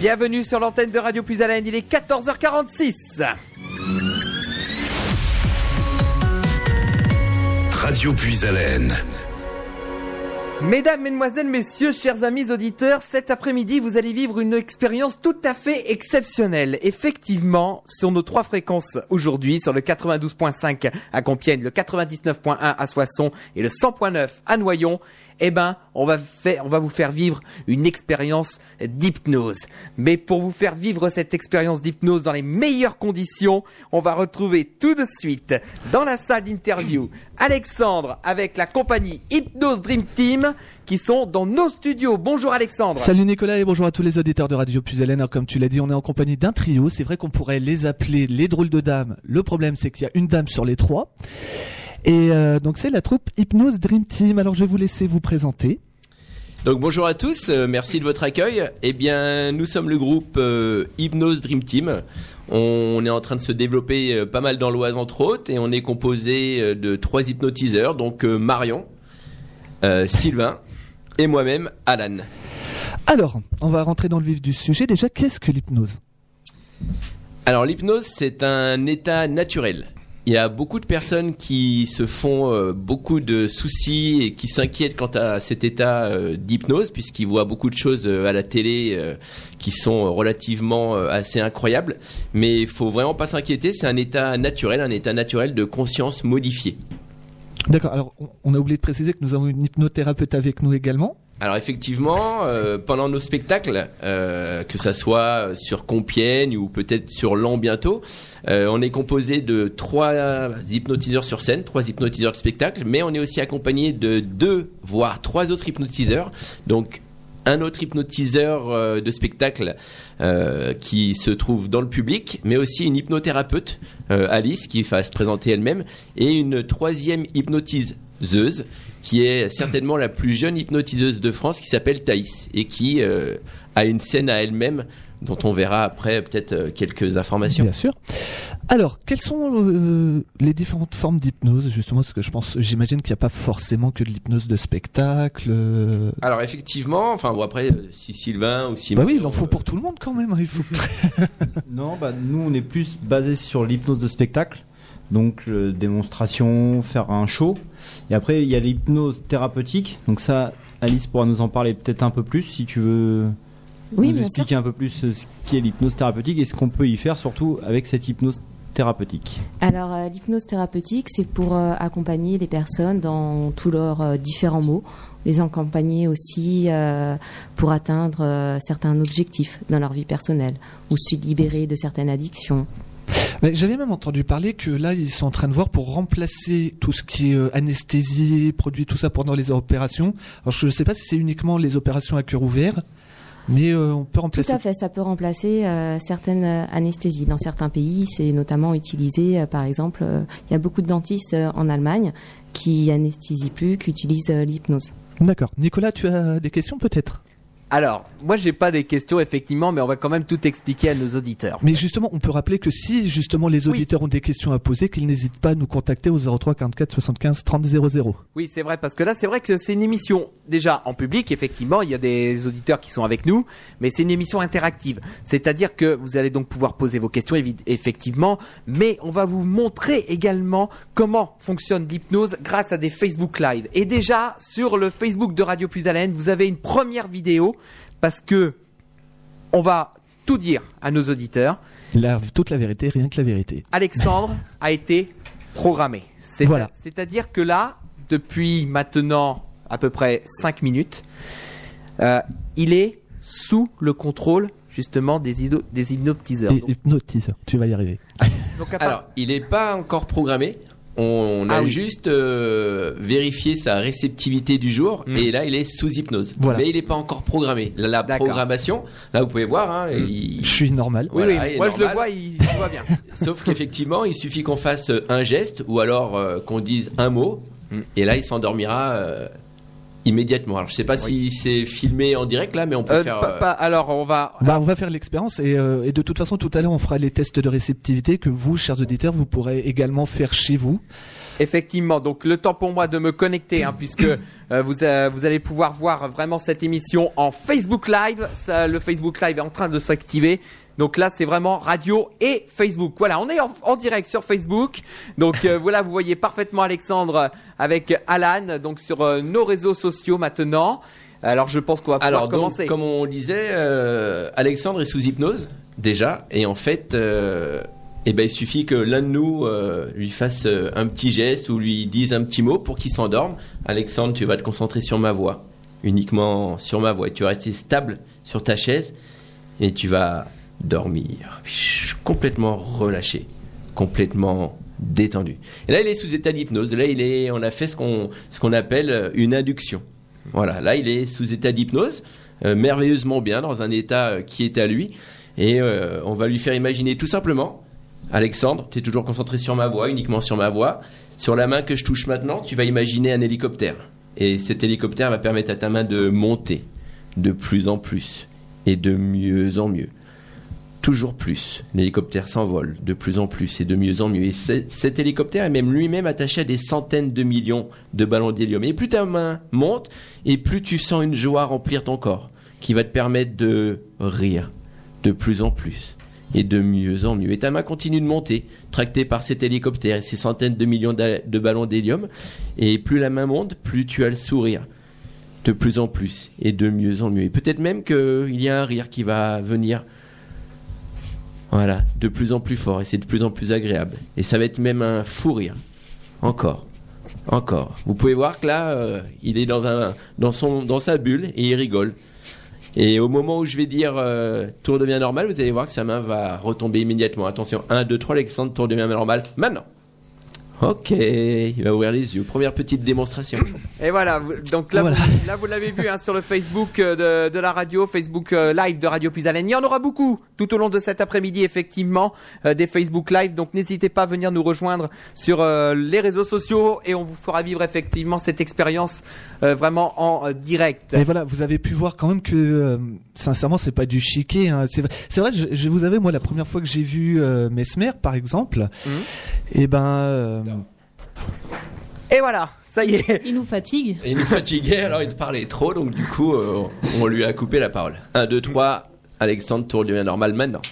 Bienvenue sur l'antenne de Radio Plus Haleine, il est 14h46. Radio Haleine. Mesdames, Mesdemoiselles, Messieurs, chers amis auditeurs, cet après-midi, vous allez vivre une expérience tout à fait exceptionnelle. Effectivement, sur nos trois fréquences aujourd'hui, sur le 92.5 à Compiègne, le 99.1 à Soissons et le 100.9 à Noyon, eh ben, on va faire, on va vous faire vivre une expérience d'hypnose. Mais pour vous faire vivre cette expérience d'hypnose dans les meilleures conditions, on va retrouver tout de suite dans la salle d'interview Alexandre avec la compagnie Hypnose Dream Team qui sont dans nos studios. Bonjour Alexandre. Salut Nicolas et bonjour à tous les auditeurs de Radio Plus. Alors, Comme tu l'as dit, on est en compagnie d'un trio. C'est vrai qu'on pourrait les appeler les drôles de dames. Le problème, c'est qu'il y a une dame sur les trois. Et euh, donc c'est la troupe Hypnose Dream Team. Alors je vais vous laisser vous présenter. Donc bonjour à tous, euh, merci de votre accueil. Eh bien, nous sommes le groupe euh, Hypnose Dream Team. On est en train de se développer euh, pas mal dans l'Oise entre autres et on est composé de trois hypnotiseurs, donc Marion, Sylvain et moi-même, Alan. Alors, on va rentrer dans le vif du sujet. Déjà, qu'est-ce que l'hypnose? Alors l'hypnose, c'est un état naturel. Il y a beaucoup de personnes qui se font euh, beaucoup de soucis et qui s'inquiètent quant à cet état euh, d'hypnose, puisqu'ils voient beaucoup de choses euh, à la télé qui sont relativement assez incroyables. Mais il faut vraiment pas s'inquiéter, c'est un état naturel, un état naturel de conscience modifiée. D'accord. Alors, on a oublié de préciser que nous avons une hypnothérapeute avec nous également. Alors effectivement, euh, pendant nos spectacles, euh, que ça soit sur Compiègne ou peut-être sur Lan bientôt, euh, on est composé de trois hypnotiseurs sur scène, trois hypnotiseurs de spectacle, mais on est aussi accompagné de deux, voire trois autres hypnotiseurs. Donc un autre hypnotiseur de spectacle qui se trouve dans le public, mais aussi une hypnothérapeute, Alice, qui va se présenter elle-même, et une troisième hypnotiseuse qui est certainement la plus jeune hypnotiseuse de France, qui s'appelle Thaïs, et qui euh, a une scène à elle-même, dont on verra après peut-être euh, quelques informations. Bien sûr. Alors, quelles sont euh, les différentes formes d'hypnose justement? Parce que je pense, j'imagine qu'il n'y a pas forcément que de l'hypnose de spectacle. Alors effectivement, enfin bon après, si Sylvain ou si Bah oui, il en faut pour tout le monde quand même. hein, Il faut. Non, bah, nous on est plus basé sur l'hypnose de spectacle, donc euh, démonstration, faire un show. Et après il y a l'hypnose thérapeutique, donc ça Alice pourra nous en parler peut-être un peu plus si tu veux Oui, nous sûr. expliquer un peu plus euh, ce qu'est l'hypnose thérapeutique et ce qu'on peut y faire surtout avec cette hypnose thérapeutique. Alors, euh, l'hypnose thérapeutique, c'est pour euh, accompagner les personnes dans tous leurs euh, différents maux, les accompagner aussi pour atteindre certains objectifs dans leur vie personnelle ou se libérer de certaines addictions. J'avais même entendu parler que là, ils sont en train de voir pour remplacer tout ce qui est euh, anesthésie, produit, tout ça pendant les opérations. Alors, je ne sais pas si c'est uniquement les opérations à cœur ouvert, mais euh, on peut Tout remplacer. à fait, ça peut remplacer euh, certaines anesthésies. Dans certains pays, c'est notamment utilisé, euh, par exemple, il y a beaucoup de dentistes en Allemagne qui anesthésient plus, qui utilisent l'hypnose. D'accord. Nicolas, tu as des questions peut-être? Alors, moi j'ai pas des questions effectivement, mais on va quand même tout expliquer à nos auditeurs. Mais justement, on peut rappeler que si justement les Oui. auditeurs ont des questions à poser, qu'ils n'hésitent pas à nous contacter au 03 44 75 30 00. Oui, c'est vrai, parce que là, c'est vrai que c'est une émission déjà en public, effectivement, il y a des auditeurs qui sont avec nous, mais c'est une émission interactive. C'est-à-dire que vous allez donc pouvoir poser vos questions, effectivement, mais on va vous montrer également comment fonctionne l'hypnose grâce à des Facebook Live. Et déjà, sur le Facebook de Radio Plus Haleine, vous avez une première vidéo, parce que on va tout dire à nos auditeurs. La, toute la vérité, rien que la vérité. Alexandre a été programmé. C'est- Voilà. C'est-à-dire que là, depuis maintenant à peu près 5 minutes, euh, il est sous le contrôle justement des, des hypnotiseurs. Et Donc, hypnotiseur, tu vas y arriver. donc à part- Alors, il n'est pas encore programmé. On a Ah oui. juste euh, vérifié sa réceptivité du jour Mm. et là il est sous hypnose. Voilà. Mais il n'est pas encore programmé. La, programmation, là vous pouvez voir, hein, Mm. il- Je suis normal. oui, voilà, oui, il est moi je le vois, il, voit bien. sauf qu'effectivement il suffit qu'on fasse un geste ou alors euh, qu'on dise un mot Mm. et là il s'endormira euh, immédiatement. Alors je sais pas si c'est filmé en direct là, mais on peut Euh, faire. pas- euh, pas- alors on va. Bah, on va faire l'expérience et, euh, et de toute façon tout à l'heure on fera les tests de réceptivité que vous, chers auditeurs, vous pourrez également faire chez vous. Effectivement, donc le temps pour moi de me connecter, hein, puisque euh, vous, euh, vous allez pouvoir voir vraiment cette émission en Facebook Live. Ça, le Facebook Live est en train de s'activer. Donc là, c'est vraiment radio et Facebook. Voilà, on est en, en direct sur Facebook. Donc euh, voilà, vous voyez parfaitement Alexandre avec Alan, donc sur euh, nos réseaux sociaux maintenant. Alors je pense qu'on va pouvoir Alors, donc, commencer. comme on disait, euh, Alexandre est sous hypnose déjà, et en fait, eh ben, il suffit que l'un de nous euh, lui fasse euh, un petit geste ou lui dise un petit mot pour qu'il s'endorme. Alexandre, tu vas te concentrer sur ma voix, uniquement sur ma voix, et tu vas rester stable sur ta chaise, et tu vas dormir, complètement relâché, complètement détendu. Là, il est sous état d'hypnose. Là, il est, on a fait ce qu'on, appelle euh, une induction. Voilà, là il est sous état d'hypnose, euh, merveilleusement bien, dans un état euh, qui est à lui. Et on va lui faire imaginer tout simplement, Alexandre, tu es toujours concentré sur ma voix, uniquement sur ma voix. Sur la main que je touche maintenant, tu vas imaginer un hélicoptère. Et cet hélicoptère va permettre à ta main de monter de plus en plus et de mieux en mieux. Toujours plus. L'hélicoptère s'envole de plus en plus et de mieux en mieux. Et cet hélicoptère est même lui-même attaché à des centaines de millions de ballons d'hélium. Et plus ta main monte, et plus tu sens une joie remplir ton corps, qui va te permettre de rire de plus en plus et de mieux en mieux. Et ta main continue de monter, tractée par cet hélicoptère et ces centaines de millions de ballons d'hélium. Et plus la main monte, plus tu as le sourire de plus en plus et de mieux en mieux. Et peut-être même qu'il y a un rire qui va venir voilà, de plus en plus fort et c'est de plus en plus agréable. Et ça va être même un fou rire. Encore. Encore. Vous pouvez voir que là, euh, il est dans, un, dans, son, dans sa bulle et il rigole. Et au moment où je vais dire euh, tour devient normal, vous allez voir que sa main va retomber immédiatement. Attention, 1, 2, 3, Alexandre, tour devient normal. Maintenant. Ok, il va ouvrir les yeux. Première petite démonstration. Et voilà, donc là, Voilà. Vous, là vous l'avez vu hein, sur le Facebook euh, de, de la radio, Facebook euh, Live de Radio Plus Haleine. Il y en aura beaucoup tout au long de cet après-midi, effectivement, euh, des Facebook Live. Donc n'hésitez pas à venir nous rejoindre sur euh, les réseaux sociaux et on vous fera vivre effectivement cette expérience euh, vraiment en euh, direct. Et voilà, vous avez pu voir quand même que, euh, sincèrement, c'est pas du chiquet. Hein. C'est c'est vrai, je, je vous avais moi la première fois que j'ai vu euh, Mesmer, par exemple, Mhm. et ben, euh, Et voilà, ça y est. Il nous fatigue. Il nous fatiguait, alors il parlait trop, donc du coup, euh, on lui a coupé la parole. 1, 2, 3, Alexandre, tour devient normal maintenant.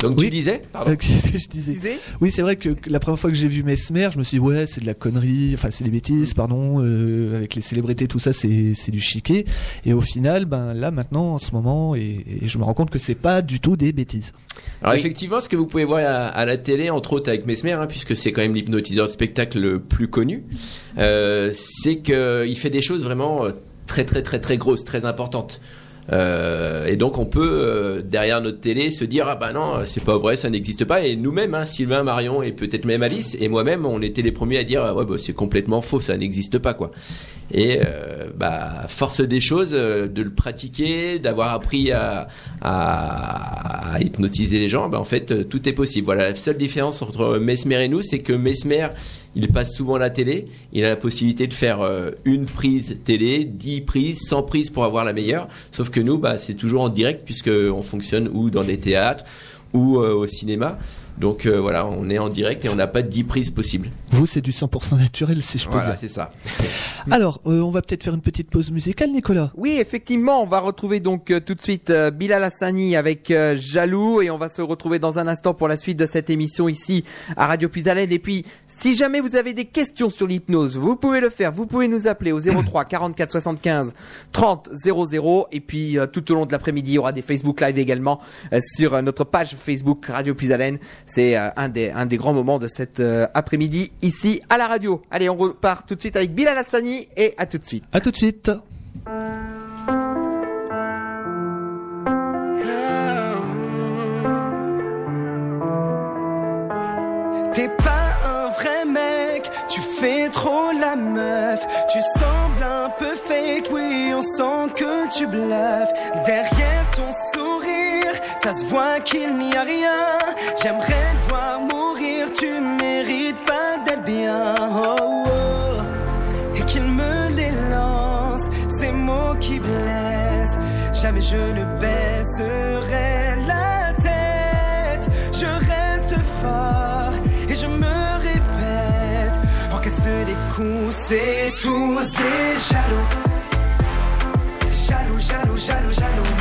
Donc tu Oui. disais Pardon. euh, qu'est-ce que je disais Oui, c'est vrai que, la première fois que j'ai vu Mesmer, je me suis dit ouais, c'est de la connerie, enfin c'est des bêtises, pardon, euh, avec les célébrités, tout ça, c'est c'est du chiquet. Et au final, ben là maintenant, en ce moment, et, et je me rends compte que c'est pas du tout des bêtises. Alors Oui. effectivement, ce que vous pouvez voir à, à la télé, entre autres avec Mesmer, hein, puisque c'est quand même l'hypnotiseur de spectacle le plus connu, euh, c'est qu'il fait des choses vraiment très très très très grosses, très importantes. Euh, et donc on peut euh, derrière notre télé se dire ah bah non c'est pas vrai ça n'existe pas. Et nous-mêmes hein, Sylvain Marion et peut-être même Alice et moi-même on était les premiers à dire ouais bah c'est complètement faux ça n'existe pas quoi. Et euh, bah force des choses euh, de le pratiquer d'avoir appris à, à, à hypnotiser les gens bah en fait euh, tout est possible. Voilà la seule différence entre Mesmer et nous c'est que Mesmer il passe souvent à la télé il a la possibilité de faire euh, une prise télé 10 prises 100 prises pour avoir la meilleure sauf que nous bah c'est toujours en direct puisque on fonctionne ou dans des théâtres ou euh, au cinéma donc euh, voilà on est en direct et on n'a pas de 10 prises possibles Vous, c'est du 100% naturel, si je peux voilà dire. c'est ça Alors, euh, on va peut-être faire une petite pause musicale, Nicolas. Oui, effectivement, on va retrouver donc euh, tout de suite euh, Bilal Hassani avec euh, Jaloux et on va se retrouver dans un instant pour la suite de cette émission ici à Radio Puisalène. Et puis, si jamais vous avez des questions sur l'hypnose, vous pouvez le faire. Vous pouvez nous appeler au 03 44 75 30 00 et puis euh, tout au long de l'après-midi, il y aura des Facebook Live également euh, sur euh, notre page Facebook Radio Puisalène. C'est un des un des grands moments de cet après-midi ici à la radio. Allez, on repart tout de suite avec Bilal Hassani et à tout de suite. À tout de suite. fais trop la meuf. Tu sembles un peu fake, oui, on sent que tu bluffes. Derrière ton sourire, ça se voit qu'il n'y a rien. J'aimerais te voir mourir, tu mérites pas d'être bien. Oh. oh. Et qu'il me les lance, ces mots qui blessent. Jamais je ne baisserai. C'est tous des jaloux. Jaloux, jaloux, jaloux, jaloux.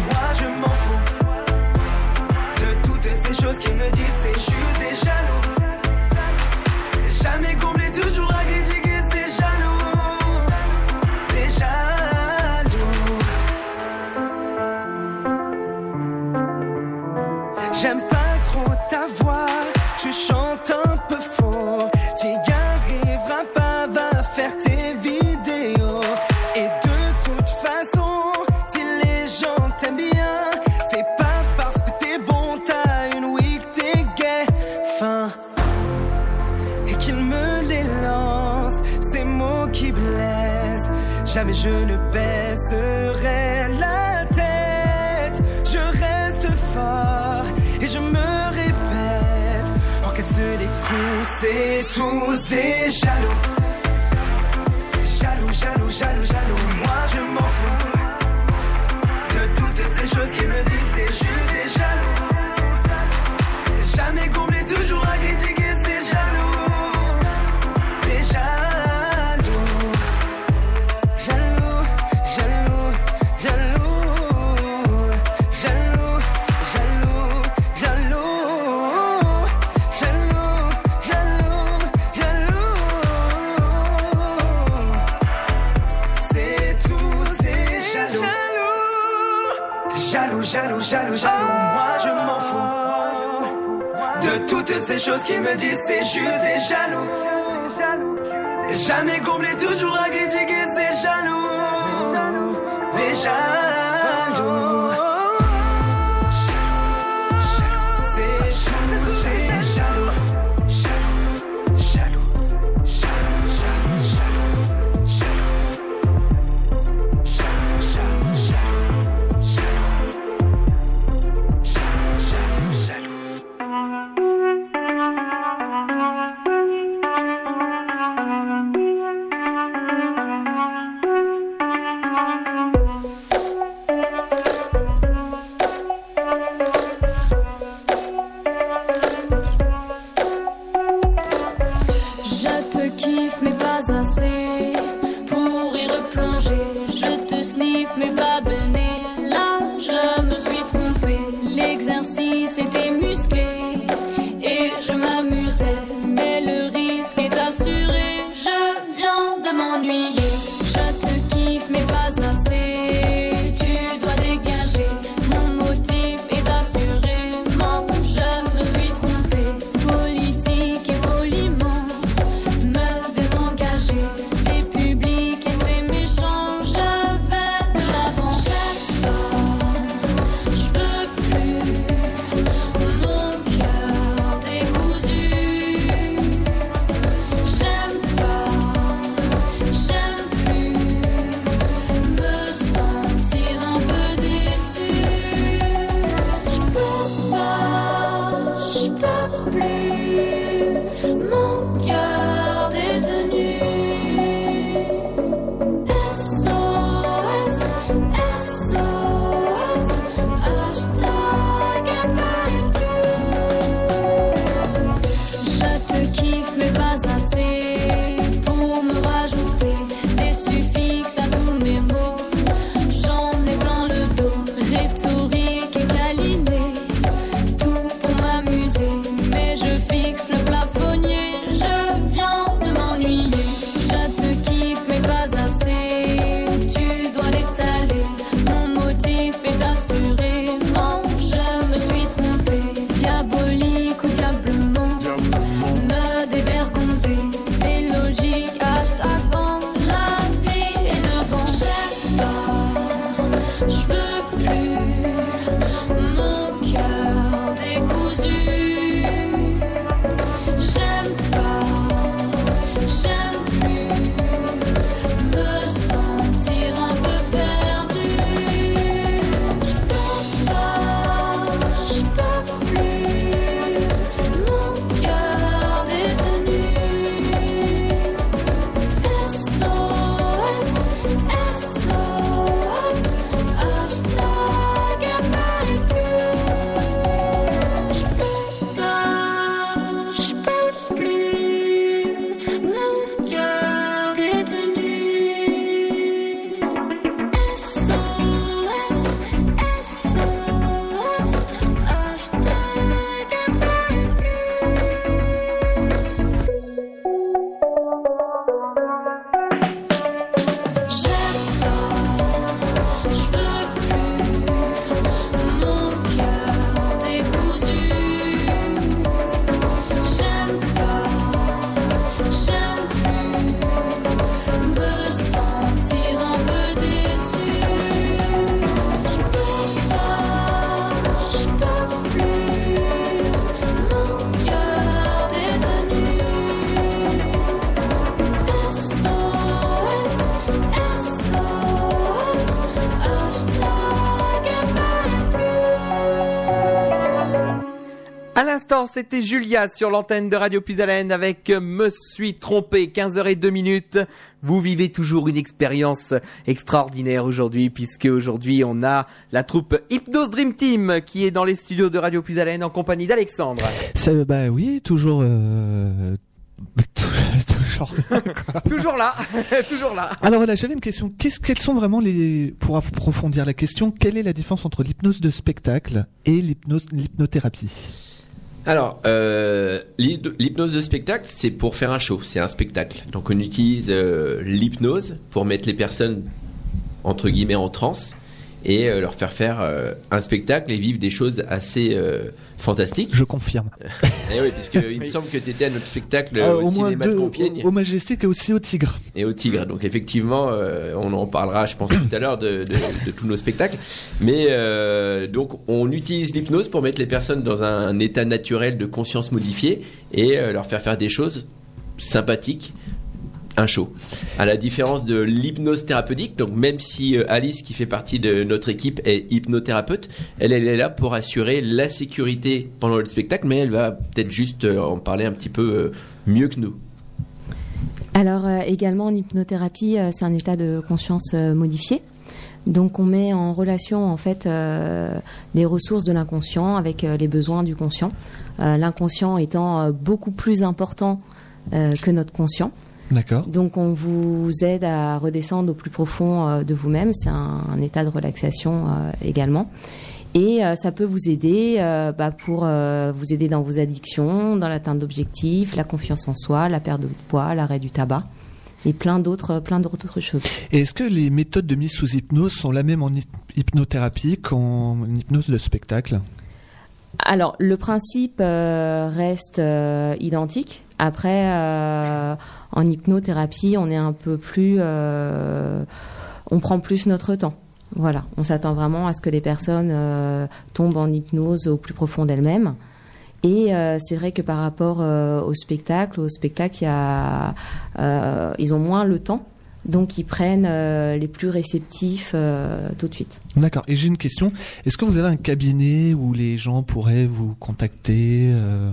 qui me disent c'est juste des jaloux. Jamais comblé, toujours à critiquer, c'est jaloux. Déjà. À l'instant, c'était Julia sur l'antenne de Radio Puisalène avec Me suis trompé, 15h02 minutes. Vous vivez toujours une expérience extraordinaire aujourd'hui puisque aujourd'hui on a la troupe Hypnose Dream Team qui est dans les studios de Radio Puisalène en compagnie d'Alexandre. Ça, bah oui, toujours. euh, toujours. toujours là, toujours là. Alors voilà, j'avais une question. Qu'est-ce, quelles sont vraiment les, pour approfondir la question, quelle est la différence entre l'hypnose de spectacle et l'hypnose, l'hypnothérapie? Alors, euh, l'hyp- l'hypnose de spectacle, c'est pour faire un show, c'est un spectacle. Donc on utilise euh, l'hypnose pour mettre les personnes entre guillemets en transe et euh, leur faire faire euh, un spectacle et vivre des choses assez euh, fantastiques. Je confirme. Et oui, puisque il me semble que tu étais à notre spectacle Ah, au, au cinéma deux, de au, Compiègne au Majestic et aussi au Tigre. et au Tigre. Donc effectivement, euh, on en parlera, je pense, tout à l'heure de, de- de tous nos spectacles. Mais euh, donc, on utilise l'hypnose pour mettre les personnes dans un, état naturel de conscience modifiée et euh, leur faire faire des choses sympathiques. Un show. À la différence de l'hypnose thérapeutique, donc même si euh, Alice, qui fait partie de notre équipe, est hypnothérapeute, elle, est là pour assurer la sécurité pendant le spectacle, mais elle va peut-être juste euh, en parler un petit peu euh, mieux que nous. Alors également en c'est un état de conscience modifié. Donc on met en relation en fait les ressources de l'inconscient avec les besoins du conscient. L'inconscient étant beaucoup plus important que notre conscient. D'accord. Donc on vous aide à redescendre au plus profond euh, de vous-même. C'est un, un état de relaxation euh, également. Et euh, ça peut vous aider bah, pour vous aider dans vos addictions, dans l'atteinte d'objectifs, la confiance en soi, la perte de poids, l'arrêt du tabac et plein d'autres plein d'autres choses. Et est-ce que les méthodes de mise sous hypnose sont la même en hyp- hypnothérapie qu'en hypnose de spectacle? Alors le principe euh, reste euh, identique. Après, euh, en hypnothérapie, on est un peu plus, on prend plus notre temps. Voilà, on s'attend vraiment à ce que les personnes tombent en hypnose au plus profond d'elles-mêmes. Et c'est vrai que par rapport au spectacle, au spectacle, ils ont moins le temps, donc ils prennent euh, les plus réceptifs euh, tout de suite. D'accord. Et j'ai une question. Est-ce que vous avez un cabinet où les gens pourraient vous contacter euh,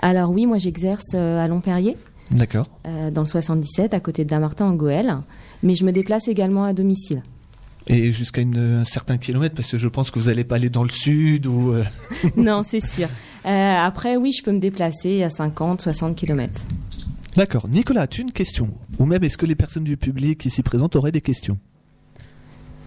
Alors oui, moi j'exerce à Longperrier. D'accord. dans le 77, à côté de Damartin en Goël. Mais je me déplace également à domicile. Et jusqu'à un certain kilomètre, parce que je pense que vous n'allez pas aller dans le sud ou. non, c'est sûr. Euh, après, oui, je peux me déplacer à 50, 60 km. D'accord. Nicolas, as-tu une question? Ou même est-ce que les personnes du public ici présentes auraient des questions?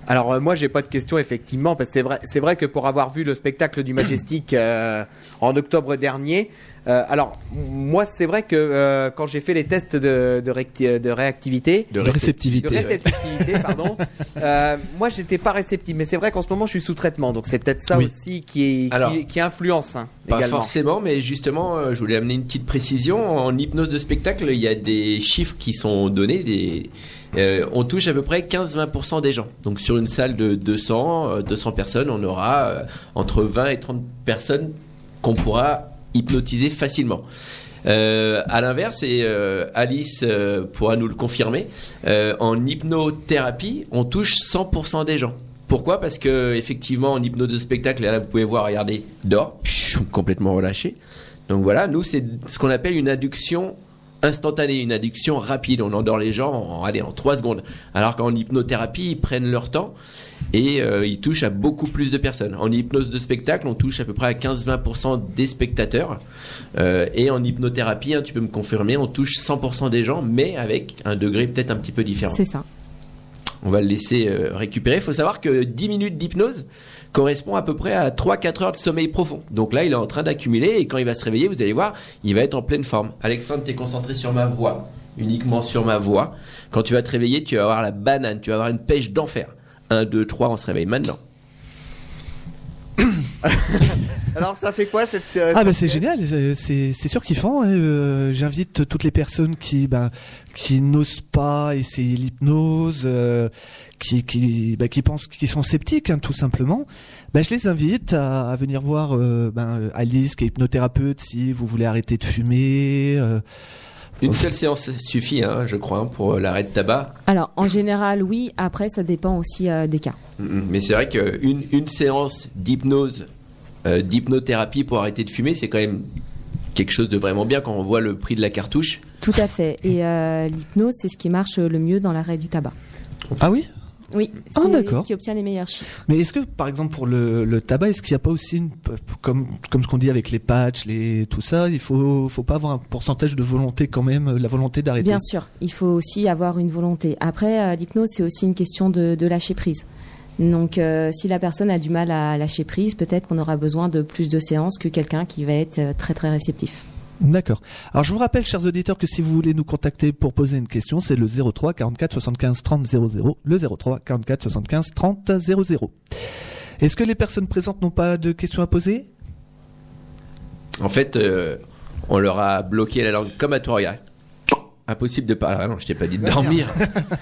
Alors euh, moi j'ai pas de question effectivement parce que c'est vrai c'est vrai que pour avoir vu le spectacle du Majestic euh, en octobre dernier euh, alors moi c'est vrai que euh, quand j'ai fait les tests de de, réacti- de réactivité De De de réceptivité. ouais. réceptivité pardon euh, moi j'étais pas réceptif mais c'est vrai qu'en ce moment je suis sous traitement donc c'est peut-être ça Oui. aussi qui est Alors, qui, qui influence hein, Pas également. forcément, mais justement, euh, je voulais amener une petite précision. En hypnose de spectacle, il y a des chiffres qui sont donnés. Des, euh, on touche à peu près 15-20% des gens. Donc sur une salle de 200, euh, 200 personnes, on aura euh, entre 20 et 30 personnes qu'on pourra hypnotiser facilement. Euh, à l'inverse, et euh, Alice euh, pourra nous le confirmer, euh, en hypnothérapie, on touche 100% des gens. Pourquoi? Parce que effectivement, en hypnose de spectacle, là, vous pouvez voir, regardez, dort, complètement relâché. Donc voilà, nous, c'est ce qu'on appelle une induction instantanée, une induction rapide. On endort les gens en, allez, en 3 secondes. Alors qu'en hypnothérapie, ils prennent leur temps et euh, ils touchent à beaucoup plus de personnes. En hypnose de spectacle, on touche à peu près à 15-20% des spectateurs. Euh, et en hypnothérapie, hein, tu peux me confirmer, on touche 100% des gens, mais avec un degré peut-être un petit peu différent. C'est ça. On va le laisser euh, récupérer. Il faut savoir que 10 minutes d'hypnose correspond à peu près à 3-4 heures de sommeil profond. Donc là, il est en train d'accumuler et quand il va se réveiller, vous allez voir, il va être en pleine forme. Alexandre, tu es concentré sur ma voix, uniquement sur ma voix. Quand tu vas te réveiller, tu vas avoir la banane, tu vas avoir une pêche d'enfer. 1, 2, 3, on se réveille maintenant. Alors ça fait quoi cette euh, Ah bah c'est génial, c'est sûr kiffant. hein, euh, J'invite toutes les personnes qui bah, qui n'osent pas essayer l'hypnose, euh, qui qui bah, qui pensent qui sont sceptiques hein, tout simplement. Bah, je les invite à, à venir voir euh, ben, Alice qui est hypnothérapeute si vous voulez arrêter de fumer. euh, Une seule séance suffit, hein, je crois, hein, pour euh, l'arrêt de tabac. Alors, en général, oui. Après, ça dépend aussi euh, des cas. Mm, mm. Mais c'est vrai qu'une une séance d'hypnose euh, d'hypnothérapie pour arrêter de fumer, c'est quand même quelque chose de vraiment bien quand on voit le prix de la cartouche. Tout à fait. Et euh, l'hypnose, c'est ce qui marche le mieux dans l'arrêt du tabac. Ah oui? Oui, Ah, c'est d'accord. ce qui obtient les meilleurs chiffres. Mais est-ce que, par exemple, pour le, le tabac, est-ce qu'il n'y a pas aussi, une, comme, comme ce qu'on dit avec les patchs, les, tout ça, il faut, faut pas avoir un pourcentage de volonté quand même, euh, la volonté d'arrêter? Bien sûr, il faut aussi avoir une volonté. Après, euh, l'hypnose, c'est aussi une question de, de lâcher prise. Donc, euh, si la personne a du mal à lâcher prise, peut-être qu'on aura besoin de plus de séances que quelqu'un qui va être très très réceptif. D'accord. Alors je vous rappelle, chers auditeurs, que si vous voulez nous contacter pour poser une question, c'est le 03 44 75 30 00. Le 03 44 75 30 00. Est-ce que les personnes présentes n'ont pas de questions à poser? En fait, euh, on leur a bloqué la langue comme à toi, regarde. Impossible de parler. Ah non, je t'ai pas dit de dormir.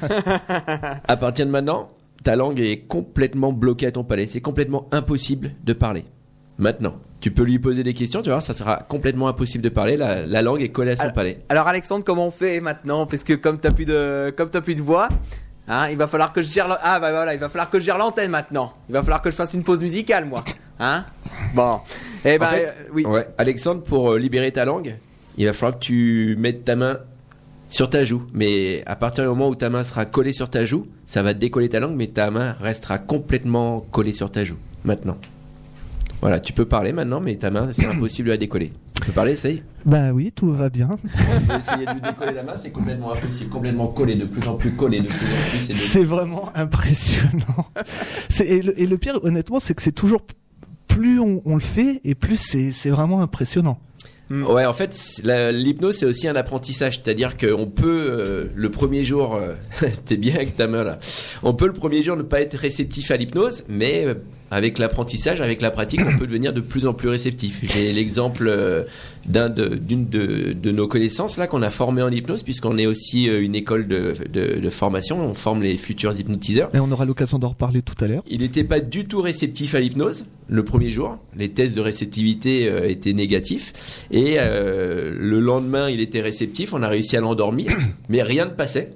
à partir de maintenant, ta langue est complètement bloquée à ton palais. C'est complètement impossible de parler. Maintenant, tu peux lui poser des questions, tu vois, ça sera complètement impossible de parler. La, la langue est collée à son Alors- palais. Alors Alexandre, comment on fait maintenant? Parce que comme t'as plus de, comme t'as plus de voix, hein, il va falloir que je gère. le- Ah bah voilà, il va falloir que je gère l'antenne maintenant. Il va falloir que je fasse une pause musicale, moi. Hein? Bon. Eh ben En fait, euh, oui. Ouais, Alexandre, pour euh, libérer ta langue, il va falloir que tu mettes ta main sur ta joue. Mais à partir du moment où ta main sera collée sur ta joue, ça va décoller ta langue, mais ta main restera complètement collée sur ta joue. Maintenant. Voilà, tu peux parler maintenant, mais ta main, c'est impossible de la décoller. Tu peux parler, essaye. Bah oui, tout va bien. Essayer de lui décoller la main, c'est complètement impossible, complètement collé, de plus en plus collé, de plus en plus. de- C'est vraiment impressionnant. Et, le, et le pire, honnêtement, c'est que c'est toujours plus on, on le fait et plus c'est vraiment impressionnant. Ouais, en fait, l'hypnose c'est aussi un apprentissage, c'est-à-dire qu'on peut euh, le premier jour, euh, t'es bien avec ta main là, on peut le premier jour ne pas être réceptif à l'hypnose, mais euh, avec l'apprentissage, avec la pratique, on peut devenir de plus en plus réceptif. J'ai l'exemple euh, d'un de, d'une de, de nos connaissances là qu'on a formé en hypnose, puisqu'on est aussi euh, une école de, de, de formation, on forme les futurs hypnotiseurs. Et on aura l'occasion d'en reparler tout à l'heure. Il n'était pas du tout réceptif à l'hypnose le premier jour. Les tests de réceptivité euh, étaient négatifs. Et euh, le lendemain, il était réceptif. On a réussi à l'endormir, mais rien ne passait.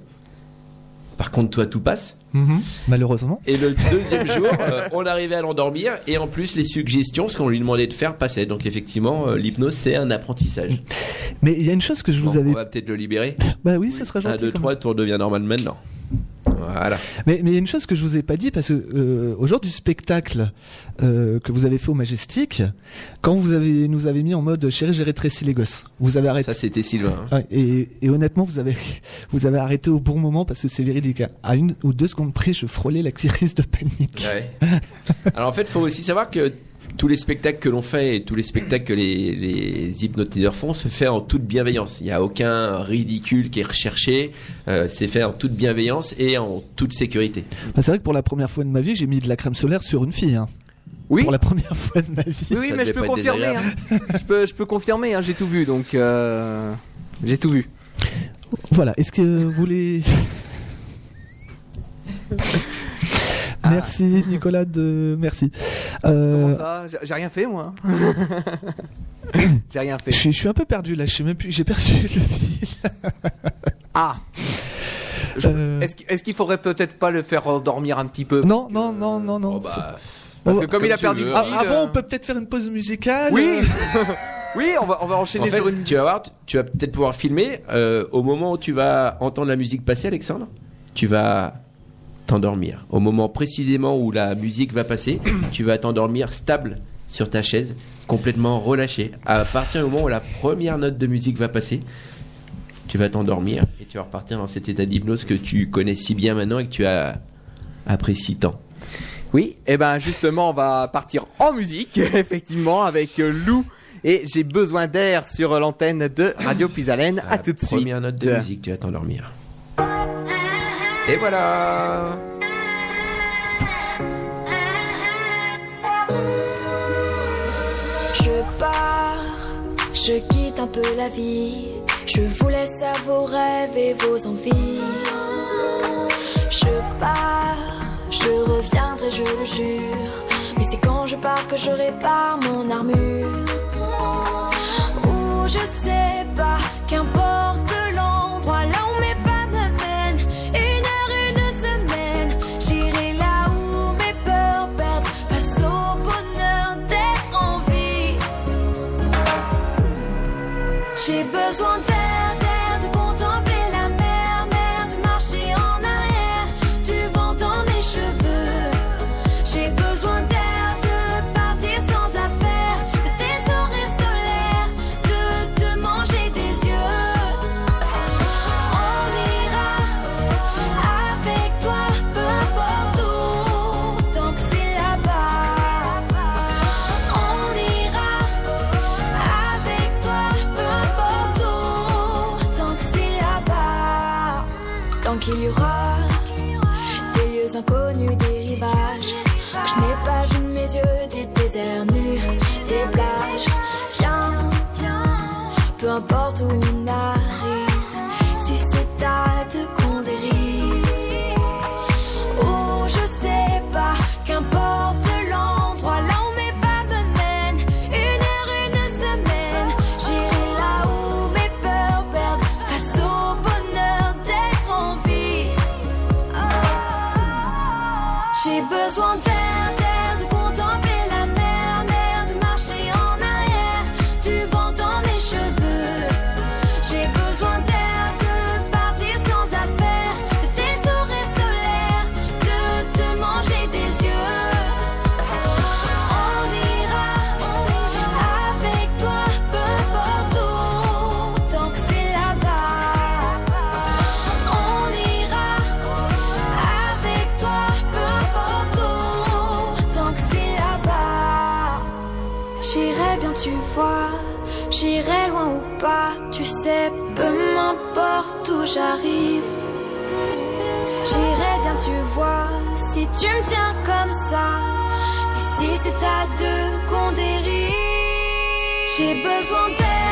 Par contre, toi, tout passe. Mhm, Malheureusement. Et le deuxième jour, euh, on arrivait à l'endormir. Et en plus, les suggestions, ce qu'on lui demandait de faire, passaient. Donc, effectivement, euh, l'hypnose, c'est un apprentissage. Mais il y a une chose que je vous Bon, avais. On va peut-être le libérer. Bah oui, ce serait 1, gentil. 2, quand 3, tout redevient normal maintenant. Voilà. Mais mais il y a une chose que je vous ai pas dit parce que euh, au jour du spectacle euh, que vous avez fait au Majestic, quand vous avez nous avez mis en mode chérie j'ai rétréci les gosses, vous avez arrêté. Ça, c'était Sylvain. hein. Ouais, et, et honnêtement, vous avez vous avez arrêté au bon moment parce que c'est véridique. À une ou deux secondes près, je frôlais la crise de panique. Ouais. Alors en fait, il faut aussi savoir que tous les spectacles que l'on fait et tous les spectacles que les, les hypnotiseurs font se fait en toute bienveillance. Il n'y a aucun ridicule qui est recherché. Euh, c'est fait en toute bienveillance et en toute sécurité. Bah, c'est vrai que pour la première fois de ma vie, j'ai mis de la crème solaire sur une fille. Hein. Oui. Pour la première fois de ma vie. Oui, oui, mais je peux confirmer. hein. je peux, je peux confirmer. Hein, j'ai tout vu, donc euh, j'ai tout vu. Voilà. Est-ce que vous voulez Ah. Merci Nicolas de merci. Comment Euh, ça? J'ai- rien fait, moi. j'ai rien je, fait. suis- je suis un peu perdu là. Je sais même plus. J'ai perdu le fil. Ah. Je- Euh, Est-ce qu'il faudrait peut-être pas le faire dormir un petit peu? Non, non, non, non, non. Oh, bah, Parce Oh, que comme, comme il a perdu le Ah, fil, avant, euh, on peut peut-être faire une pause musicale. Oui. oui, on va, on va enchaîner en fait, sur une. tu vas voir, tu- tu vas peut-être pouvoir filmer euh, au moment où tu vas entendre la musique passer, Alexandre. Tu vas t'endormir. Au moment précisément où la musique va passer, tu vas t'endormir stable sur ta chaise, complètement relâché. À partir du moment où la première note de musique va passer, tu vas t'endormir et tu vas repartir dans cet état d'hypnose que tu connais si bien maintenant et que tu as apprécié tant. Oui, et ben justement, on va partir en musique, effectivement, avec euh, Lou. Et j'ai besoin d'air sur l'antenne de Radio Puisalène. À La tout de suite. Première note de musique, tu vas t'endormir. Et voilà. Je pars, je quitte un peu la vie. Je vous laisse à vos rêves et vos envies. Je pars, je reviendrai, je le jure. Mais c'est quand je pars que je répare mon armure. Ou je sais pas, qu'importe l'endroit, là just want peu m'importe où j'arrive. J'irai bien, tu vois, si tu me tiens comme ça. Ici, c'est à deux qu'on dérive. J'ai besoin d'aide.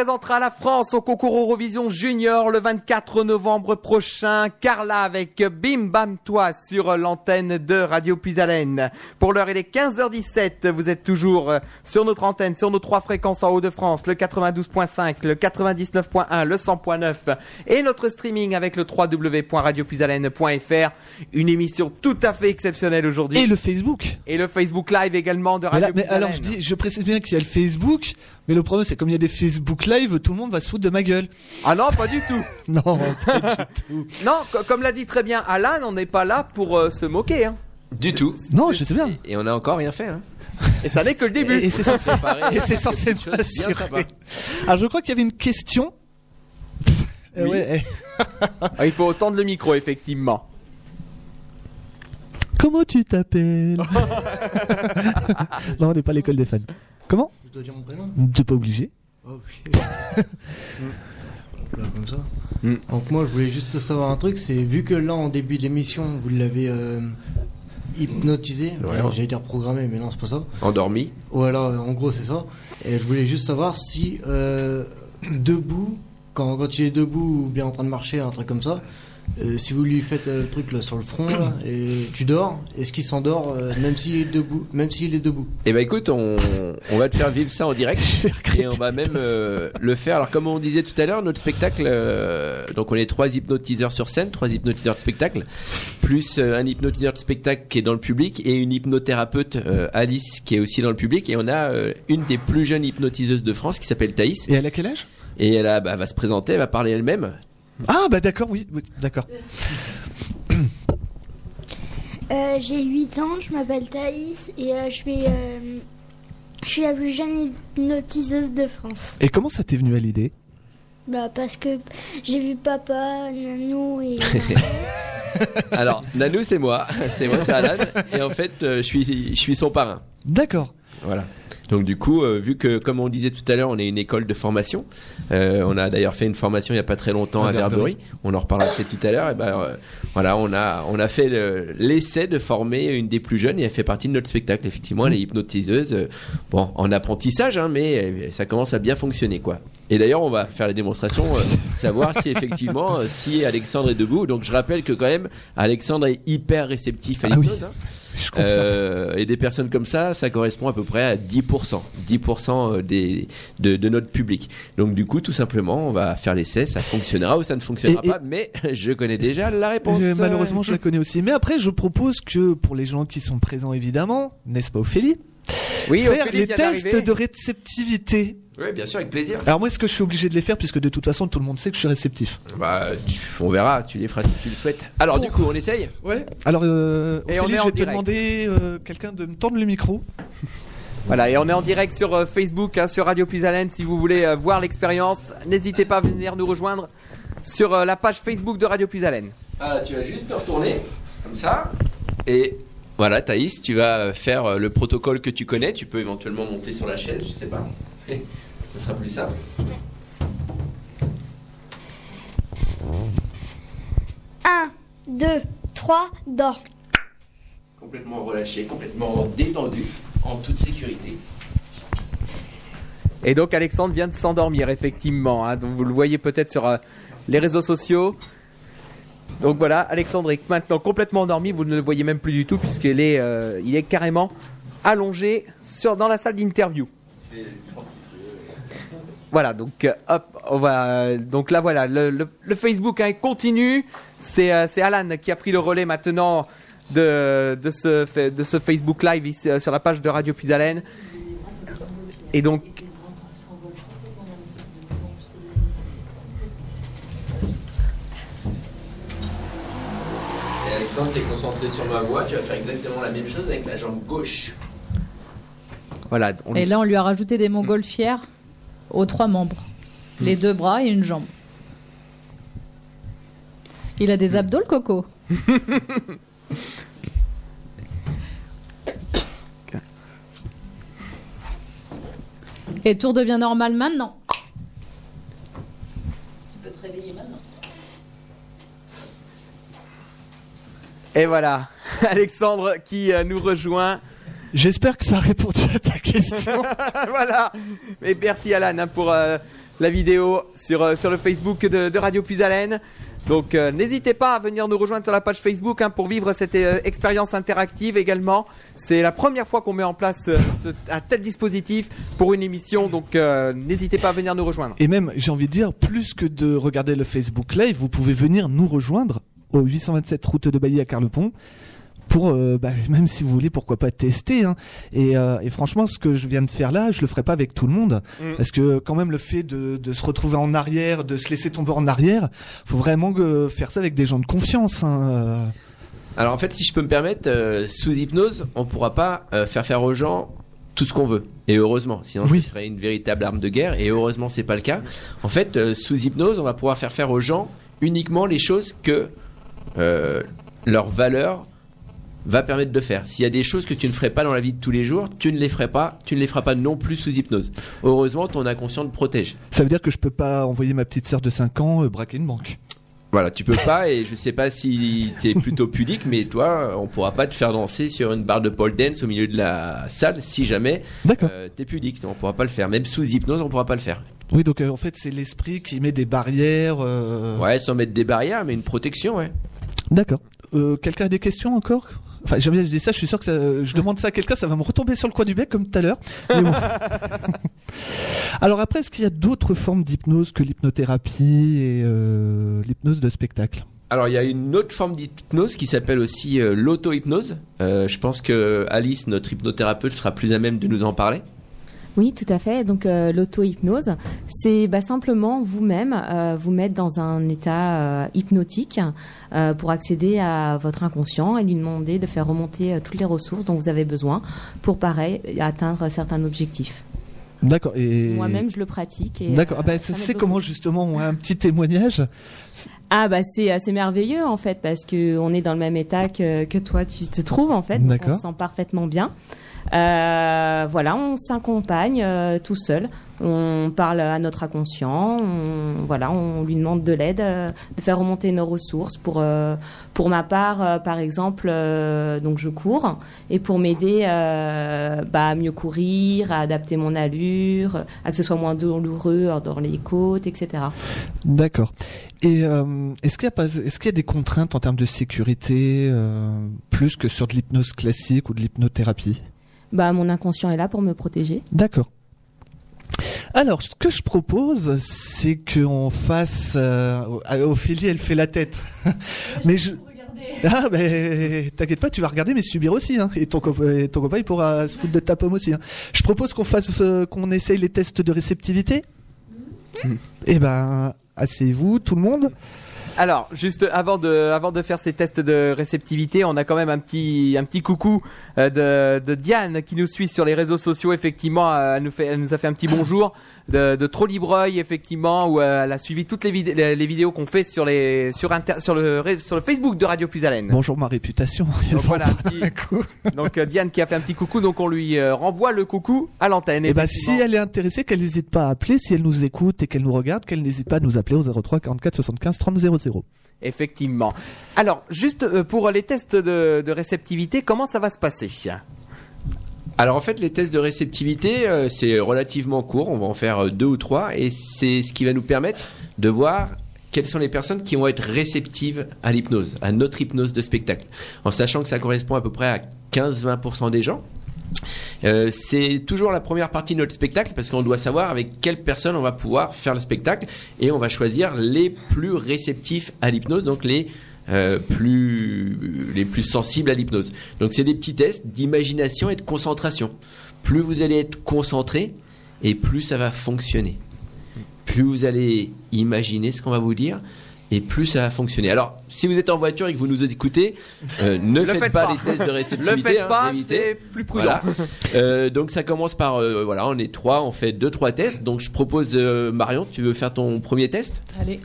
Représentera la France au concours Eurovision Junior le 24 novembre prochain. Carla avec Bim Bam Toi sur l'antenne de Radio Puisalène. Pour l'heure, il est 15h17. Vous êtes toujours euh, sur notre antenne, sur nos trois fréquences en Haut-de-France, le 92.5, le 99.1, le 100.9 et notre streaming avec le www.radiopuisalène.fr. Une émission tout à fait exceptionnelle aujourd'hui. Et le Facebook. Et le Facebook Live également de Mais, Radio là- mais alors je Puisalène. dis, je précise bien qu'il y a le Facebook, mais le problème c'est comme il y a des Facebook Live, tout le monde va se foutre de ma gueule. Ah non, pas du tout. Non, pas du tout. Non, co- comme l'a dit très bien Alan, on n'est pas là pour euh, se moquer. Hein. Du tout. Non, je sais bien. Et on a encore rien fait. Hein. Et ça n'est que le début. Et, et c'est censé, et c'est censé. Alors je crois qu'il y avait une question. Oui. ouais, eh. Ah, Il faut tendre le micro, effectivement. Comment tu t'appelles? Non, on n'est pas à l'école des fans. Comment Je dois dire mon prénom T'es pas obligé. Oh. Là, comme ça. Mm. Donc moi je voulais juste savoir un truc, c'est vu que là en début d'émission vous l'avez euh, hypnotisé, Ouais. euh, j'allais dire programmé mais non c'est pas ça. Endormi. Voilà, en gros c'est ça. Et je voulais juste savoir si euh, debout, quand, quand il est debout ou bien en train de marcher, un truc comme ça, euh, si vous lui faites euh, le truc là sur le front là, et tu dors, est-ce qu'il s'endort euh, même s'il est debout, même s'il est debout? Eh ben écoute, on, on va te faire vivre ça en direct et on va même euh, le faire. Alors comme on disait tout à l'heure, notre spectacle, euh, donc on est trois hypnotiseurs sur scène, trois hypnotiseurs de spectacle, plus euh, un hypnotiseur de spectacle qui est dans le public et une hypnothérapeute euh, Alice qui est aussi dans le public et on a euh, une des plus jeunes hypnotiseuses de France qui s'appelle Thaïs Et elle a quel âge? Et elle a, bah, va se présenter, elle va parler elle-même. Ah bah d'accord, oui, oui, d'accord. Euh, j'ai 8 ans, je m'appelle Thaïs et euh, je, suis, euh, je suis la plus jeune hypnotiseuse de France. Et comment ça t'est venu à l'idée? Bah, parce que j'ai vu papa, Nanou et. Alors Nanou c'est moi, c'est moi c'est Alan et en fait euh, je suis je suis son parrain. D'accord. Voilà. Donc du coup, euh, vu que comme on disait tout à l'heure, on est une école de formation. euh, on a d'ailleurs fait une formation il y a pas très longtemps À à Verberie. On en reparlera peut-être tout à l'heure. Et ben euh, voilà, on a on a fait le- l'essai de former une des plus jeunes et elle fait partie de notre spectacle. Effectivement, elle est hypnotiseuse. euh, bon, en apprentissage, hein, mais euh, ça commence à bien fonctionner quoi. Et d'ailleurs, on va faire la démonstration, euh, savoir si effectivement, si Alexandre est debout. Donc je rappelle que quand même, Alexandre est hyper réceptif à Ah oui. l'hypnose. hein. Euh, et des personnes comme ça, ça correspond à peu près à 10%, 10% des, de, de notre public. Donc du coup, tout simplement, on va faire l'essai, ça fonctionnera ou ça ne fonctionnera Et- et- pas, mais je connais déjà la réponse. Euh, malheureusement, je la connais aussi. Mais après, je propose que pour les gens qui sont présents, évidemment, n'est-ce pas Ophélie? Oui, Faire Ophélie les tests de réceptivité. Oui, bien sûr, avec plaisir. Alors moi, est-ce que je suis obligé de les faire puisque de toute façon, tout le monde sait que je suis réceptif Bah, tu- on verra, tu les feras si tu le souhaites. Alors du coup, on essaye Ouais. Alors, euh, Et on Ophélie, est en je vais te direct. demander euh, quelqu'un de me tendre le micro. Voilà, et on est en direct sur euh, Facebook, hein, sur Radio Puisalène. Si vous voulez euh, voir l'expérience, n'hésitez pas à venir nous rejoindre sur euh, la page Facebook de Radio Puisalène. Ah, tu vas juste te retourner, comme ça. Et voilà, Thaïs, tu vas faire euh, le protocole que tu connais. Tu peux éventuellement monter sur la chaise, je sais pas. Ce sera plus simple. 1, 2, 3, dors. Complètement relâché, complètement détendu, en toute sécurité. Et donc Alexandre vient de s'endormir, effectivement. hein. donc vous le voyez peut-être sur euh, les réseaux sociaux. Donc voilà, Alexandre est maintenant complètement endormi. Vous ne le voyez même plus du tout puisqu'il est, euh, il est carrément allongé sur, dans la salle d'interview. Voilà, donc euh, hop, on va. Donc là, voilà, le, le- le Facebook hein, continue. C'est euh, c'est Alan qui a pris le relais maintenant de, de, ce, de ce Facebook Live ici, euh, sur la page de Radio Puisalène. Et donc, Et Alexandre, t'es concentré sur ma voix, tu vas faire exactement la même chose avec la jambe gauche. voilà. on Et lui- là, on lui a rajouté des montgolfières aux trois membres. Les deux bras et une jambe. Il a des abdos, le coco. Et tout redevient normal maintenant. Tu peux te réveiller maintenant. Et voilà, Alexandre qui euh, nous rejoint. J'espère que ça à ta question. voilà. Et merci Alan hein, pour euh, la vidéo sur, euh, sur le Facebook de, de Radio Plus Haleine. Donc euh, n'hésitez pas à venir nous rejoindre sur la page Facebook hein, pour vivre cette expérience interactive également. C'est la première fois qu'on met en place ce- un tel dispositif pour une émission, donc n'hésitez pas à venir nous rejoindre. Et même, j'ai envie de dire, plus que de regarder le Facebook Live, vous pouvez venir nous rejoindre au 827 route de Bailly à Carlepont pour, euh, bah, même si vous voulez, pourquoi pas tester. hein. Et, euh, et franchement, ce que je viens de faire là, je le ferai pas avec tout le monde, Mm. parce que quand même le fait de, de se retrouver en arrière, de se laisser tomber en arrière, faut vraiment faire ça avec des gens de confiance. hein, euh. Alors en fait, si je peux me permettre, euh, sous hypnose, on pourra pas euh, faire faire aux gens tout ce qu'on veut. Et heureusement, sinon Oui. ce serait une véritable arme de guerre. Et heureusement, c'est pas le cas. En fait, euh, sous hypnose, on va pouvoir faire faire aux gens uniquement les choses que leur valeur va permettre de faire. S'il y a des choses que tu ne ferais pas dans la vie de tous les jours, tu ne les ferais pas, tu ne les feras pas non plus sous hypnose. Heureusement, ton inconscient te protège. Ça veut dire que je peux pas envoyer ma petite sœur de 5 ans euh, braquer une banque. Voilà, tu peux pas, et je sais pas si t'es plutôt pudique, mais toi, on pourra pas te faire danser sur une barre de pole dance au milieu de la salle si jamais D'accord. euh, t'es pudique. On pourra pas le faire. Même sous hypnose, on pourra pas le faire. Oui, donc euh, en fait, c'est l'esprit qui met des barrières. euh, Ouais, sans mettre des barrières, mais une protection, ouais. D'accord. Quelqu'un a des questions encore? Enfin, j'aime bien, je dis ça, je suis sûr que ça- je demande ça à quelqu'un, ça va me retomber sur le coin du bec comme tout à l'heure. Bon. Alors après, est-ce qu'il y a d'autres formes d'hypnose que l'hypnothérapie et euh, l'hypnose de spectacle? Alors, il y a une autre forme d'hypnose qui s'appelle aussi euh, l'auto-hypnose. Euh, je pense que Alice, notre hypnothérapeute, sera plus à même de nous en parler. Oui, tout à fait. Donc euh, l'auto-hypnose, c'est bah, simplement vous-même euh, vous mettre dans un état euh, hypnotique pour accéder à votre inconscient et lui demander de faire remonter toutes les ressources dont vous avez besoin pour pareil atteindre certains objectifs. D'accord. Et Moi-même, je le pratique. D'accord. Ah bah, c'est comment justement un petit témoignage? Ah bah c'est assez merveilleux en fait parce que on est dans le même état que, que toi tu te trouves en fait. On se sent parfaitement bien. Euh, voilà, on s'accompagne euh, tout seul. On parle à notre inconscient. On, voilà, on lui demande de l'aide, euh, de faire remonter nos ressources. Pour euh, pour ma part, euh, par exemple, donc je cours et pour m'aider bah, à mieux courir, à adapter mon allure, à que ce soit moins douloureux dans les côtes, etc. D'accord. Et est-ce qu'il y a pas, est-ce qu'il y a des contraintes en termes de sécurité plus que sur de l'hypnose classique ou de l'hypnothérapie? Bah mon inconscient est là pour me protéger. D'accord. Alors, ce que je propose, c'est qu'on fasse. Euh, Ophélie, elle fait la tête. mais je. Ah, mais t'inquiète pas, tu vas regarder, mais subir aussi. Hein. Et, ton et ton copain, il pourra se foutre de ta pomme aussi. Hein. Je propose qu'on fasse, euh, qu'on essaye les tests de réceptivité. Eh ben, asseyez-vous, tout le monde. Alors, juste avant de, avant de faire ces tests de réceptivité, on a quand même un petit, un petit coucou euh, de, de Diane qui nous suit sur les réseaux sociaux. Effectivement, euh, elle nous, fait, elle nous a fait un petit bonjour de, de Trolleybreuil, effectivement, où euh, elle a suivi toutes les, vid- les, vidéos qu'on fait sur les, sur inter, sur le, sur le Facebook de Radio Plus Haleine. Bonjour ma réputation. Donc voilà, petit- donc Diane qui a fait un petit coucou, donc on lui renvoie le coucou à l'antenne. Et bah, effectivement. si elle est intéressée, qu'elle n'hésite pas à appeler. Si elle nous écoute et qu'elle nous regarde, qu'elle n'hésite pas à nous appeler au 03 44 75 30 00. Effectivement. Alors, juste euh, pour les tests de, de réceptivité, comment ça va se passer? Alors en fait, les tests de réceptivité, euh, c'est relativement court. On va en faire euh, deux ou trois, et c'est ce qui va nous permettre de voir quelles sont les personnes qui vont être réceptives à l'hypnose, à notre hypnose de spectacle, en sachant que ça correspond à peu près à 15-20% des gens. Euh, c'est toujours la première partie de notre spectacle parce qu'on doit savoir avec quelle personne on va pouvoir faire le spectacle et on va choisir les plus réceptifs à l'hypnose, donc les euh, plus les plus sensibles à l'hypnose. Donc c'est des petits tests d'imagination et de concentration. Plus vous allez être concentré et plus ça va fonctionner. Plus vous allez imaginer ce qu'on va vous dire et plus ça va fonctionner. Alors, si vous êtes en voiture et que vous nous écoutez, euh, ne Le faites, faites pas, pas. les tests de réceptivité. Le faites hein, pas, évitez. c'est plus prudent. Voilà. Euh, donc ça commence par euh, voilà, on est trois, on fait deux trois tests. Donc je propose euh, Marion, tu veux faire ton premier test? Allez.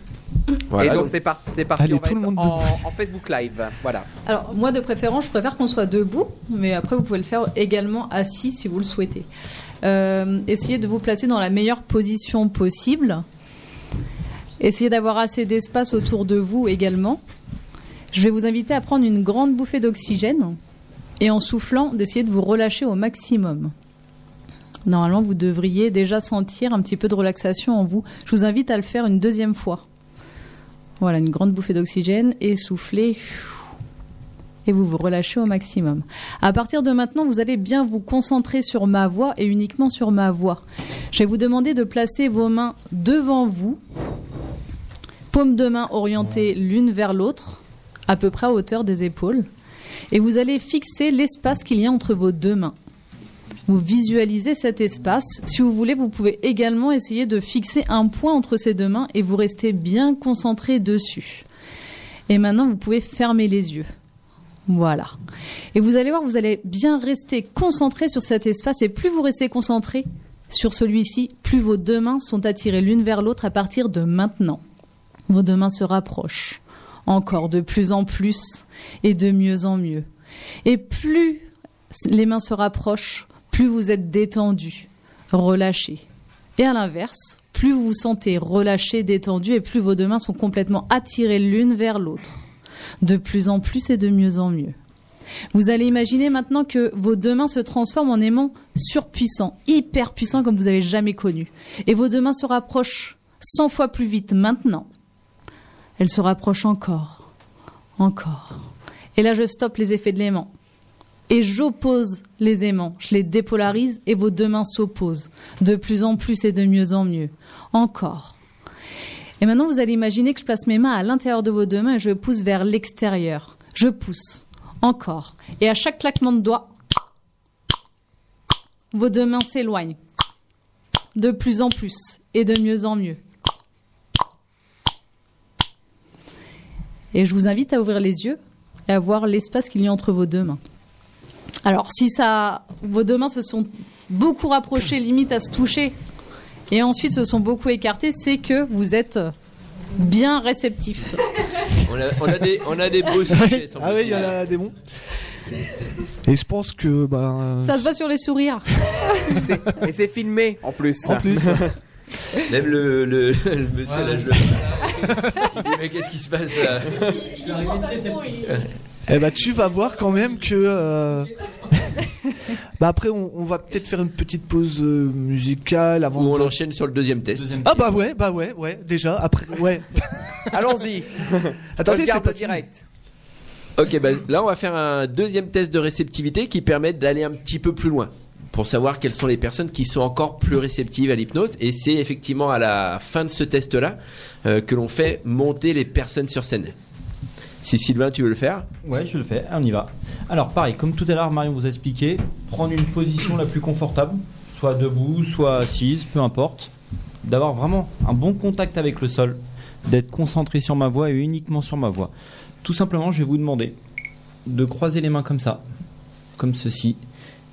Voilà, Et donc c'est par- c'est parti, Allez, on va tout le être monde en, en Facebook Live. Voilà. Alors, moi, de préférence, je préfère qu'on soit debout, mais après, vous pouvez le faire également assis si vous le souhaitez. Euh, essayez de vous placer dans la meilleure position possible. Essayez d'avoir assez d'espace autour de vous également. Je vais vous inviter à prendre une grande bouffée d'oxygène et en soufflant, d'essayer de vous relâcher au maximum. Normalement, vous devriez déjà sentir un petit peu de relaxation en vous. Je vous invite à le faire une deuxième fois. Voilà, une grande bouffée d'oxygène et soufflez. Et vous vous relâchez au maximum. À partir de maintenant, vous allez bien vous concentrer sur ma voix et uniquement sur ma voix. Je vais vous demander de placer vos mains devant vous, paumes de main orientées l'une vers l'autre, à peu près à hauteur des épaules. Et vous allez fixer l'espace qu'il y a entre vos deux mains. Vous visualisez cet espace. Si vous voulez, vous pouvez également essayer de fixer un point entre ces deux mains et vous restez bien concentré dessus. Et maintenant, vous pouvez fermer les yeux. Voilà. Et vous allez voir, vous allez bien rester concentré sur cet espace et plus vous restez concentré sur celui-ci, plus vos deux mains sont attirées l'une vers l'autre à partir de maintenant. Vos deux mains se rapprochent encore de plus en plus et de mieux en mieux. Et plus les mains se rapprochent, plus vous êtes détendu, relâché. Et à l'inverse, plus vous vous sentez relâché, détendu, et plus vos deux mains sont complètement attirées l'une vers l'autre. De plus en plus et de mieux en mieux. Vous allez imaginer maintenant que vos deux mains se transforment en aimants surpuissants, hyper puissants comme vous avez jamais connu. Et vos deux mains se rapprochent 100 fois plus vite maintenant. Elles se rapprochent encore, encore. Et là, je stoppe les effets de l'aimant et j'oppose les aimants, je les dépolarise et vos deux mains s'opposent, de plus en plus et de mieux en mieux. Encore. Et maintenant, vous allez imaginer que je place mes mains à l'intérieur de vos deux mains et je pousse vers l'extérieur. Je pousse. Encore. Et à chaque claquement de doigts, vos deux mains s'éloignent. De plus en plus et de mieux en mieux. Et je vous invite à ouvrir les yeux et à voir l'espace qu'il y a entre vos deux mains. Alors, si ça, vos deux mains se sont beaucoup rapprochées, limite à se toucher, et ensuite se sont beaucoup écartées, c'est que vous êtes bien réceptif. On a, on a des, on a des beaux sujets. Ah oui, il y en a des bons. Et je pense que bah, Ça se voit sur les sourires. Et c'est filmé en plus. en plus, Même le, le, le monsieur là, je le. Mais qu'est-ce qui se passe là eh bah, tu vas voir quand même que. euh, bah après, on, on va peut-être faire une petite pause euh, musicale avant. Ou on de- enchaîne sur le deuxième test. Ah bah ouais, bah ouais, ouais. Déjà après, ouais. Allons-y. Attendez, je c'est pas le direct. Ok, bah, là on va faire un deuxième test de réceptivité qui permet d'aller un petit peu plus loin pour savoir quelles sont les personnes qui sont encore plus réceptives à l'hypnose. Et c'est effectivement à la fin de ce test-là euh, que l'on fait monter les personnes sur scène. Si Sylvain, tu veux le faire? Ouais, je le fais, on y va. Alors pareil, comme tout à l'heure Marion vous a expliqué, prendre une position la plus confortable, soit debout, soit assise, peu importe. D'avoir vraiment un bon contact avec le sol, d'être concentré sur ma voix et uniquement sur ma voix. Tout simplement, je vais vous demander de croiser les mains comme ça, comme ceci,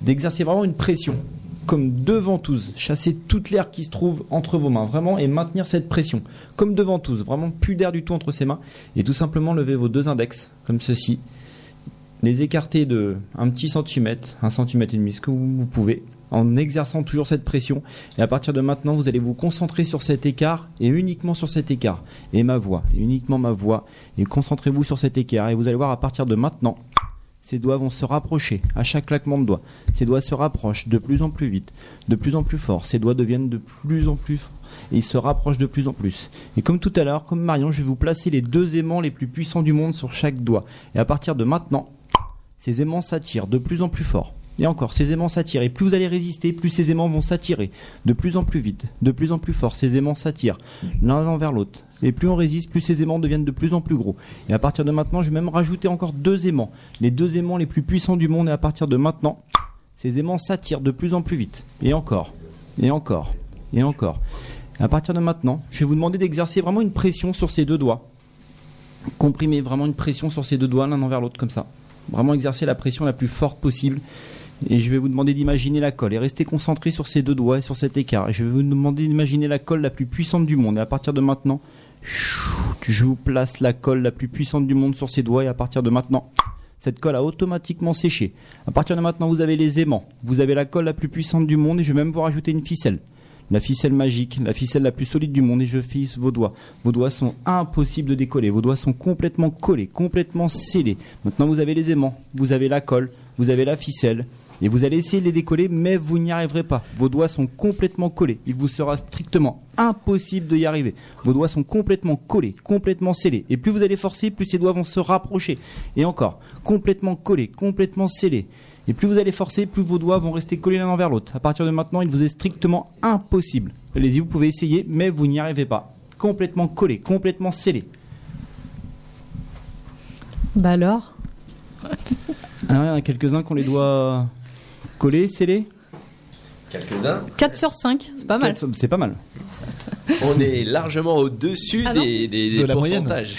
d'exercer vraiment une pression, comme deux ventouses, chasser toute l'air qui se trouve entre vos mains, vraiment, et maintenir cette pression, comme deux ventouses, vraiment plus d'air du tout entre ces mains, et tout simplement lever vos deux index, comme ceci, les écarter de un petit centimètre, un centimètre et demi, ce que vous pouvez, en exerçant toujours cette pression. Et à partir de maintenant, vous allez vous concentrer sur cet écart et uniquement sur cet écart. Et ma voix, et uniquement ma voix. Et concentrez-vous sur cet écart. Et vous allez voir à partir de maintenant, ces doigts vont se rapprocher à chaque claquement de doigts. Ces doigts se rapprochent de plus en plus vite, de plus en plus fort. Ces doigts deviennent de plus en plus forts. Et ils se rapprochent de plus en plus. Et comme tout à l'heure, comme Marion, je vais vous placer les deux aimants les plus puissants du monde sur chaque doigt. Et à partir de maintenant, ces aimants s'attirent de plus en plus fort. Et encore, ces aimants s'attirent. Et plus vous allez résister, plus ces aimants vont s'attirer. De plus en plus vite, de plus en plus fort. Ces aimants s'attirent l'un vers l'autre. Et plus on résiste, plus ces aimants deviennent de plus en plus gros. Et à partir de maintenant, je vais même rajouter encore deux aimants. Les deux aimants les plus puissants du monde. Et à partir de maintenant, ces aimants s'attirent de plus en plus vite. Et encore, et encore, et encore. À partir de maintenant, je vais vous demander d'exercer vraiment une pression sur ces deux doigts. Comprimez vraiment une pression sur ces deux doigts l'un envers l'autre comme ça. Vraiment exercer la pression la plus forte possible. Et je vais vous demander d'imaginer la colle et rester concentré sur ces deux doigts et sur cet écart. Et je vais vous demander d'imaginer la colle la plus puissante du monde. Et à partir de maintenant, je vous place la colle la plus puissante du monde sur ces doigts. Et à partir de maintenant, cette colle a automatiquement séché. À partir de maintenant, vous avez les aimants. Vous avez la colle la plus puissante du monde. Et je vais même vous rajouter une ficelle. La ficelle magique, la ficelle la plus solide du monde. Et je fixe vos doigts. Vos doigts sont impossibles de décoller. Vos doigts sont complètement collés, complètement scellés. Maintenant, vous avez les aimants. Vous avez la colle. Vous avez la ficelle. Et vous allez essayer de les décoller, mais vous n'y arriverez pas. Vos doigts sont complètement collés. Il vous sera strictement impossible de y arriver. Vos doigts sont complètement collés, complètement scellés. Et plus vous allez forcer, plus ces doigts vont se rapprocher. Et encore, complètement collés, complètement scellés. Et plus vous allez forcer, plus vos doigts vont rester collés l'un envers l'autre. À partir de maintenant, il vous est strictement impossible. Allez-y, vous pouvez essayer, mais vous n'y arrivez pas. Complètement collés, complètement scellés. Bah alors? Alors, il y en a quelques-uns qui ont les doigts collés, scellés. Quelques-uns. 4 sur 5, c'est pas mal. C'est pas mal. On est largement au-dessus Ah des, des- De des la moyenne. pourcentages.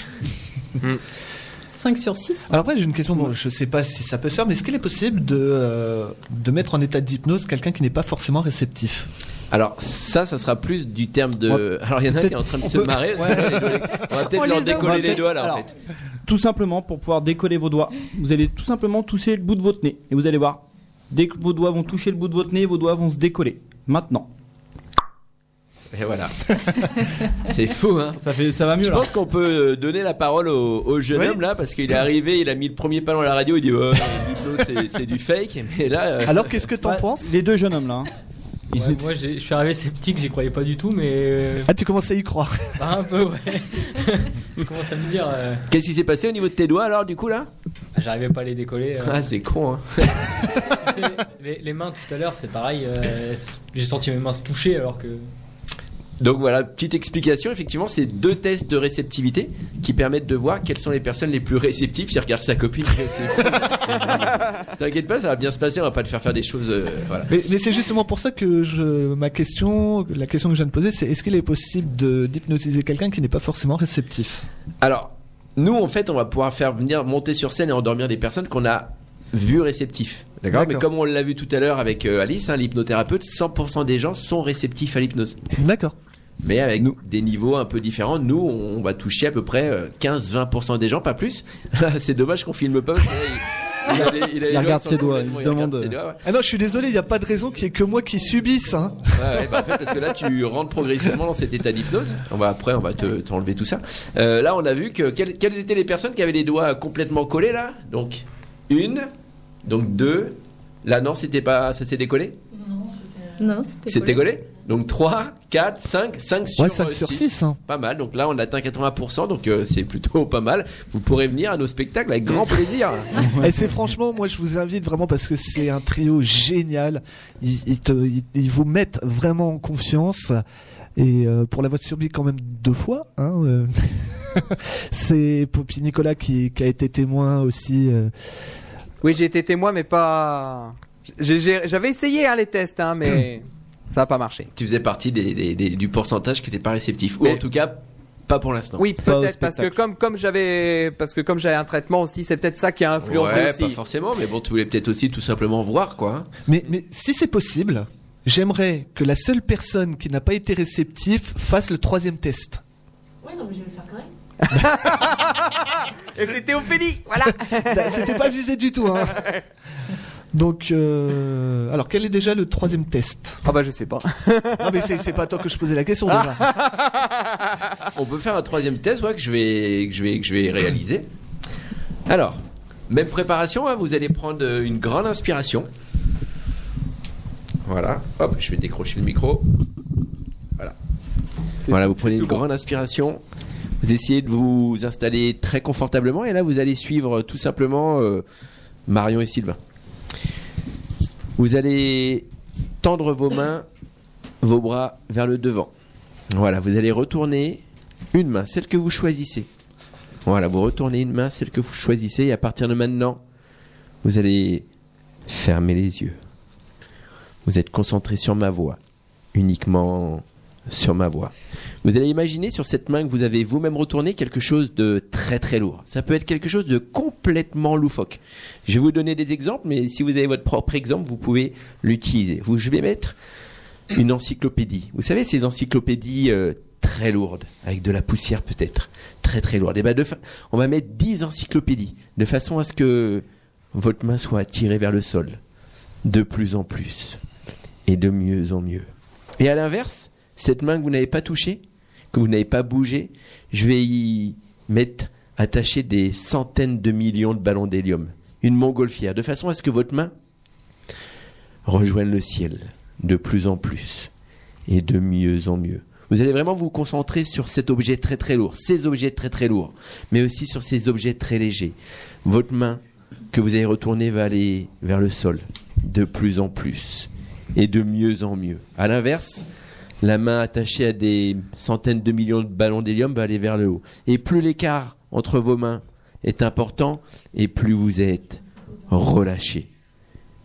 5 sur 6. Alors après, j'ai une question. Bon, je sais pas si ça peut se faire, mais est-ce qu'il est possible de euh, de mettre en état d'hypnose quelqu'un qui n'est pas forcément réceptif? Alors ça, ça sera plus du terme de. Alors il y en a un qui est en train de se peut- marrer. Ouais. On va peut-être leur décoller les doigts là en fait. Tout simplement, pour pouvoir décoller vos doigts, vous allez tout simplement toucher le bout de votre nez. Et vous allez voir, dès que vos doigts vont toucher le bout de votre nez, vos doigts vont se décoller. Maintenant. Et voilà. C'est fou, hein. Ça, fait, ça va mieux Je là. pense qu'on peut euh, donner la parole au, au jeune Oui. homme là parce qu'il est arrivé, il a mis le premier pas dans la radio, il dit ouais, l'hypnose, c'est- du fake, mais là. euh, Alors, qu'est-ce que t'en penses? Les deux jeunes hommes là. hein. Ils Ouais, étaient- moi, je suis arrivé sceptique, j'y croyais pas du tout, mais euh, Ah, tu commences à y croire. bah, un peu, ouais. je commence à me dire, euh, Qu'est-ce qui s'est passé au niveau de tes doigts alors du coup là? J'arrivais pas à les décoller. euh. Ah c'est con. Hein. Les, les mains tout à l'heure, c'est pareil. euh, j'ai senti mes mains se toucher alors que. Donc voilà, petite explication. Effectivement, c'est deux tests de réceptivité qui permettent de voir quelles sont les personnes les plus réceptives. Il regarde sa copine. T'inquiète pas, ça va bien se passer. On va pas te faire faire des choses. euh, voilà. Mais, mais c'est justement pour ça que je, ma question, la question que je viens de poser, c'est est-ce qu'il est possible de d'hypnotiser quelqu'un qui n'est pas forcément réceptif? Alors, nous, en fait, on va pouvoir faire venir monter sur scène et endormir des personnes qu'on a vues réceptifs. D'accord Mais comme on l'a vu tout à l'heure avec euh, Alice, hein, l'hypnothérapeute, 100% des gens sont réceptifs à l'hypnose. D'accord. Mais avec des niveaux un peu différents, nous, on va toucher à peu près euh, 15-20% des gens, pas plus. C'est dommage qu'on filme pas. il, il a les- il a les Il regarde ses sont doigts, il demande- ses doigts, ouais. Ah non, je suis désolé, il n'y a pas de raison qu'il y ait que moi qui subisse. Hein. Ouais, ouais, bah, en fait, parce que là, tu rentres progressivement dans cet état d'hypnose. On va après, on va te t'enlever tout ça. Euh, là, on a vu que quelles, quelles étaient les personnes qui avaient les doigts complètement collés là? Donc une, donc deux. Là, non, c'était pas, ça s'est décollé? Non, c'était. C'était collé. Donc 3, 4, 5, 5 sur, Ouais, 5 euh, sur six. 6. Hein. Pas mal. Donc là, on atteint 80%. Donc euh, c'est plutôt pas mal. Vous pourrez venir à nos spectacles avec grand plaisir. Et c'est franchement, moi je vous invite vraiment parce que c'est un trio génial. Ils, ils te- ils- ils vous mettent vraiment en confiance. Et euh, pour la voix de survie quand même deux fois. Hein, euh. c'est Poppy Nicolas qui, qui a été témoin aussi. Oui, j'ai été témoin, mais pas. J'avais essayé hein, les tests, hein, mais ça n'a pas marché. tu faisais partie des, des- des- du pourcentage qui n'était pas réceptif. Ou Mais- en tout cas, pas pour l'instant. Oui, peut-être parce que comme comme j'avais parce que comme j'avais un traitement aussi, c'est peut-être ça qui a influencé Ouais, aussi. pas forcément, mais bon, tu voulais peut-être aussi tout simplement voir, quoi. Mais, mais si c'est possible, j'aimerais que la seule personne qui n'a pas été réceptif fasse le troisième test. Oui, non, mais je vais le faire quand même. Et c'était Ophélie, voilà. Bah, C'était pas visé du tout. Hein. Donc, euh, alors quel est déjà le troisième test? Ah bah je sais pas. Non mais c'est pas toi que je posais la question déjà. On peut faire un troisième test, ouais, que je vais, que je vais, que je vais réaliser. Alors, même préparation, hein, vous allez prendre euh, une grande inspiration. Voilà, hop, je vais décrocher le micro. Voilà. Voilà, vous prenez une grande inspiration. Vous essayez de vous installer très confortablement et là vous allez suivre euh, tout simplement euh, Marion et Sylvain. Vous allez tendre vos mains, vos bras vers le devant. Voilà, vous allez retourner une main, celle que vous choisissez. Voilà, vous retournez une main, celle que vous choisissez, et à partir de maintenant, vous allez fermer les yeux. Vous êtes concentré sur ma voix, uniquement sur ma voix. Vous allez imaginer sur cette main que vous avez vous-même retourné quelque chose de très très lourd. Ça peut être quelque chose de complètement loufoque. Je vais vous donner des exemples, mais si vous avez votre propre exemple, vous pouvez l'utiliser. Je vais mettre une encyclopédie. Vous savez, ces encyclopédies euh, très lourdes, avec de la poussière peut-être, très très lourde. Et ben on va mettre 10 encyclopédies, de façon à ce que votre main soit attirée vers le sol, de plus en plus, et de mieux en mieux. Et à l'inverse, cette main que vous n'avez pas touchée, que vous n'avez pas bougée, je vais y mettre attaché des centaines de millions de ballons d'hélium, une montgolfière, de façon à ce que votre main rejoignent le ciel de plus en plus et de mieux en mieux. Vous allez vraiment vous concentrer sur cet objet très très lourd, ces objets très très lourds, mais aussi sur ces objets très légers. Votre main que vous allez retourner va aller vers le sol de plus en plus et de mieux en mieux. À l'inverse, la main attachée à des centaines de millions de ballons d'hélium va aller vers le haut. Et plus l'écart entre vos mains est important, et plus vous êtes relâché,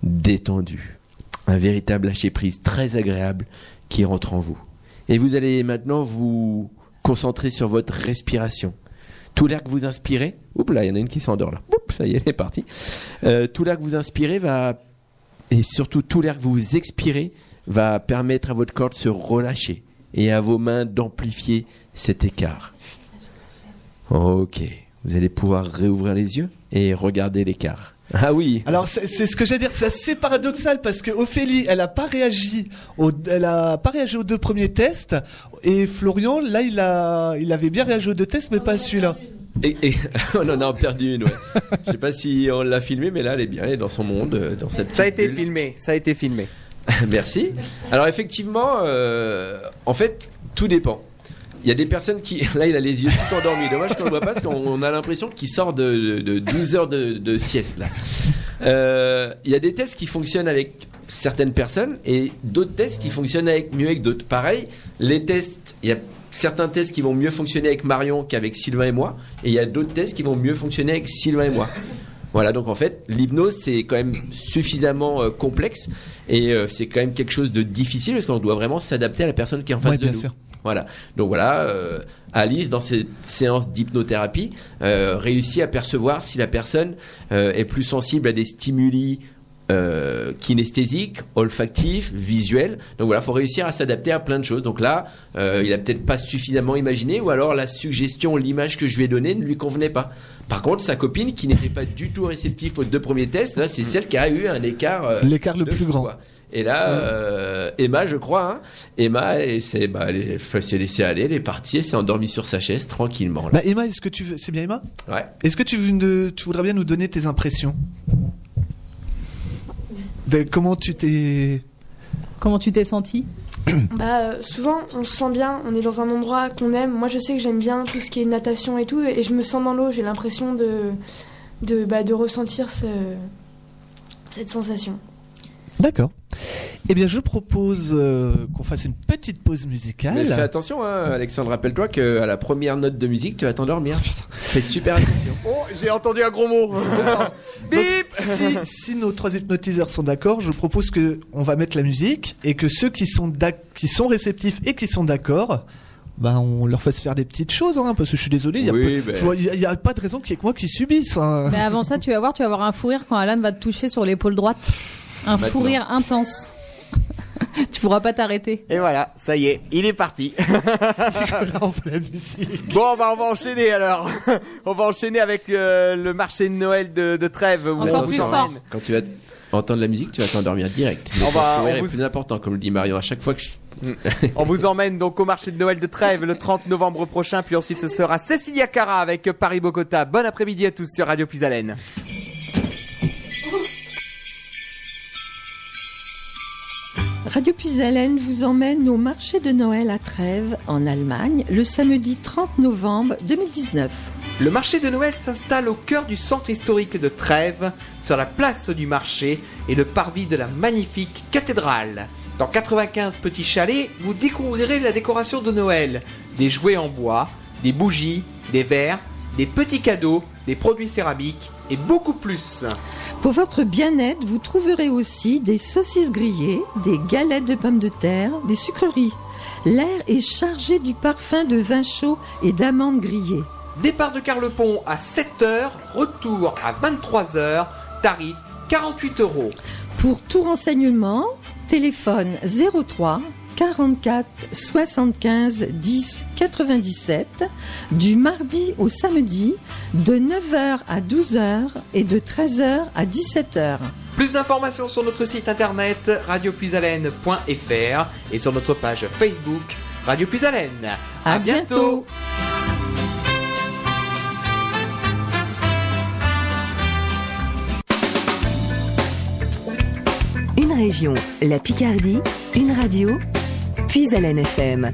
détendu. Un véritable lâcher-prise très agréable qui rentre en vous. Et vous allez maintenant vous concentrer sur votre respiration. Tout l'air que vous inspirez, oups là, il y en a une qui s'endort là. Oups, ça y est, elle est partie. Euh, tout l'air que vous inspirez va, et surtout tout l'air que vous expirez, va permettre à votre corps de se relâcher et à vos mains d'amplifier cet écart. Ok, vous allez pouvoir réouvrir les yeux et regarder l'écart. Ah oui. Alors c'est ce que j'allais dire, c'est assez paradoxal parce que Ophélie, elle a pas réagi, au, elle a pas réagi aux deux premiers tests et Florian, là, il a, il avait bien réagi aux deux tests, mais pas à celui-là. Et, et on en a perdu une, ouais. Je sais pas si on l'a filmé, mais là, elle est bien, elle est dans son monde, euh, dans cette Ça a été bulle. filmé, ça a été filmé. Merci. Alors effectivement, euh, en fait, tout dépend. Il y a des personnes qui, là, il a les yeux tout endormis. Dommage qu'on le voit pas parce qu'on a l'impression qu'il sort de, de, de 12 heures de, de sieste là. Euh, Il y a des tests qui fonctionnent avec certaines personnes et d'autres tests qui fonctionnent avec mieux avec d'autres. Pareil, les tests, il y a certains tests qui vont mieux fonctionner avec Marion qu'avec Sylvain et moi, et il y a d'autres tests qui vont mieux fonctionner avec Sylvain et moi. Voilà, donc en fait, l'hypnose, c'est quand même suffisamment euh, complexe et euh, c'est quand même quelque chose de difficile parce qu'on doit vraiment s'adapter à la personne qui est en face Ouais, de bien nous. sûr. Voilà. Donc voilà, euh, Alice, dans ses séances d'hypnothérapie, euh, réussit à percevoir si la personne euh, est plus sensible à des stimuli euh, kinesthésiques, olfactifs, visuels. Donc voilà, faut réussir à s'adapter à plein de choses. Donc là, euh, il a peut-être pas suffisamment imaginé, ou alors la suggestion, l'image que je lui ai donnée ne lui convenait pas. Par contre, sa copine, qui n'était pas du tout réceptive aux deux premiers tests, là, c'est celle qui a eu un écart. euh, L'écart le plus fou, grand. quoi. Et là, euh, Emma, je crois, hein, Emma, elle s'est bah, elle est- elle s'est laissée aller, elle est partie, elle s'est endormie sur sa chaise tranquillement. Là. Bah Emma, est-ce que tu veux, c'est bien Emma? Ouais. Est-ce que tu, veux tu voudrais bien nous donner tes impressions? De comment tu t'es Comment tu t'es senti Bah, euh, souvent, on se sent bien, on est dans un endroit qu'on aime. Moi, je sais que j'aime bien tout ce qui est natation et tout, et je me sens dans l'eau. J'ai l'impression de, de, bah, de ressentir ce, cette sensation. D'accord. Eh bien, je propose euh, qu'on fasse une petite pause musicale. Mais fais attention, hein, Alexandre, rappelle-toi qu'à la première note de musique, tu vas t'endormir. Fais super attention. Oh, j'ai entendu un gros mot. Donc, si, si nos trois hypnotiseurs sont d'accord, je propose que on va mettre la musique et que ceux qui sont qui sont réceptifs et qui sont d'accord, bah on leur fasse faire des petites choses, hein, parce que je suis désolé, il y a Oui, peu- ben. je vois- il y a- il y a pas de raison qu'il y ait que moi qui subisse. hein. Mais avant ça, tu vas voir, tu vas avoir un fou rire quand Alan va te toucher sur l'épaule droite. Un fou rire intense. tu pourras pas t'arrêter. Et voilà, ça y est, il est parti. Bon, bah on va enchaîner alors. on va enchaîner avec euh, le marché de Noël de, de Trèves. où Encore on plus vous fort. emmène. Quand tu vas entendre la musique, tu vas t'endormir direct. Mais On va- est vous- plus important, comme le dit Marion à chaque fois que je... On vous emmène donc au marché de Noël de Trèves le 30 novembre prochain, puis ensuite ce sera Cécilia Cara avec Paris Bogota. Bon après-midi à tous sur Radio Puisalène. Radio Puisalène vous emmène au marché de Noël à Trèves, en Allemagne, le samedi 30 novembre 2019. Le marché de Noël s'installe au cœur du centre historique de Trèves, sur la place du marché et le parvis de la magnifique cathédrale. Dans 95 petits chalets, vous découvrirez la décoration de Noël, des jouets en bois, des bougies, des verres, des petits cadeaux, des produits céramiques et beaucoup plus. Pour votre bien-être, vous trouverez aussi des saucisses grillées, des galettes de pommes de terre, des sucreries. L'air est chargé du parfum de vin chaud et d'amandes grillées. Départ de Carlepont à 7h, retour à 23h, tarif 48 euros. Pour tout renseignement, téléphone 03 44 75 10 97 du mardi au samedi de 9h à 12h et de 13h à 17h. Plus d'informations sur notre site internet radiopuisalène.fr et sur notre page Facebook Radio Puisalène. À bientôt. Une région, la Picardie, une radio, puis à FM.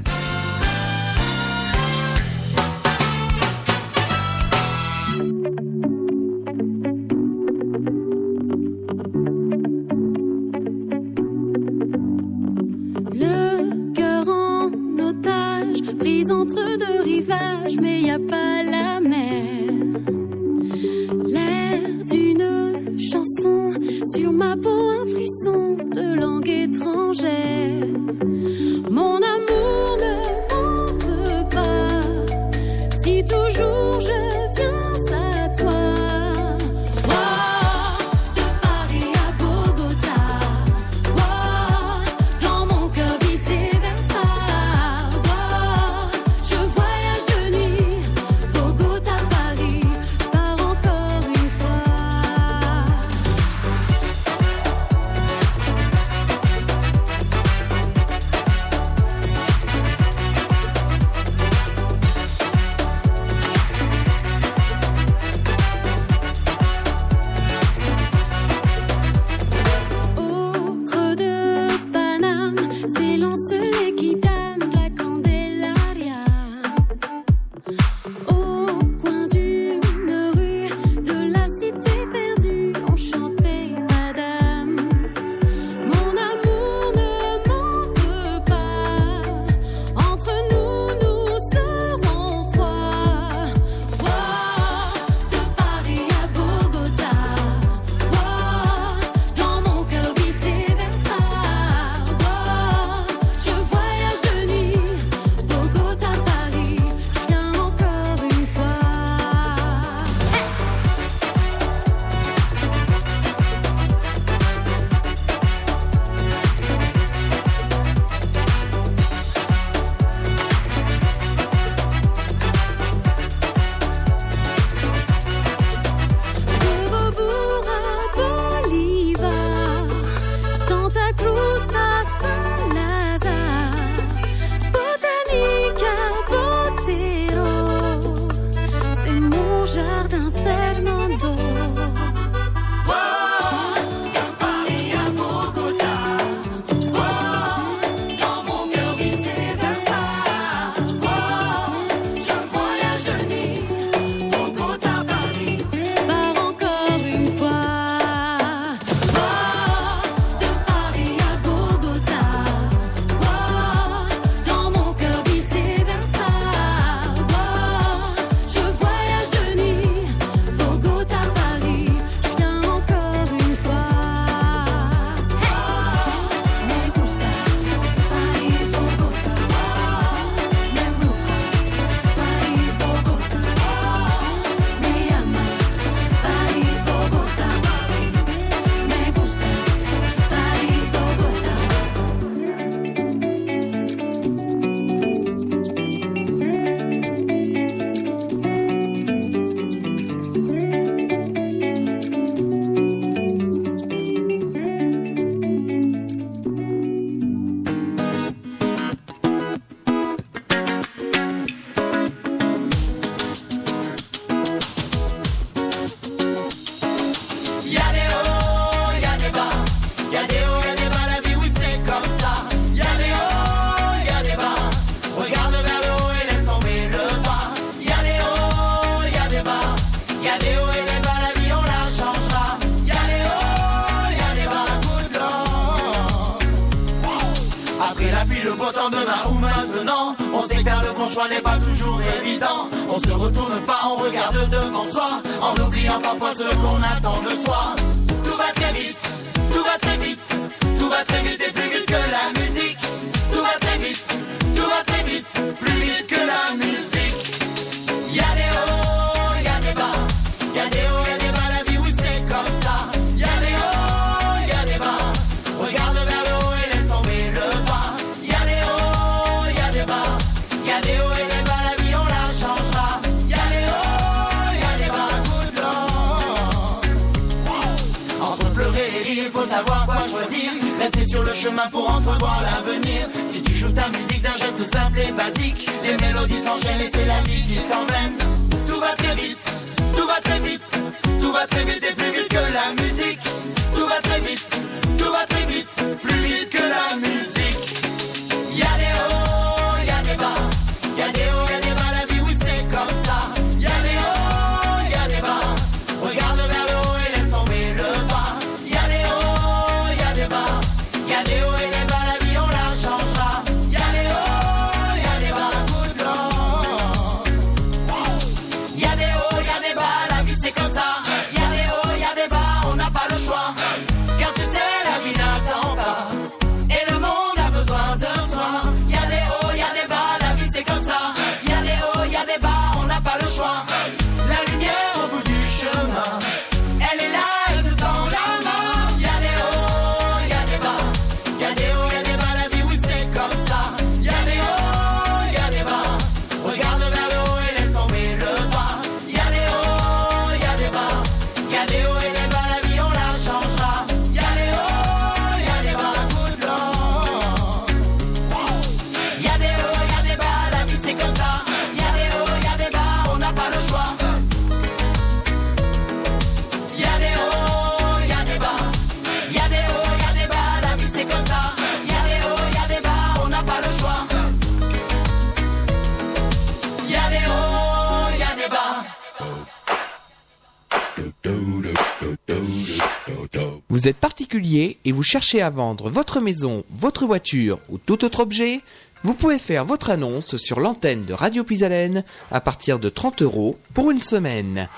Et vous cherchez à vendre votre maison, votre voiture ou tout autre objet Vous pouvez faire votre annonce sur l'antenne de Radio Puisalène à partir de 30 euros pour une semaine.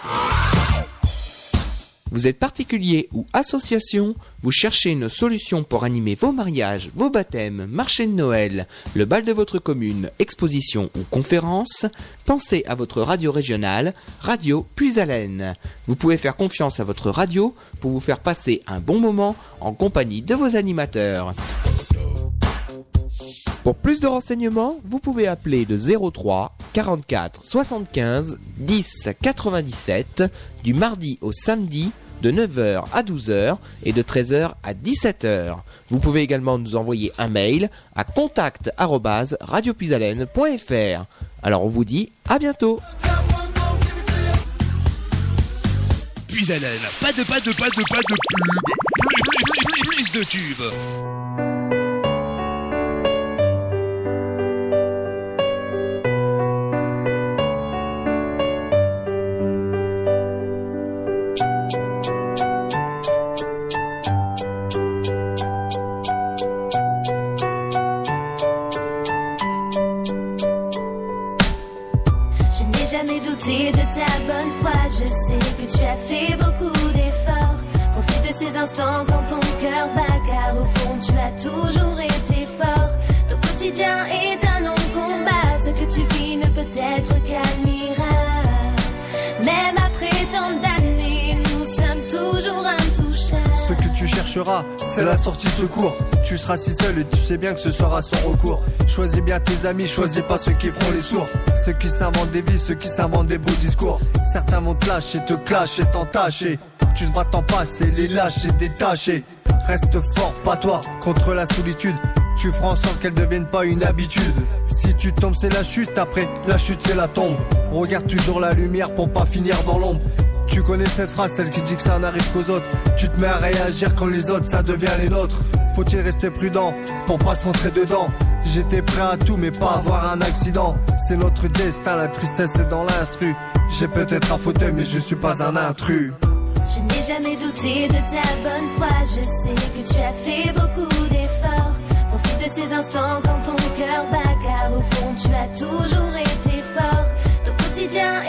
Vous êtes particulier ou association, vous cherchez une solution pour animer vos mariages, vos baptêmes, marché de Noël, le bal de votre commune, exposition ou conférence, pensez à votre radio régionale, Radio Puisalène. Vous pouvez faire confiance à votre radio pour vous faire passer un bon moment en compagnie de vos animateurs. Pour plus de renseignements, vous pouvez appeler le 03 44 75 10 97 du mardi au samedi de 9h à 12h et de 13h à 17h. Vous pouvez également nous envoyer un mail à contact@radiopuisalène.fr. Alors on vous dit à bientôt. Pas de pas de pas de pas de pub. Plus, plus, plus, plus de jamais douté de ta bonne foi. Je sais tu as fait beaucoup d'efforts. Profite de ces instants quand ton cœur bat, car au fond tu as toujours été fort. Ton quotidien est un long combat. Ce que tu vis ne peut être qu'un miracle. Même après tant d'années, nous sommes toujours intouchables. Ce que tu chercheras, c'est la sortie de secours. Tu seras si seul et tu sais bien que ce sera sans recours. Choisis bien tes amis, choisis pas ceux qui feront les sourds. Ceux qui s'inventent des vies, ceux qui s'inventent des beaux discours. Certains vont te lâcher, te clasher, t'entacher. Tu devras t'en passer, les lâcher, détacher. Reste fort, pas toi, contre la solitude. Tu feras en sorte qu'elle devienne pas une habitude. Si tu tombes, c'est la chute, après la chute, c'est la tombe. Regarde toujours la lumière pour pas finir dans l'ombre. Tu connais cette phrase, celle qui dit que ça n'arrive qu'aux autres. Tu te mets à réagir quand les autres, ça devient les nôtres. Faut-il rester prudent pour pas se rentrer dedans? J'étais prêt à tout, mais pas avoir un accident. C'est notre destin, la tristesse est dans l'instru. J'ai peut-être un fauteuil, mais je suis pas un intrus. Je n'ai jamais douté de ta bonne foi. Je sais que tu as fait beaucoup d'efforts. Profite de ces instants quand ton cœur bat, car au fond tu as toujours été fort. Ton quotidien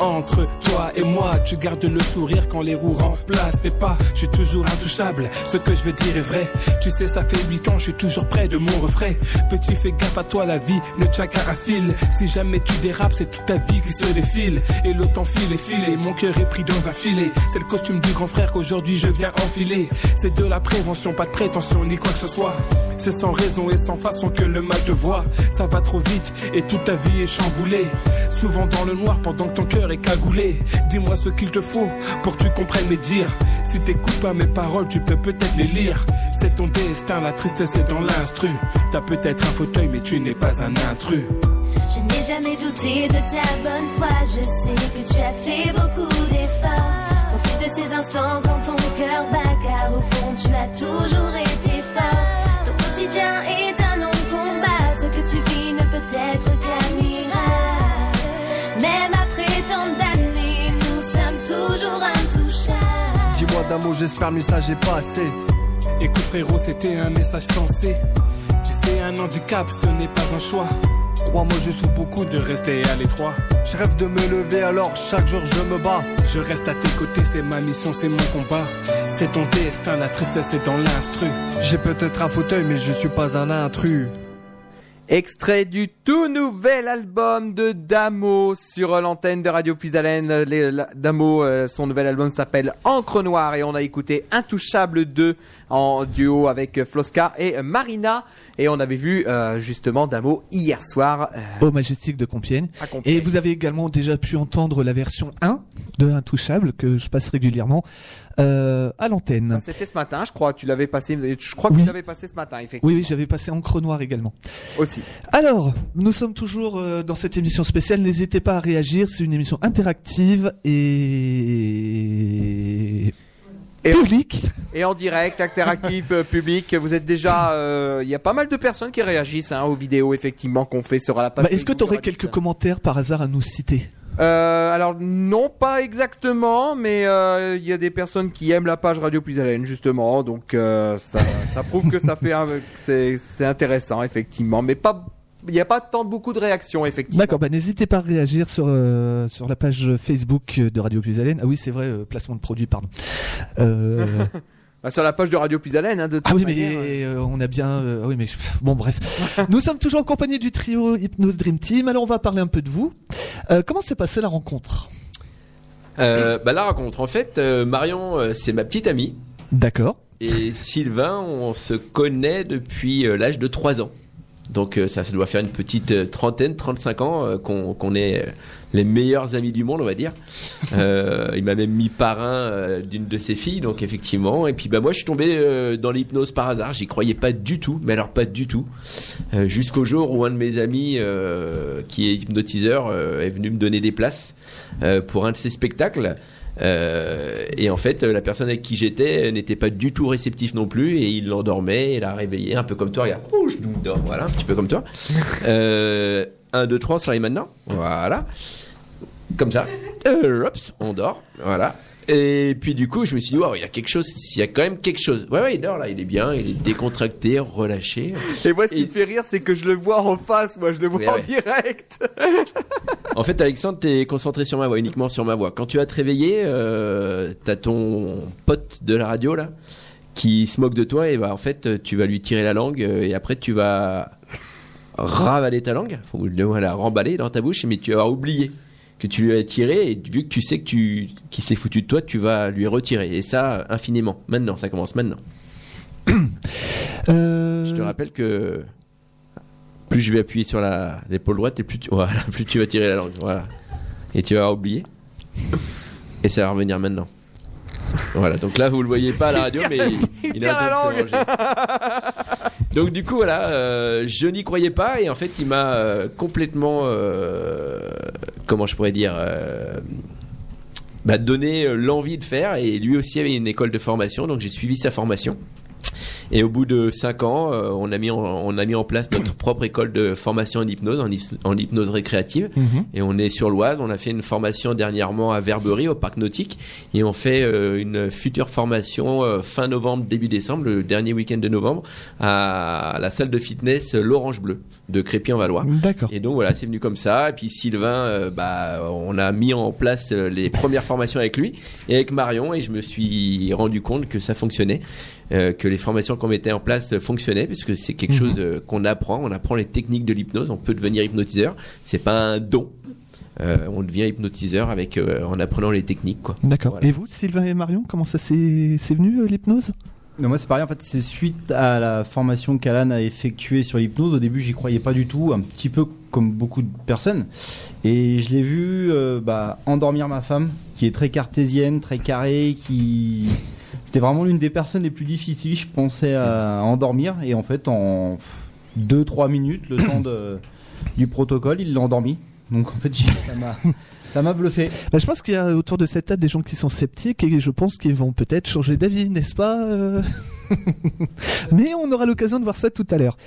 entre toi et moi Tu gardes le sourire quand les roues remplacent tes pas. Je suis toujours intouchable. Ce que je veux dire est vrai. Tu sais, ça fait 8 ans, je suis toujours près de mon refrain. Petit, fais gaffe à toi, la vie ne qu'à un fil. Si jamais tu dérapes, c'est toute ta vie qui se défile. Et le temps file et file mon cœur est pris dans un filet. C'est le costume du grand frère qu'aujourd'hui je viens enfiler. C'est de la prévention, pas de prétention ni quoi que ce soit. C'est sans raison et sans façon que le mal te voit. Ça va trop vite et toute ta vie est chamboulée. Souvent dans le noir pendant ton cœur est cagoulé. Dis-moi ce qu'il te faut pour que tu comprennes mes dires. Si t'écoutes pas mes paroles, tu peux peut-être les lire. C'est ton destin, la tristesse est dans l'instru. T'as peut-être un fauteuil, mais tu n'es pas un intrus. Je n'ai jamais douté de ta bonne foi. Je sais que tu as fait beaucoup d'efforts. Profite de ces instants quand ton cœur bat, au fond tu as toujours d'un mot, j'espère le message est passé. Écoute frérot, c'était un message sensé. Tu sais, un handicap, ce n'est pas un choix. Crois-moi, je souffre Beaucoup de rester à l'étroit. Je rêve de me lever alors chaque jour je me bats. Je reste à tes côtés, c'est ma mission, c'est mon combat. C'est ton destin, la tristesse est dans l'instru. J'ai peut-être un fauteuil, mais je suis pas un intrus. Extrait du tout nouvel album de Damo sur l'antenne de Radio Puisalène. Damo, euh, son nouvel album s'appelle Encre Noire et on a écouté Intouchable 2 en duo avec euh, Floska et euh, Marina. Et on avait vu euh, justement Damo hier soir. euh, Au Majestic de Compiègne. Et vous avez également déjà pu entendre la version 1 de Intouchable que je passe régulièrement euh, à l'antenne. C'était ce matin, je crois. Tu l'avais passé. Je crois que Oui. tu l'avais passé ce matin, effectivement. Oui, oui, j'avais passé Encre Noire également. Aussi. Alors, nous sommes toujours dans cette émission spéciale. N'hésitez pas à réagir. C'est une émission interactive et publique. Et en direct, interactif, euh, public. Vous êtes déjà. euh, Il y a pas mal de personnes qui réagissent hein, aux vidéos effectivement qu'on fait sur la page. Bah, Est-ce que tu aurais quelques commentaires par hasard à nous citer? Euh, alors non, pas exactement, mais euh, il y a des personnes qui aiment la page Radio Plus Haleine justement, donc euh, ça, ça prouve que ça fait c'est intéressant effectivement, mais pas, il n'y a pas tant beaucoup de réactions effectivement. D'accord, bah, n'hésitez pas à réagir sur, euh, sur la page Facebook de Radio Plus Haleine. Ah oui, c'est vrai, euh, placement de produit, pardon. Euh, Bah, sur la page de Radio Plus Haleine, hein, de toute Ah oui, mais euh, on a bien. euh, oui, mais bon, bref. Nous sommes toujours en compagnie du trio Hypnose Dream Team. Alors, on va parler un peu de vous. Euh, comment s'est passée la rencontre? Euh, bah la rencontre, en fait, euh, Marion, euh, c'est ma petite amie. D'accord. Et Sylvain, on se connaît depuis euh, l'âge de 3 ans. Donc euh, ça doit faire une petite euh, trentaine, 35 ans euh, qu'on qu'on est les meilleurs amis du monde, on va dire. Euh, il m'a même mis parrain d'une de ses filles, donc effectivement. Et puis bah moi je suis tombé dans l'hypnose par hasard. J'y croyais pas du tout, mais alors pas du tout. Euh, Jusqu'au jour où un de mes amis, euh, qui est hypnotiseur, euh, est venu me donner des places euh, pour un de ses spectacles. Euh, et en fait, la personne avec qui j'étais n'était pas du tout réceptif non plus, et il l'endormait, et l'a réveillé, un peu comme toi, regarde, ouh, je dors, voilà, un petit peu comme toi. Euh, 1, 2, 3, on se réveille maintenant, voilà. Comme ça, euh, hops, on dort, voilà. Et puis du coup, je me suis dit, waouh, il y a quelque chose, il y a quand même quelque chose. Ouais, ouais, il dort là, il est bien, il est décontracté, relâché. Et moi, ce qui me fait rire, c'est que je le vois en face, moi, je le vois Ouais, en ouais. direct. En fait, Alexandre, t'es concentré sur ma voix, uniquement sur ma voix. Quand tu vas te réveiller, euh, t'as ton pote de la radio là qui se moque de toi et bah en fait, tu vas lui tirer la langue euh, et après tu vas ravaler ta langue, ou le voilà, remballer dans ta bouche, mais tu vas oublier que tu lui as tiré et vu que tu sais que tu qu'il s'est foutu de toi, tu vas lui retirer et ça infiniment. Maintenant, ça commence maintenant. Euh, Je te rappelle que plus je vais appuyer sur la l'épaule droite et plus tu, voilà, plus tu vas tirer la langue. Voilà. Et tu vas oublier. Et ça va revenir maintenant. Voilà, donc là vous le voyez pas à la radio, mais il, il train de se manger. Donc du coup voilà, euh, je n'y croyais pas et en fait il m'a euh, complètement, euh, comment je pourrais dire, euh, bah, donné euh, l'envie de faire et lui aussi avait une école de formation, donc j'ai suivi sa formation. Et au bout de 5 ans, euh, on, a mis en, on a mis en place notre propre école de formation en hypnose, en, hypnose récréative. Mhm. Et on est sur l'Oise. On a fait une formation dernièrement à Verberie, au parc nautique. Et on fait euh, une future formation euh, fin novembre, début décembre, le dernier week-end de novembre, à la salle de fitness L'Orange Bleu de Crépy-en-Valois. D'accord. Et donc voilà, c'est venu comme ça. Et puis Sylvain, bah, on a mis en place les premières formations avec lui et avec Marion. Et je me suis rendu compte que ça fonctionnait, euh, que les formations qu'on mettait en place euh, fonctionnaient, puisque c'est quelque Mhm. chose euh, qu'on apprend. On apprend les techniques de l'hypnose. On peut devenir hypnotiseur. C'est pas un don. Euh, on devient hypnotiseur avec euh, en apprenant les techniques, quoi. D'accord. Voilà. Et vous, Sylvain et Marion, comment ça s'est c'est venu euh, l'hypnose? Moi c'est pareil en fait c'est suite à la formation qu'Alan a effectuée sur l'hypnose au début j'y croyais pas du tout un petit peu comme beaucoup de personnes et je l'ai vu euh, bah, endormir ma femme qui est très cartésienne très carrée qui c'était vraiment l'une des personnes les plus difficiles je pensais à endormir. Et en fait en 2-3 minutes le temps du protocole il l'a endormi. Donc en fait ça m'a ça m'a bluffé. Bah, je pense qu'il y a autour de cette table des gens qui sont sceptiques et je pense qu'ils vont peut-être changer d'avis, n'est-ce pas euh? Mais on aura l'occasion de voir ça tout à l'heure.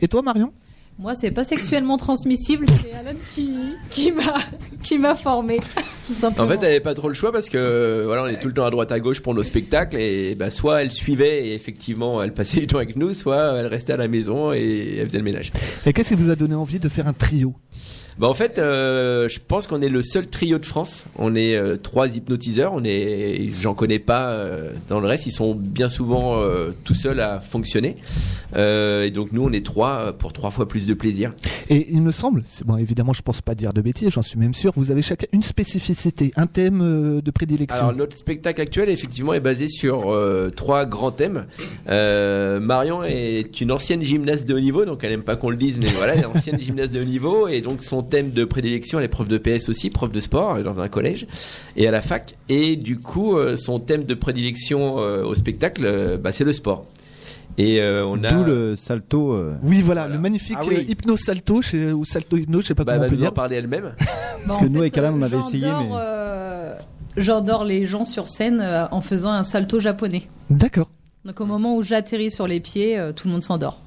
Et toi, Marion? Moi, c'est pas sexuellement transmissible, c'est Alan qui, qui m'a qui m'a formé, tout simplement. En fait, elle avait pas trop le choix parce que voilà, on est tout le temps à droite à gauche pour nos spectacles et bah, soit elle suivait et effectivement elle passait du temps avec nous, soit elle restait à la maison et elle faisait le ménage. Et qu'est-ce qui vous a donné envie de faire un trio? Bah en fait, euh, je pense qu'on est le seul trio de France. On est euh, trois hypnotiseurs. On est, j'en connais pas euh, dans le reste. Ils sont bien souvent tout seuls à fonctionner. Et donc nous, on est trois pour trois fois plus de plaisir. Et il me semble, bon évidemment je pense pas dire de bêtises, j'en suis même sûr, vous avez chacun une spécificité, un thème de prédilection. Alors notre spectacle actuel effectivement est basé sur trois grands thèmes. Marion est une ancienne gymnaste de haut niveau, donc elle aime pas qu'on le dise, mais voilà, elle est ancienne gymnaste de haut niveau et donc son thème de prédilection, elle est prof de PS aussi, prof de sport euh, dans un collège et à la fac. Et du coup, euh, son thème de prédilection euh, au spectacle, euh, bah, c'est le sport. Et euh, on a d'où le salto euh, Oui voilà, le magnifique Ah oui. hypno salto chez- ou salto hypno, je sais pas bah, comment elle on peut nous en dire. parler elle-même. Parce que nous, avec Alan, on avait essayé, j'endors, mais- euh, J'endors les gens sur scène euh, en faisant un salto japonais. D'accord. Donc au moment où j'atterris sur les pieds, euh, tout le monde s'endort.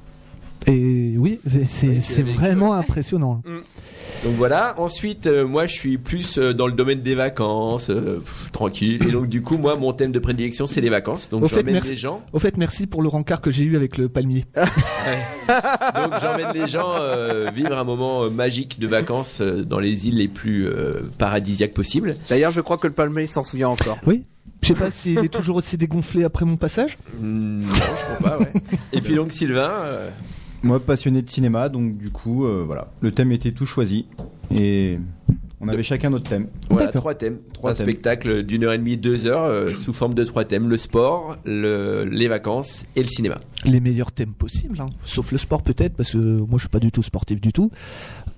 Et oui, c'est- vraiment impressionnant. Donc voilà. Ensuite, euh, moi, je suis plus euh, dans le domaine des vacances, euh, pff, tranquille. Et donc, du coup, moi, mon thème de prédilection, c'est les vacances. Donc, j'emmène merci, les gens. au fait, merci pour le rencard que j'ai eu avec le palmier. Donc, j'emmène les gens euh, vivre un moment euh, magique de vacances euh, dans les îles les plus euh, paradisiaques possibles. D'ailleurs, je crois que le palmier s'en souvient encore. Oui. Je sais pas s'il est toujours aussi dégonflé après mon passage. Mm, Non, je crois pas. Ouais. Et puis donc, Sylvain. euh, Moi, passionné de cinéma, donc du coup, euh, voilà, le thème était tout choisi et on avait chacun notre thème. Voilà, trois thèmes, trois spectacles d'une heure et demie, deux heures, euh, sous forme de trois thèmes le sport, le, les vacances et le cinéma. Les meilleurs thèmes possibles, hein. sauf le sport peut-être, parce que moi je suis pas du tout sportif du tout.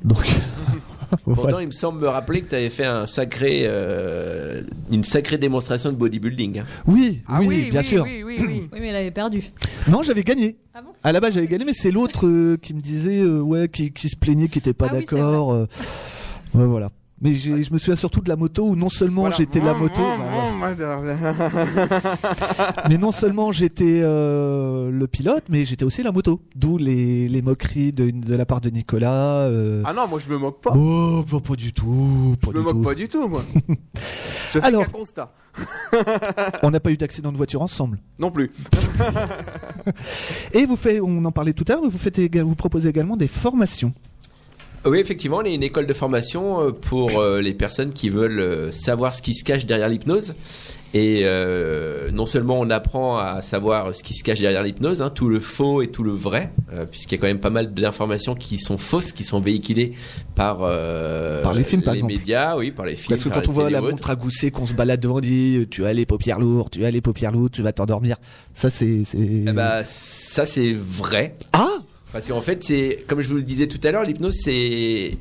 Donc. Pourtant, il me semble me rappeler que tu avais fait un sacré, euh, une sacrée démonstration de bodybuilding. hein. Oui, Ah oui, oui, bien oui, sûr. oui, oui, oui. Oui, mais elle avait perdu. Non, j'avais gagné. Ah bon? À la base, j'avais gagné, mais c'est l'autre euh, qui me disait, euh, ouais, qui, qui se plaignait, qui était pas Ah d'accord. euh, ouais, voilà. Mais je me souviens surtout de la moto où non seulement Voilà. j'étais la moto, bah, mais non seulement j'étais euh, le pilote, mais j'étais aussi la moto. D'où les, les moqueries de, de la part de Nicolas. euh. Ah non, moi je me moque pas. Oh, pas, pas du tout. Pas je me du moque tout. pas du tout, moi. je fais Alors. qu'un constat. On n'a pas eu d'accident de voiture ensemble. Non plus. Et vous faites, on en parlait tout à l'heure, vous faites éga- vous proposez également des formations. Oui, effectivement, on est une école de formation euh, pour euh, les personnes qui veulent euh, savoir ce qui se cache derrière l'hypnose. Et euh, non seulement on apprend à savoir ce qui se cache derrière l'hypnose, hein, tout le faux et tout le vrai, euh, puisqu'il y a quand même pas mal d'informations qui sont fausses, qui sont véhiculées par, euh, Par les films, par exemple. médias, oui, par les films. Parce que quand on les voit la montre à gousset qu'on se balade devant, on dit tu as les paupières lourdes, tu as les paupières lourdes, tu vas t'endormir. Ça c'est. Eh ben, ça c'est vrai. Ah Parce qu'en fait, c'est comme je vous le disais tout à l'heure, l'hypnose c'est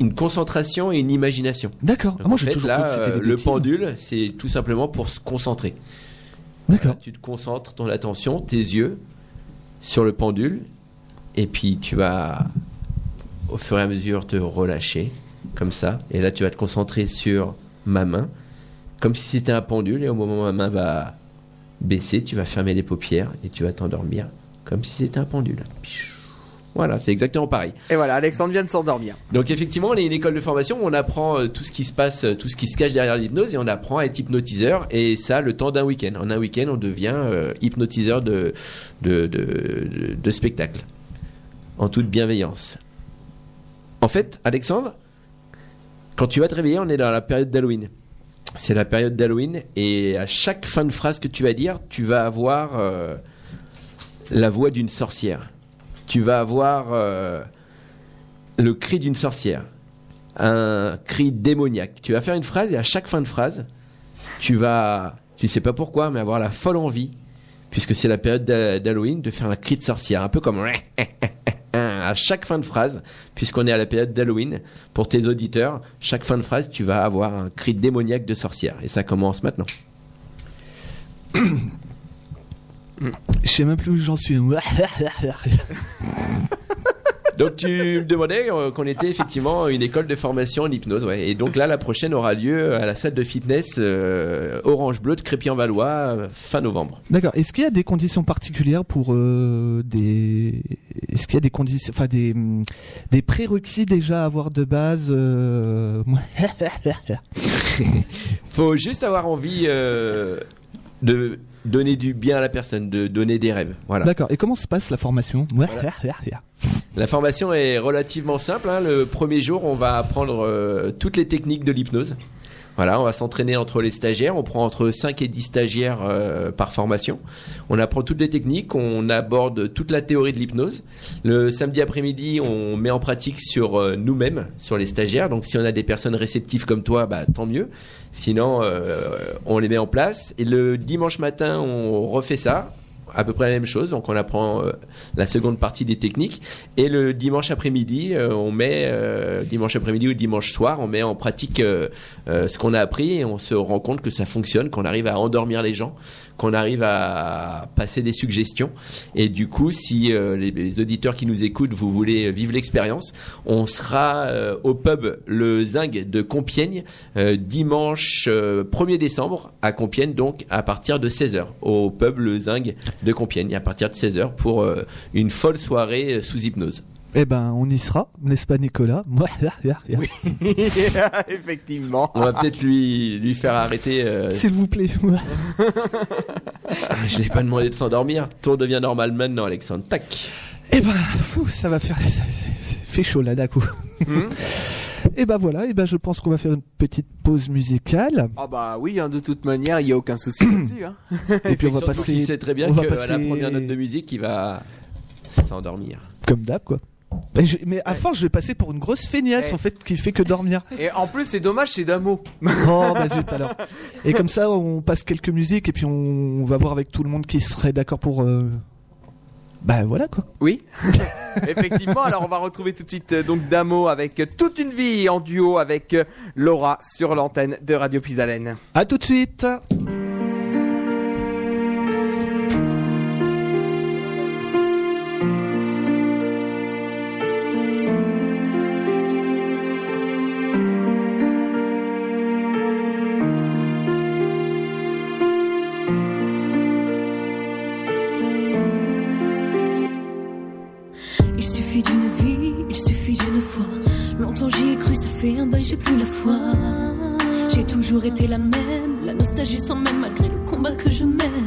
une concentration et une imagination. D'accord. Ah, moi fait, toujours là, que euh, le pendule, c'est tout simplement pour se concentrer. D'accord. Tu te concentres ton attention, tes yeux sur le pendule, et puis tu vas au fur et à mesure te relâcher, comme ça. Et là, tu vas te concentrer sur ma main, comme si c'était un pendule, et au moment où ma main va baisser, tu vas fermer les paupières et tu vas t'endormir, comme si c'était un pendule. Voilà, c'est exactement pareil. Et voilà, Alexandre vient de s'endormir. Donc effectivement, on est une école de formation où on apprend euh, tout ce qui se passe, euh, tout ce qui se cache derrière l'hypnose et on apprend à être hypnotiseur et ça le temps d'un week-end. En un week-end, on devient euh, hypnotiseur de, de, de, de- de spectacle. En toute bienveillance. En fait, Alexandre, quand tu vas te réveiller, on est dans la période d'Halloween. C'est la période d'Halloween et à chaque fin de phrase que tu vas dire, tu vas avoir euh, la voix d'une sorcière. Tu vas avoir euh, le cri d'une sorcière, un cri démoniaque. Tu vas faire une phrase et à chaque fin de phrase, tu vas, tu sais pas pourquoi, mais avoir la folle envie puisque c'est la période d'Ha- d'Halloween, de faire un cri de sorcière, un peu comme à chaque fin de phrase, puisqu'on est à la période d'Halloween. Pour tes auditeurs, chaque fin de phrase, tu vas avoir un cri démoniaque de sorcière, et ça commence maintenant. Je sais même plus où j'en suis. Donc tu me demandais euh, qu'on était effectivement une école de formation en hypnose, ouais. Et donc là, la prochaine aura lieu à la salle de fitness euh, Orange Bleu de Crépy-en-Valois euh, fin novembre. D'accord. Est-ce qu'il y a des conditions particulières pour euh, des Est-ce qu'il y a des conditions, enfin des des prérequis déjà à avoir de base Faut juste avoir envie de donner du bien à la personne, de donner des rêves. Voilà. D'accord. Et comment se passe la formation La formation est relativement simple. hein. Le premier jour, on va apprendre euh, toutes les techniques de l'hypnose. Voilà, on va s'entraîner entre les stagiaires. On prend entre 5 et 10 stagiaires euh, par formation. On apprend toutes les techniques, on aborde toute la théorie de l'hypnose. Le samedi après-midi, on met en pratique sur euh, nous-mêmes, sur les stagiaires. Donc si on a des personnes réceptives comme toi, bah, tant mieux. Sinon, euh, on les met en place. Et le dimanche matin, on refait ça à peu près la même chose. Donc on apprend euh, la seconde partie des techniques. Et le dimanche après-midi, euh, on met euh, dimanche après-midi ou dimanche soir, on met en pratique ce qu'on a appris et on se rend compte que ça fonctionne, qu'on arrive à endormir les gens, qu'on arrive à passer des suggestions. Et du coup, si euh, les, auditeurs qui nous écoutent, vous voulez vivre l'expérience, on sera euh, au pub Le Zing de Compiègne euh, dimanche euh, 1er décembre à Compiègne, donc à partir de 16h au pub Le Zing de Compiègne à partir de 16h pour euh, une folle soirée euh, sous hypnose. Eh ben, on y sera, n'est-ce pas, Nicolas? Oui, effectivement. On va peut-être lui lui faire arrêter. euh, S'il vous plaît. je l'ai pas demandé de s'endormir. Tout devient normal maintenant, Alexandre. Tac. Eh ben, ça va faire, ça, ça- ça fait chaud là d'un coup. Hmm. Et ben voilà, et ben je pense qu'on va faire une petite pause musicale. Ah bah oui, hein, de toute manière, il y a aucun souci là-dessus. Hein. Et puis on va Surtout passer. qu'il sait très bien on va qu'à passer la première note de musique, il va s'endormir. Comme d'hab, quoi. Je- mais à force, je vais passer pour une grosse feignasse en fait qui fait que dormir. Et en plus, c'est dommage, c'est d'un mot. Oh bah zut alors. Et comme ça, on passe quelques musiques et puis on, on va voir avec tout le monde qui serait d'accord pour. euh, Bah voilà quoi. Oui, effectivement. Alors, on va retrouver tout de suite euh, donc Damo avec euh, toute une vie en duo avec Laura sur l'antenne de Radio Pisalène. À tout de suite. Toujours été la même, la nostalgie sans même malgré le combat que je mène.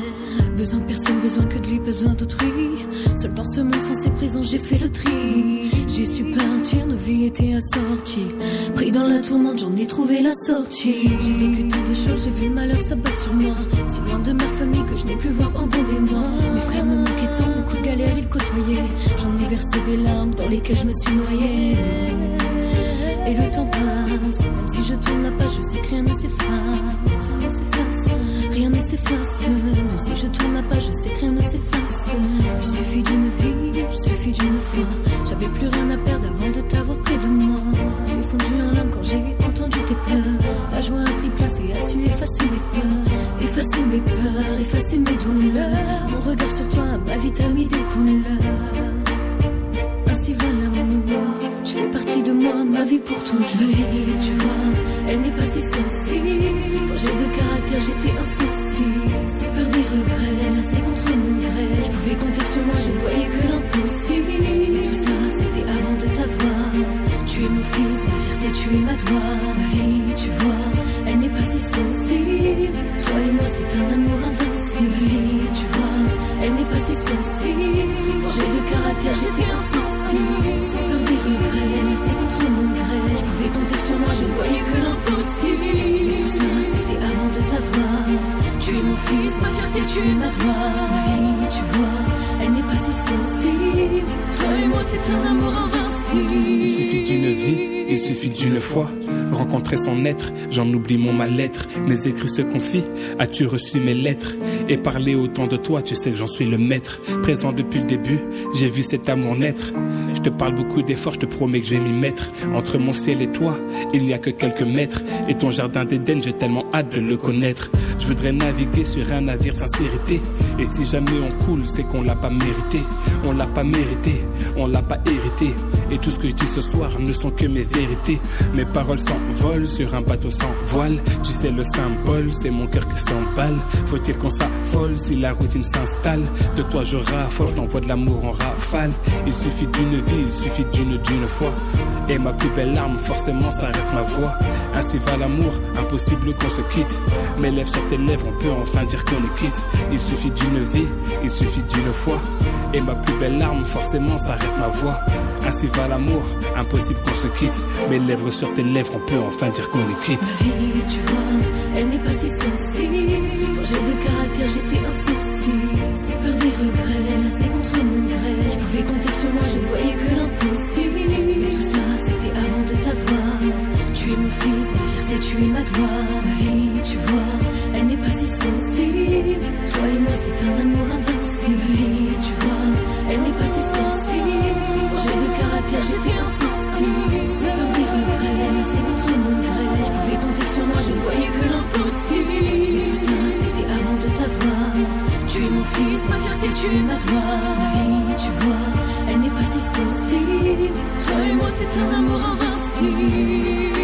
Besoin de personne, besoin que de lui, besoin d'autrui. Seul dans ce monde sans ses présences, j'ai fait le tri. J'ai su partir, nos vies étaient assorties. Pris dans la tourmente, j'en ai trouvé la sortie. J'ai vécu tant de choses, j'ai vu le malheur s'abattre sur moi. Si loin de ma famille que je n'ai plus voir pendant des mois. Mes frères me manquaient tant, beaucoup de galères, ils côtoyaient. J'en ai versé des larmes dans lesquelles je me suis noyée. Et le temps passe, même si je tourne la page, je sais que rien ne s'efface. Ne s'efface. Rien ne s'efface, même si je tourne la page, je sais que rien ne s'efface. Il suffit d'une vie, il suffit d'une fois. J'avais plus rien à perdre avant de t'avoir près de moi. J'ai fondu en larmes quand j'ai entendu tes pleurs. La joie a pris place et a su effacer mes peurs. Effacer mes peurs, effacer mes douleurs. Mon regard sur toi, ma vie t'a mis des couleurs. De moi, ma vie pour toujours. Ma vie, tu vois, elle n'est pas si sensible. Forgée de caractère, j'étais insensible. Si peur des regrets, c'est contre mon gré. Je pouvais compter sur moi, je ne voyais que l'impossible. Tout ça, c'était avant de t'avoir. Tu es mon fils, ma fierté, tu es ma gloire. Ma vie, tu vois, elle n'est pas si sensible. Toi et moi, c'est un amour invincible. Ma vie, tu vois, elle n'est pas si sensible. Forgée de caractère, j'étais insensible. Peur des regrets, contre mon gré. Je pouvais compter sur moi, je ne voyais que l'impossible. Tout ça, c'était avant de t'avoir. Tu es mon fils, ma fierté, tu es ma gloire. Ma vie, tu vois, elle n'est pas si sensible. Toi et moi, c'est un amour invincible. Il suffit d'une vie, il suffit d'une fois. Rencontrer son être, j'en oublie mon mal-être. Mes écrits se confient, as-tu reçu mes lettres? Et parler autant de toi, tu sais que j'en suis le maître. Présent depuis le début, j'ai vu cet amour naître. Je te parle beaucoup d'efforts, je te promets que je vais m'y mettre. Entre mon ciel et toi, il n'y a que quelques mètres. Et ton jardin d'Éden, j'ai tellement hâte de le connaître. Je voudrais naviguer sur un navire sincérité. Et si jamais on coule, c'est qu'on l'a pas mérité. On l'a pas mérité, on l'a pas hérité. Et tout ce que je dis ce soir ne sont que mes vérités. Mes paroles s'envolent sur un bateau sans voile. Tu sais le symbole, c'est mon cœur qui s'emballe. Faut-il qu'on s'affole si la routine s'installe? De toi je raffole, je t'envoie de l'amour en rafale. Il suffit d'une vie, il suffit d'une d'une fois. Et ma plus belle arme, forcément ça reste ma voix. Ainsi va l'amour, impossible qu'on se quitte. Mes lèvres sur tes lèvres, on peut enfin dire qu'on est quitte. Il suffit d'une vie, il suffit d'une fois. Et ma plus belle arme, forcément ça reste ma voix. Ainsi va l'amour, impossible qu'on se quitte. Mes lèvres sur tes lèvres, on peut enfin dire qu'on est quitte. Ma vie, tu vois, elle n'est pas si sensible. Forgée de caractère, j'étais insouciée. Si peur des regrets, fils, ma fierté, tu es ma gloire. Ma vie, tu vois, elle n'est pas si sensible. Toi et moi, c'est un amour invincible. Ma vie, tu vois, elle n'est pas si sensible. Forgée de caractère, j'étais insensible. Si peur des regrets, c'est contre mon gré. Je pouvais compter sur moi, je ne voyais que l'impossible. Tout ça, c'était avant de t'avoir. Tu es mon fils, ma fierté, tu es ma gloire. Ma vie, tu vois, elle n'est pas si sensible. Toi et moi, c'est un amour invincible.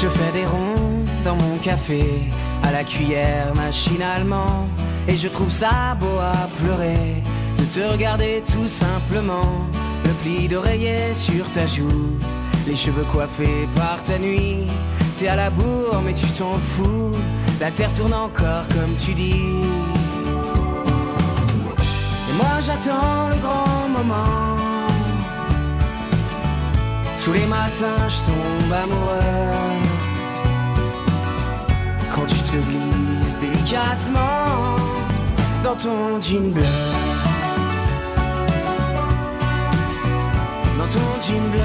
Je fais des ronds dans mon café, à la cuillère machinalement. Et je trouve ça beau à pleurer, de te regarder tout simplement. Le pli d'oreiller sur ta joue, les cheveux coiffés par ta nuit. T'es à la bourre, mais tu t'en fous. La terre tourne encore comme tu dis. Et moi j'attends le grand moment. Tous les matins je tombe amoureux Quand tu te glisses délicatement Dans ton jean bleu. Dans ton jean bleu.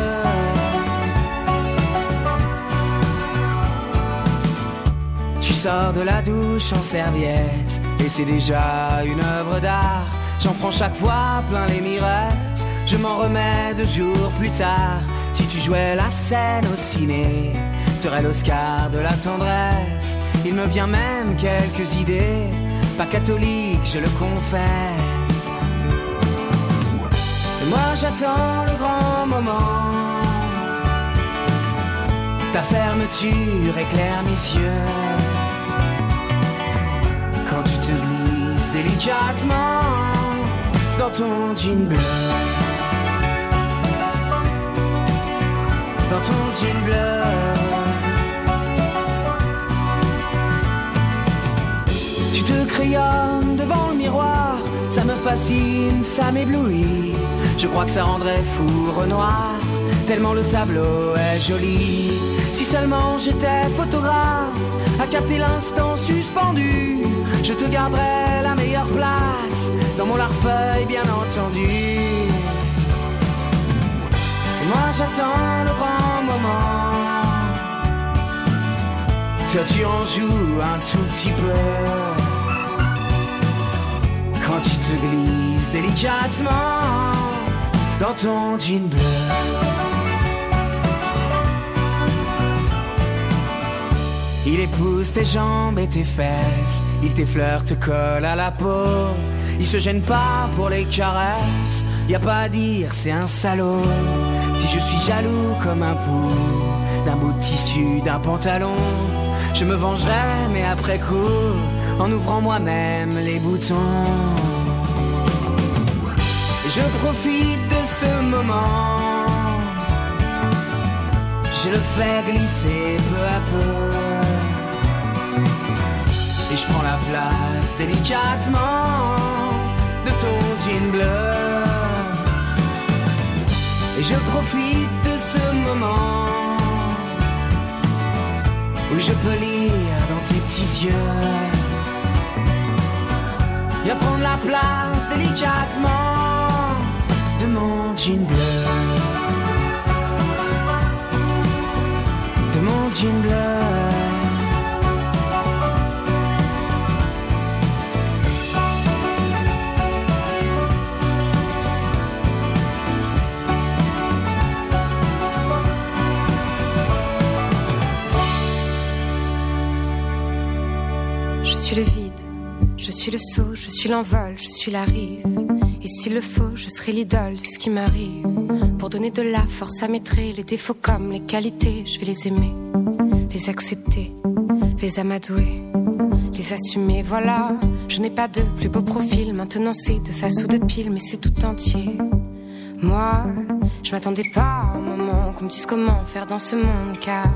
Tu sors de la douche en serviette Et c'est déjà une œuvre d'art. J'en prends chaque fois plein les mirettes Je m'en remets deux jours plus tard. Si tu jouais la scène au ciné T'aurais l'Oscar de la tendresse. Il me vient même quelques idées. Pas catholique, je le confesse. Et moi j'attends le grand moment. Ta fermeture éclaire mes cieux. Quand tu te glisses délicatement Dans ton jean bleu. Dans ton jean bleu Devant le miroir. Ça me fascine, ça m'éblouit. Je crois que ça rendrait fou Renoir. Tellement le tableau est joli. Si seulement j'étais photographe À capter l'instant suspendu Je te garderais la meilleure place Dans mon larfeuille bien entendu. Et moi j'attends le grand moment. Toi tu en joues un tout petit peu tu te glisses délicatement Dans ton jean bleu. Il épouse tes jambes et tes fesses. Il t'effleure, te colle à la peau. Il se gêne pas pour les caresses. Y a pas à dire, c'est un salaud. Si je suis jaloux comme un pou D'un bout de tissu, d'un pantalon Je me vengerai, mais après coup En ouvrant moi-même les boutons je profite de ce moment. Je le fais glisser peu à peu. Et je prends la place délicatement de ton jean bleu. Et je profite de ce moment où je peux lire dans tes petits yeux. Viens prendre la place délicatement Je suis le vide, je suis le saut, je suis l'envol, je suis la rive. Et s'il le faut, je serai l'idole de ce qui m'arrive. Pour donner de la force à mes traits, les défauts comme les qualités, je vais les aimer, les accepter, les amadouer, les assumer. Voilà, je n'ai pas de plus beau profil, maintenant c'est de face ou de pile, mais c'est tout entier. Moi, je m'attendais pas à un moment qu'on me dise comment faire dans ce monde, car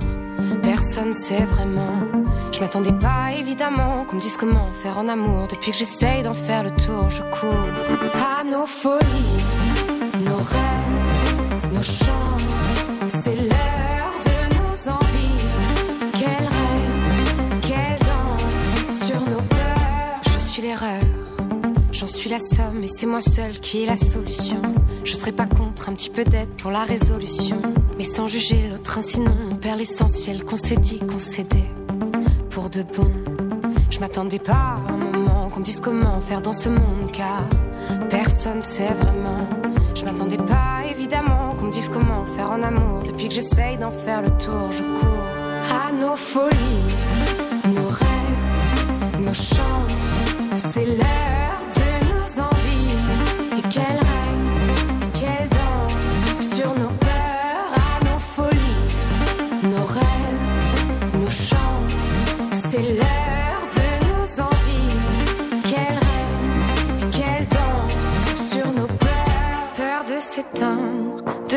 personne sait vraiment. Je m'attendais pas évidemment qu'on me dise comment faire en amour. Depuis que j'essaye d'en faire le tour, je cours à nos folies, nos rêves, nos chances. C'est l'heure de nos envies. Quel rêve, quelle danse sur nos peurs. Je suis l'erreur. J'en suis la somme et c'est moi seule qui est la solution. Je serais pas contre un petit peu d'aide pour la résolution. Mais sans juger l'autre, sinon on perd l'essentiel qu'on s'est dit, qu'on s'aidait. De bon, je m'attendais pas à un moment qu'on me dise comment faire dans ce monde, car personne sait vraiment. Je m'attendais pas évidemment qu'on me dise comment faire en amour. Depuis que j'essaye d'en faire le tour, je cours à nos folies, nos rêves, nos chances. C'est l'heure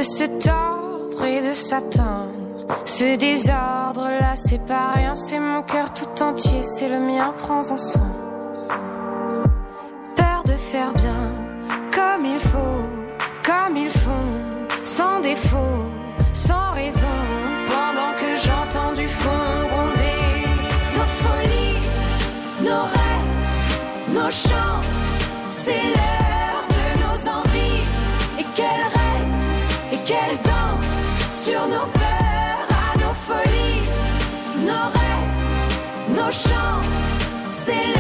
de se tordre et de s'atteindre. Ce désordre là, c'est pas rien, c'est mon cœur tout entier, c'est le mien, prends-en soin. Peur de faire bien, comme il faut, comme ils font, sans défaut, sans raison, pendant que j'entends du fond gronder nos folies, nos rêves, nos chances. C'est nos chances. C'est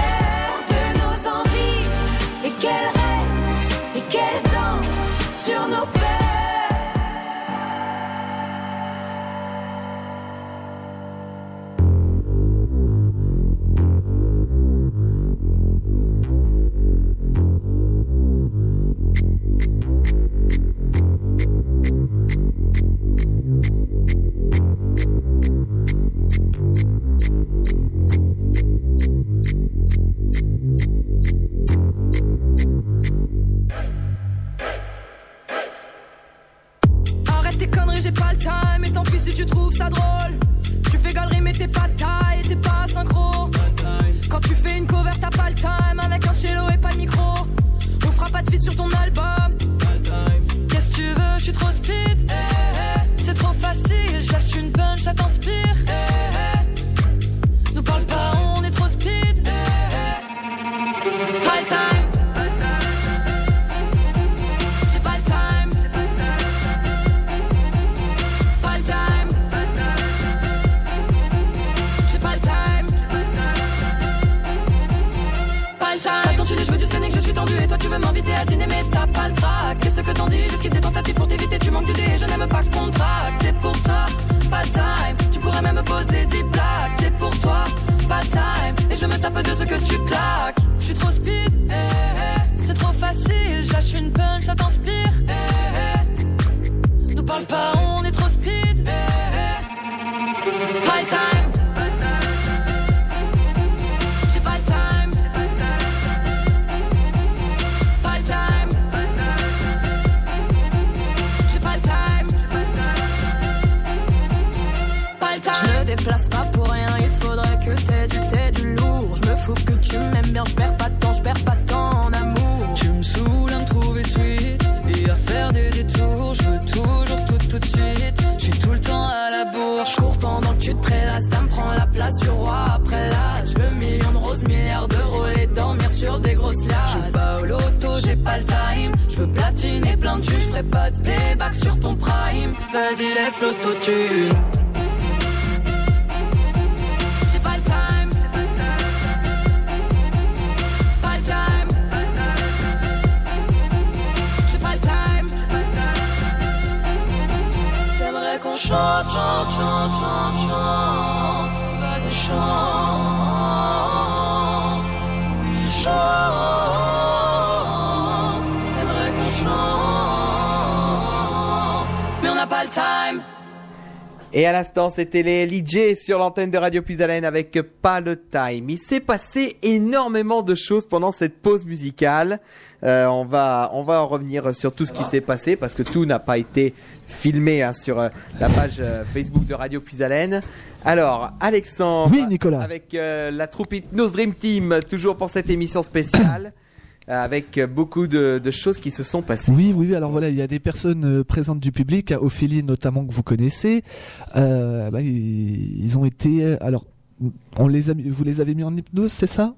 j'ai pas le time. Et tant pis si tu trouves ça drôle. Tu fais galerie, mais t'es pas taille, t'es pas synchro. Quand tu fais une cover, t'as pas le time. Avec un cello et pas de micro. On fera pas de feat sur ton album. Qu'est-ce que tu veux, je suis trop speed. C'est trop facile, je lâche une punch, ça t'inspire. Eh. Nous parle pas, on est trop speed. Time. j'esquive des tentatives pour t'éviter, tu manques d'idées. Je n'aime pas contract, c'est pour ça, pas time. Tu pourrais même poser 10 plaques, c'est pour toi, pas time. Et je me tape de ce que tu claques. Je suis trop speed, eh, eh. c'est trop facile. J'achète une punch, ça t'inspire. Eh, Nous parle pas, déplace pas pour rien, il faudrait que t'aies du du lourd. Je me fous que tu m'aimes bien, je perds pas de temps, je perds pas de temps en amour. Tu me saoules à me trouver sweet et à faire des détours. Je veux toujours tout tout de suite. Je suis tout le temps à la bourre. Je cours pendant que tu te prélasses, ça me prend la place du roi après l'âge. Le million de roses, milliards d'euros et dormir sur des grosses Je lasses. joue pas au loto, j'ai pas le time. Je veux platiner plein de jus, je ferai pas de playback sur ton prime. Vas-y, laisse l'autotune. Chante, chante, chante, chante, chante. Vas-y, chante. Oui, chante. T'aimerais qu'on chante. Mais on n'a pas le time. Et à l'instant, c'était les LJ sur l'antenne de Radio Puisalène avec pas le time. Il s'est passé énormément de choses pendant cette pause musicale. Euh, on va on va en revenir sur tout ce qui s'est passé parce que tout n'a pas été filmé hein, sur euh, la page euh, Facebook de Radio Puisalène. Alors, Alexandre, Oui, Nicolas. avec euh, la troupe Hypnose Dream Team, toujours pour cette émission spéciale, avec euh, beaucoup de, de choses qui se sont passées. Oui, oui, oui. Alors voilà, il y a des personnes euh, présentes du public, Ophélie notamment que vous connaissez. Euh, bah, ils, ont été. Alors, on les a, vous les avez mis en hypnose, c'est ça?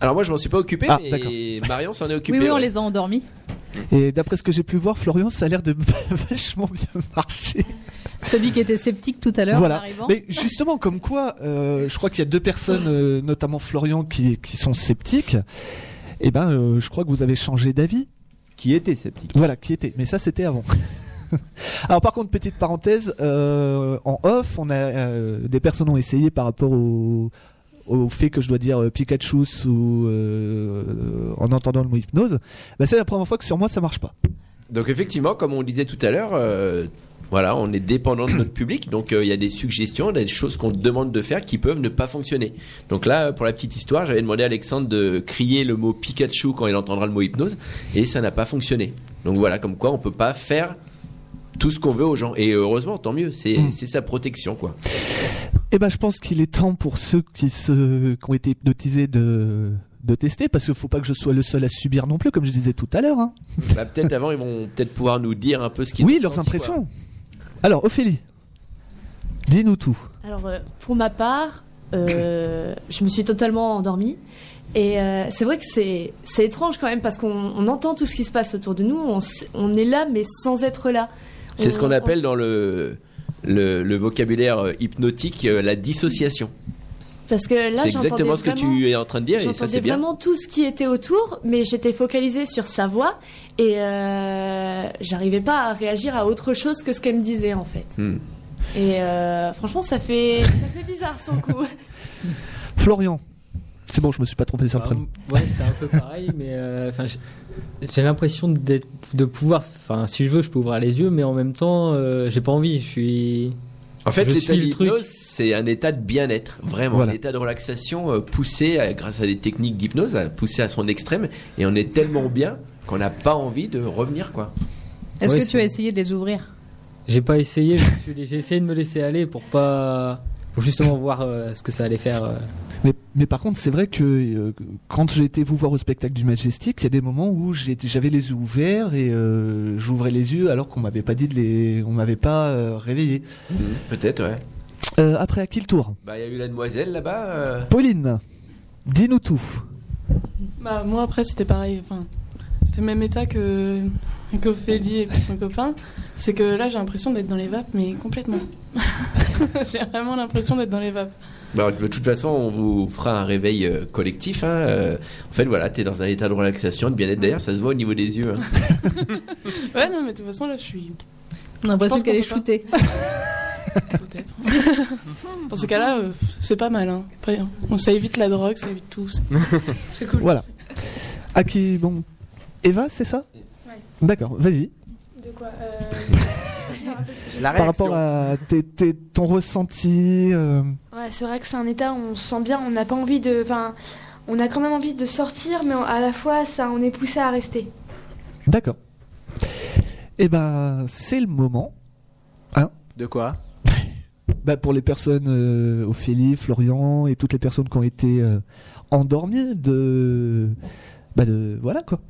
Alors moi je m'en suis pas occupé, Ah, mais Marion s'en est occupée. Oui, oui, on ouais. les a endormis. Et d'après ce que j'ai pu voir, Florian, ça a l'air de vachement bien marcher. Celui qui était sceptique tout à l'heure en Voilà. arrivant. Mais justement, comme quoi, euh, je crois qu'il y a deux personnes, euh, notamment Florian, qui, qui sont sceptiques. Et ben, euh, je crois que vous avez changé d'avis. Qui était sceptique Voilà, qui était. Mais ça, c'était avant. Alors par contre, petite parenthèse, euh, en off, on a euh, des personnes ont essayé par rapport au, au fait que je dois dire euh, Pikachu sous euh, en entendant le mot hypnose. Bah, c'est la première fois que sur moi ça marche pas. Donc effectivement, comme on disait tout à l'heure, euh, voilà, on est dépendant de notre public, donc euh, il y a des suggestions, des choses qu'on demande de faire qui peuvent ne pas fonctionner. Donc là, pour la petite histoire, j'avais demandé à Alexandre de crier le mot Pikachu quand il entendra le mot hypnose, et ça n'a pas fonctionné. Donc voilà, comme quoi on peut pas faire tout ce qu'on veut aux gens. Et heureusement, tant mieux, c'est Mm. sa protection, quoi. Et ben, je pense qu'il est temps pour ceux qui se qui ont été hypnotisés de de tester parce qu'il faut pas que je sois le seul à subir non plus, comme je disais tout à l'heure. Hein. Bah, peut-être avant, ils vont peut-être pouvoir nous dire un peu ce qu'ils Oui, leurs quoi. Alors, Ophélie, dis-nous tout. Alors, euh, pour ma part, euh, je me suis totalement endormie. Et euh, c'est vrai que c'est c'est étrange quand même parce qu'on on entend tout ce qui se passe autour de nous. On, est là, mais sans être là. C'est ce On- qu'on on- appelle dans le, le, le vocabulaire hypnotique la dissociation. Parce que là, C'est j'entendais exactement ce que vraiment- tu es en train de dire J'entendais bien. vraiment tout ce qui était autour, mais j'étais focalisée sur sa voix et euh, j'arrivais pas à réagir à autre chose que ce qu'elle me disait en fait. Hmm. Et euh, franchement, ça fait, ça fait bizarre le coup. Florian. C'est bon, je me suis pas trompé sur le prénom. Ouais, c'est un peu pareil, mais euh, j'ai- l'impression de pouvoir. Enfin, si je veux, je peux ouvrir les yeux, mais en même temps, euh, j'ai pas envie. Je suis. En fait, je l'état suis le truc. d'hypnose, c'est un état de bien-être, vraiment. Voilà. Un état de relaxation euh, poussé à- grâce à des techniques d'hypnose, à- poussé à son extrême, et on est tellement bien qu'on n'a pas envie de revenir, quoi. Est-ce Ouais, que tu as essayé de les ouvrir? J'ai pas essayé. J'ai essayé de me laisser aller pour pas. Pour justement voir euh, ce que ça allait faire. euh. Mais, mais par contre, c'est vrai que euh, quand j'ai été vous voir au spectacle du Majestic, il y a des moments où j'avais les yeux ouverts et euh, j'ouvrais les yeux alors qu'on m'avait pas dit de les, on m'avait pas euh, réveillé. Peut-être, ouais. Euh, après, à qui le tour Bah, il y a eu la demoiselle là-bas. euh, Pauline, dis-nous tout. Bah, moi, après, c'était pareil. Enfin, c'est le même état que qu'Ophélie et puis son copain. C'est que là, j'ai l'impression d'être dans les vapes, mais complètement. j'ai vraiment l'impression d'être dans les vapes. Bah, de toute façon, on vous fera un réveil euh, collectif. Hein. euh, en fait, voilà, t'es dans un état de relaxation, de bien-être. D'ailleurs, ça se voit au niveau des yeux. hein. Ouais, non, mais de toute façon, là, je suis. On a l'impression pense qu'elle est peut shootée. Peut-être. Dans ce cas-là, euh, c'est pas mal. Hein. Après, hein, bon, ça évite la drogue, ça évite tout. C'est- cool. Voilà. À qui bon Eva, c'est ça? D'accord, vas-y. De quoi euh, La Par rapport à tes- tes- ton ressenti. euh, Ouais, c'est vrai que c'est un état où on se sent bien, on n'a pas envie de. Enfin, on a quand même envie de sortir, mais à la fois, ça, on est poussé à rester. D'accord. Eh ben, c'est le moment. Hein De quoi? Bah, pour les personnes, euh, Ophélie, Florian et toutes les personnes qui ont été euh, endormies de, bah de, voilà quoi.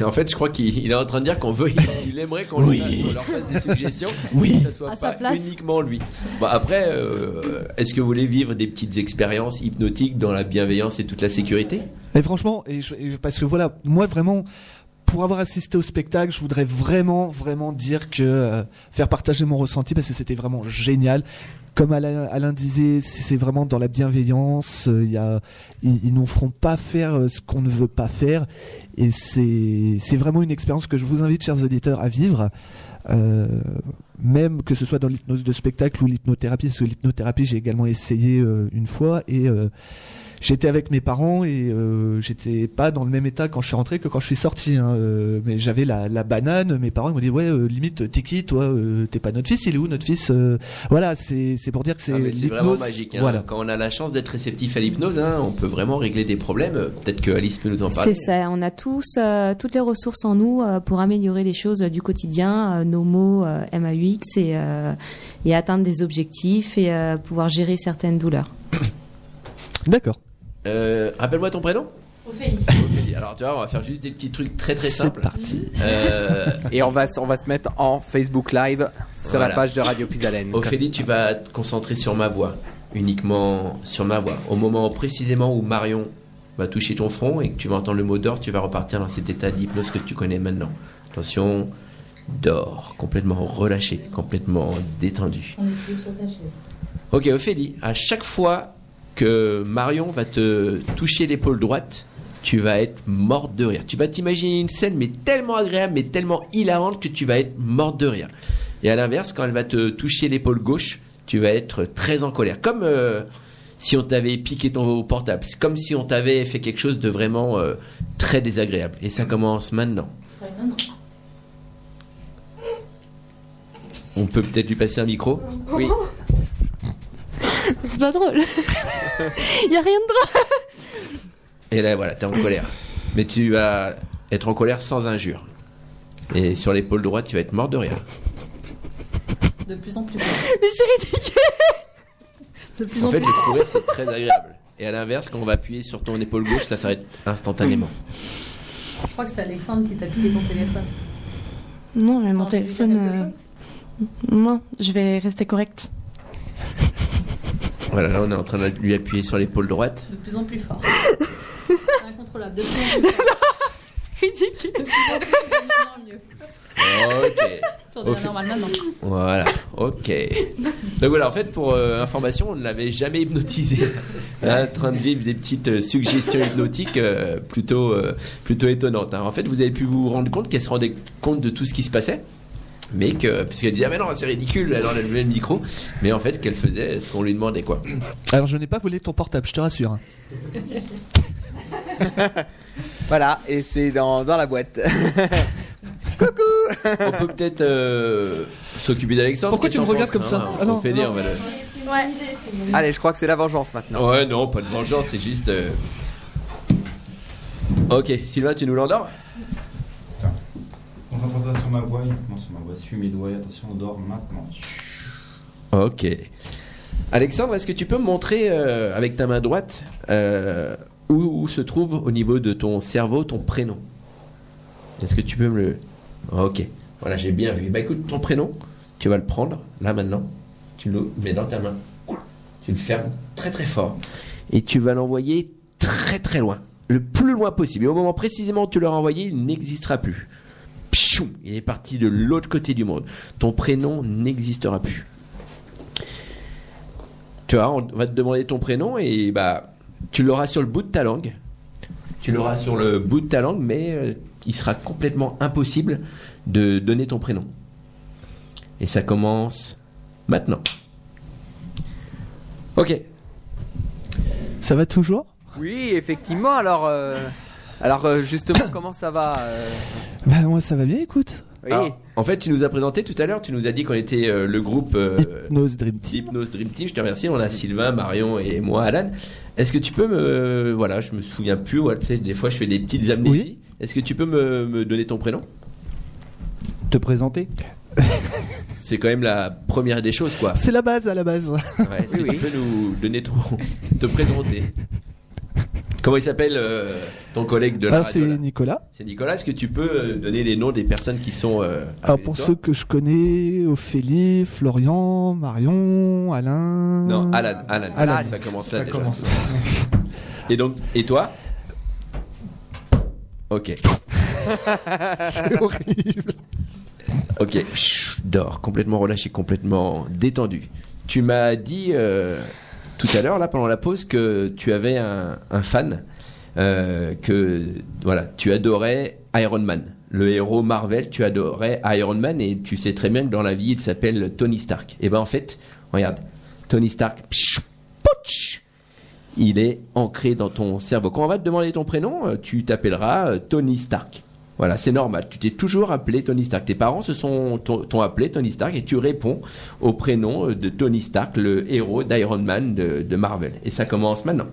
Et en fait, je crois qu'il il est en train de dire qu'on veut, il, aimerait qu'on Oui. leur fasse des suggestions, Oui. que ça soit À sa pas place. uniquement lui. Bon, après, euh, est-ce que vous voulez vivre des petites expériences hypnotiques dans la bienveillance et toute la sécurité? Et franchement, et je- et parce que voilà, moi vraiment, pour avoir assisté au spectacle, je voudrais vraiment, vraiment dire que euh, faire partager mon ressenti parce que c'était vraiment génial. Comme Alain, disait, c'est vraiment dans la bienveillance. euh, y a, ils, ils nous feront pas faire euh, ce qu'on ne veut pas faire, et c'est c'est vraiment une expérience que je vous invite, chers auditeurs, à vivre. Euh, même que ce soit dans l'hypnose de spectacle ou l'hypnothérapie, parce que l'hypnothérapie j'ai également essayé euh, une fois et euh, j'étais avec mes parents et euh, j'étais pas dans le même état quand je suis rentré que quand je suis sorti. hein, euh, mais j'avais la, la banane. Mes parents ils m'ont dit ouais euh, limite t'es qui toi euh, T'es pas notre fils Il est où notre fils Euh, Voilà c'est c'est pour dire que c'est Ah, vraiment magique. hein. Voilà. Quand on a la chance d'être réceptif à l'hypnose, hein, on peut vraiment régler des problèmes. Peut-être que Alice peut nous en parler. C'est ça, on a tous euh, toutes les ressources en nous euh, pour améliorer les choses euh, du quotidien, euh, nos mots euh, MAUX et, euh, et atteindre des objectifs et euh, pouvoir gérer certaines douleurs. D'accord. Euh, Rappelle-moi ton prénom Ophélie. Ophélie. Alors tu vois, on va faire juste des petits trucs très très C'est simples. parti. Euh, Et on va, on va se mettre en Facebook Live sur Voilà. la page de Radio Puisalène. Ophélie, tu vas te concentrer sur ma voix, uniquement sur ma voix. Au moment précisément où Marion va toucher ton front et que tu vas entendre le mot d'or, tu vas repartir dans cet état d'hypnose que tu connais maintenant. Attention, d'or, complètement relâché, complètement détendu. On est plus sur ta chaise. Ok, Ophélie, à chaque fois que Marion va te toucher l'épaule droite, tu vas être morte de rire. Tu vas t'imaginer une scène, mais tellement agréable, mais tellement hilarante que tu vas être morte de rire. Et à l'inverse, quand elle va te toucher l'épaule gauche, tu vas être très en colère. Comme euh, si on t'avait piqué ton portable. C'est comme si on t'avait fait quelque chose de vraiment euh, très désagréable. Et ça commence maintenant. On peut peut-être lui passer un micro? Oui. C'est pas drôle. Il y a rien de drôle. Et là, voilà, t'es en colère. Mais tu vas être en colère sans injure. Et sur l'épaule droite, tu vas être mort de rire. De plus en plus. Mais c'est ridicule. De plus En en fait, plus. le fourré, c'est très agréable. Et à l'inverse, quand on va appuyer sur ton épaule gauche, ça s'arrête instantanément. Je crois que c'est Alexandre qui t'a piqué ton téléphone. Non, mais mon téléphone. euh, Non, je vais rester correcte. Voilà, là, on est en train de lui appuyer sur l'épaule droite. De plus en plus fort. C'est incontrôlable. De plus en plus fort. C'est ridicule. De plus en plus mieux. Ok. Fi- maintenant. Voilà, ok. Donc voilà, en fait, pour euh, information, on ne l'avait jamais hypnotisé. Là, en train de vivre des petites euh, suggestions hypnotiques euh, plutôt, euh, plutôt étonnantes. hein. En fait, vous avez pu vous rendre compte qu'elle se rendait compte de tout ce qui se passait. Mais que, puisqu'elle disait, ah mais non, c'est ridicule, alors elle a levé le micro. Mais en fait, qu'elle faisait ce qu'on lui demandait, quoi. Alors je n'ai pas volé ton portable, je te rassure. Voilà, et c'est dans, dans la boîte. On peut peut-être euh, s'occuper d'Alexandre. Pourquoi tu me regardes comme ça hein Ah non, On fait non. dire, on va le- Ouais. Allez, je crois que c'est la vengeance maintenant. Ouais, non, pas de vengeance, c'est juste. euh, Ok, Sylvain, tu nous l'endors? Concentre-toi sur ma voix, sur ma voix. Suis mes doigts, attention, on dort maintenant. Ok. Alexandre, est-ce que tu peux me montrer euh, avec ta main droite euh, où, où se trouve au niveau de ton cerveau ton prénom? Est-ce que tu peux me le? Ok. Voilà, j'ai bien vu. Bah écoute, ton prénom, tu vas le prendre là maintenant. Tu le mets dans ta main. Tu le fermes très très fort. Et tu vas l'envoyer très très loin. Le plus loin possible. Et au moment précisément où tu l'auras envoyé, il n'existera plus. Pshou Il est parti de l'autre côté du monde. Ton prénom n'existera plus. Tu vois, on va te demander ton prénom et bah tu l'auras sur le bout de ta langue. Tu l'auras sur le bout de ta langue, mais euh, il sera complètement impossible de donner ton prénom. Et ça commence maintenant. Ok. Ça va toujours? Oui, effectivement. Alors, euh, alors euh, justement, comment ça va euh, Bah moi ça va bien, écoute. Oui. Alors, en fait, tu nous as présenté tout à l'heure, tu nous as dit qu'on était euh, le groupe euh, Hypnose Dream Team. Hypnose Dream Team. Je te remercie. On a Sylvain, Marion et moi, Alan. Est-ce que tu peux me. Voilà, je me souviens plus. ouais, tu sais, des fois, je fais des petites amnésies. Est-ce que tu peux me, me donner ton prénom? Te présenter? C'est quand même la première des choses, quoi. C'est la base à la base. Ouais, Est-ce que tu peux nous donner ton, te présenter? Comment il s'appelle euh, ton collègue de la Ah, radio c'est là Nicolas. C'est Nicolas. Est-ce que tu peux euh, donner les noms des personnes qui sont euh, Alors pour toi ceux que je connais, Ophélie, Florian, Marion, Alain. Non, Alan, Alan. Alan. Ça commence là Ça déjà. commence. Et donc, et toi Ok. C'est horrible. Ok, Chut, dors, complètement relâché, complètement détendu. Tu m'as dit euh, tout à l'heure, là, pendant la pause, que tu avais un, fan, euh, que voilà, tu adorais Iron Man, le héros Marvel, tu adorais Iron Man, et tu sais très bien que dans la vie, il s'appelle Tony Stark. Et ben en fait, regarde, Tony Stark, il est ancré dans ton cerveau. Quand on va te demander ton prénom, euh, tu t'appelleras euh, Tony Stark. Voilà, c'est normal. Tu t'es toujours appelé Tony Stark. Tes parents se sont t'ont appelé Tony Stark et tu réponds au prénom de Tony Stark, le héros d'Iron Man de, de Marvel. Et ça commence maintenant.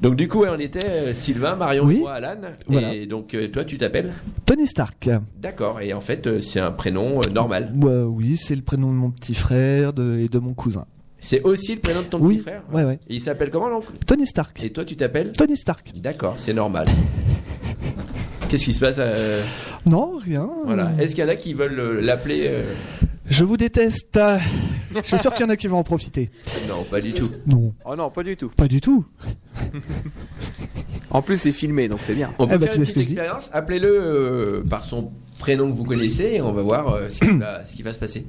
Donc du coup, on était euh, Sylvain, Marion, Oui. moi, Alan. Voilà. Et donc euh, toi, tu t'appelles Tony Stark. D'accord. Et en fait, euh, c'est un prénom normal. Ouais, oui, c'est le prénom de mon petit frère de- et de mon cousin. C'est aussi le prénom de ton Oui, petit frère ouais, ouais. Et il s'appelle comment donc Tony Stark. Et toi, tu t'appelles Tony Stark. D'accord, c'est normal. Qu'est-ce qui se passe euh, Non, rien. Voilà. Est-ce qu'il y en a qui veulent euh, l'appeler euh, Je vous déteste. Je suis sûr qu'il y en a qui vont en profiter. Non, pas du tout. Non. Oh non, pas du tout. Pas du tout. En plus, c'est filmé, donc c'est bien. On peut Eh bah, faire tu une petite expérience. Appelez-le euh, par son prénom que vous connaissez et on va voir euh, ce, qui va, ce qui va se passer.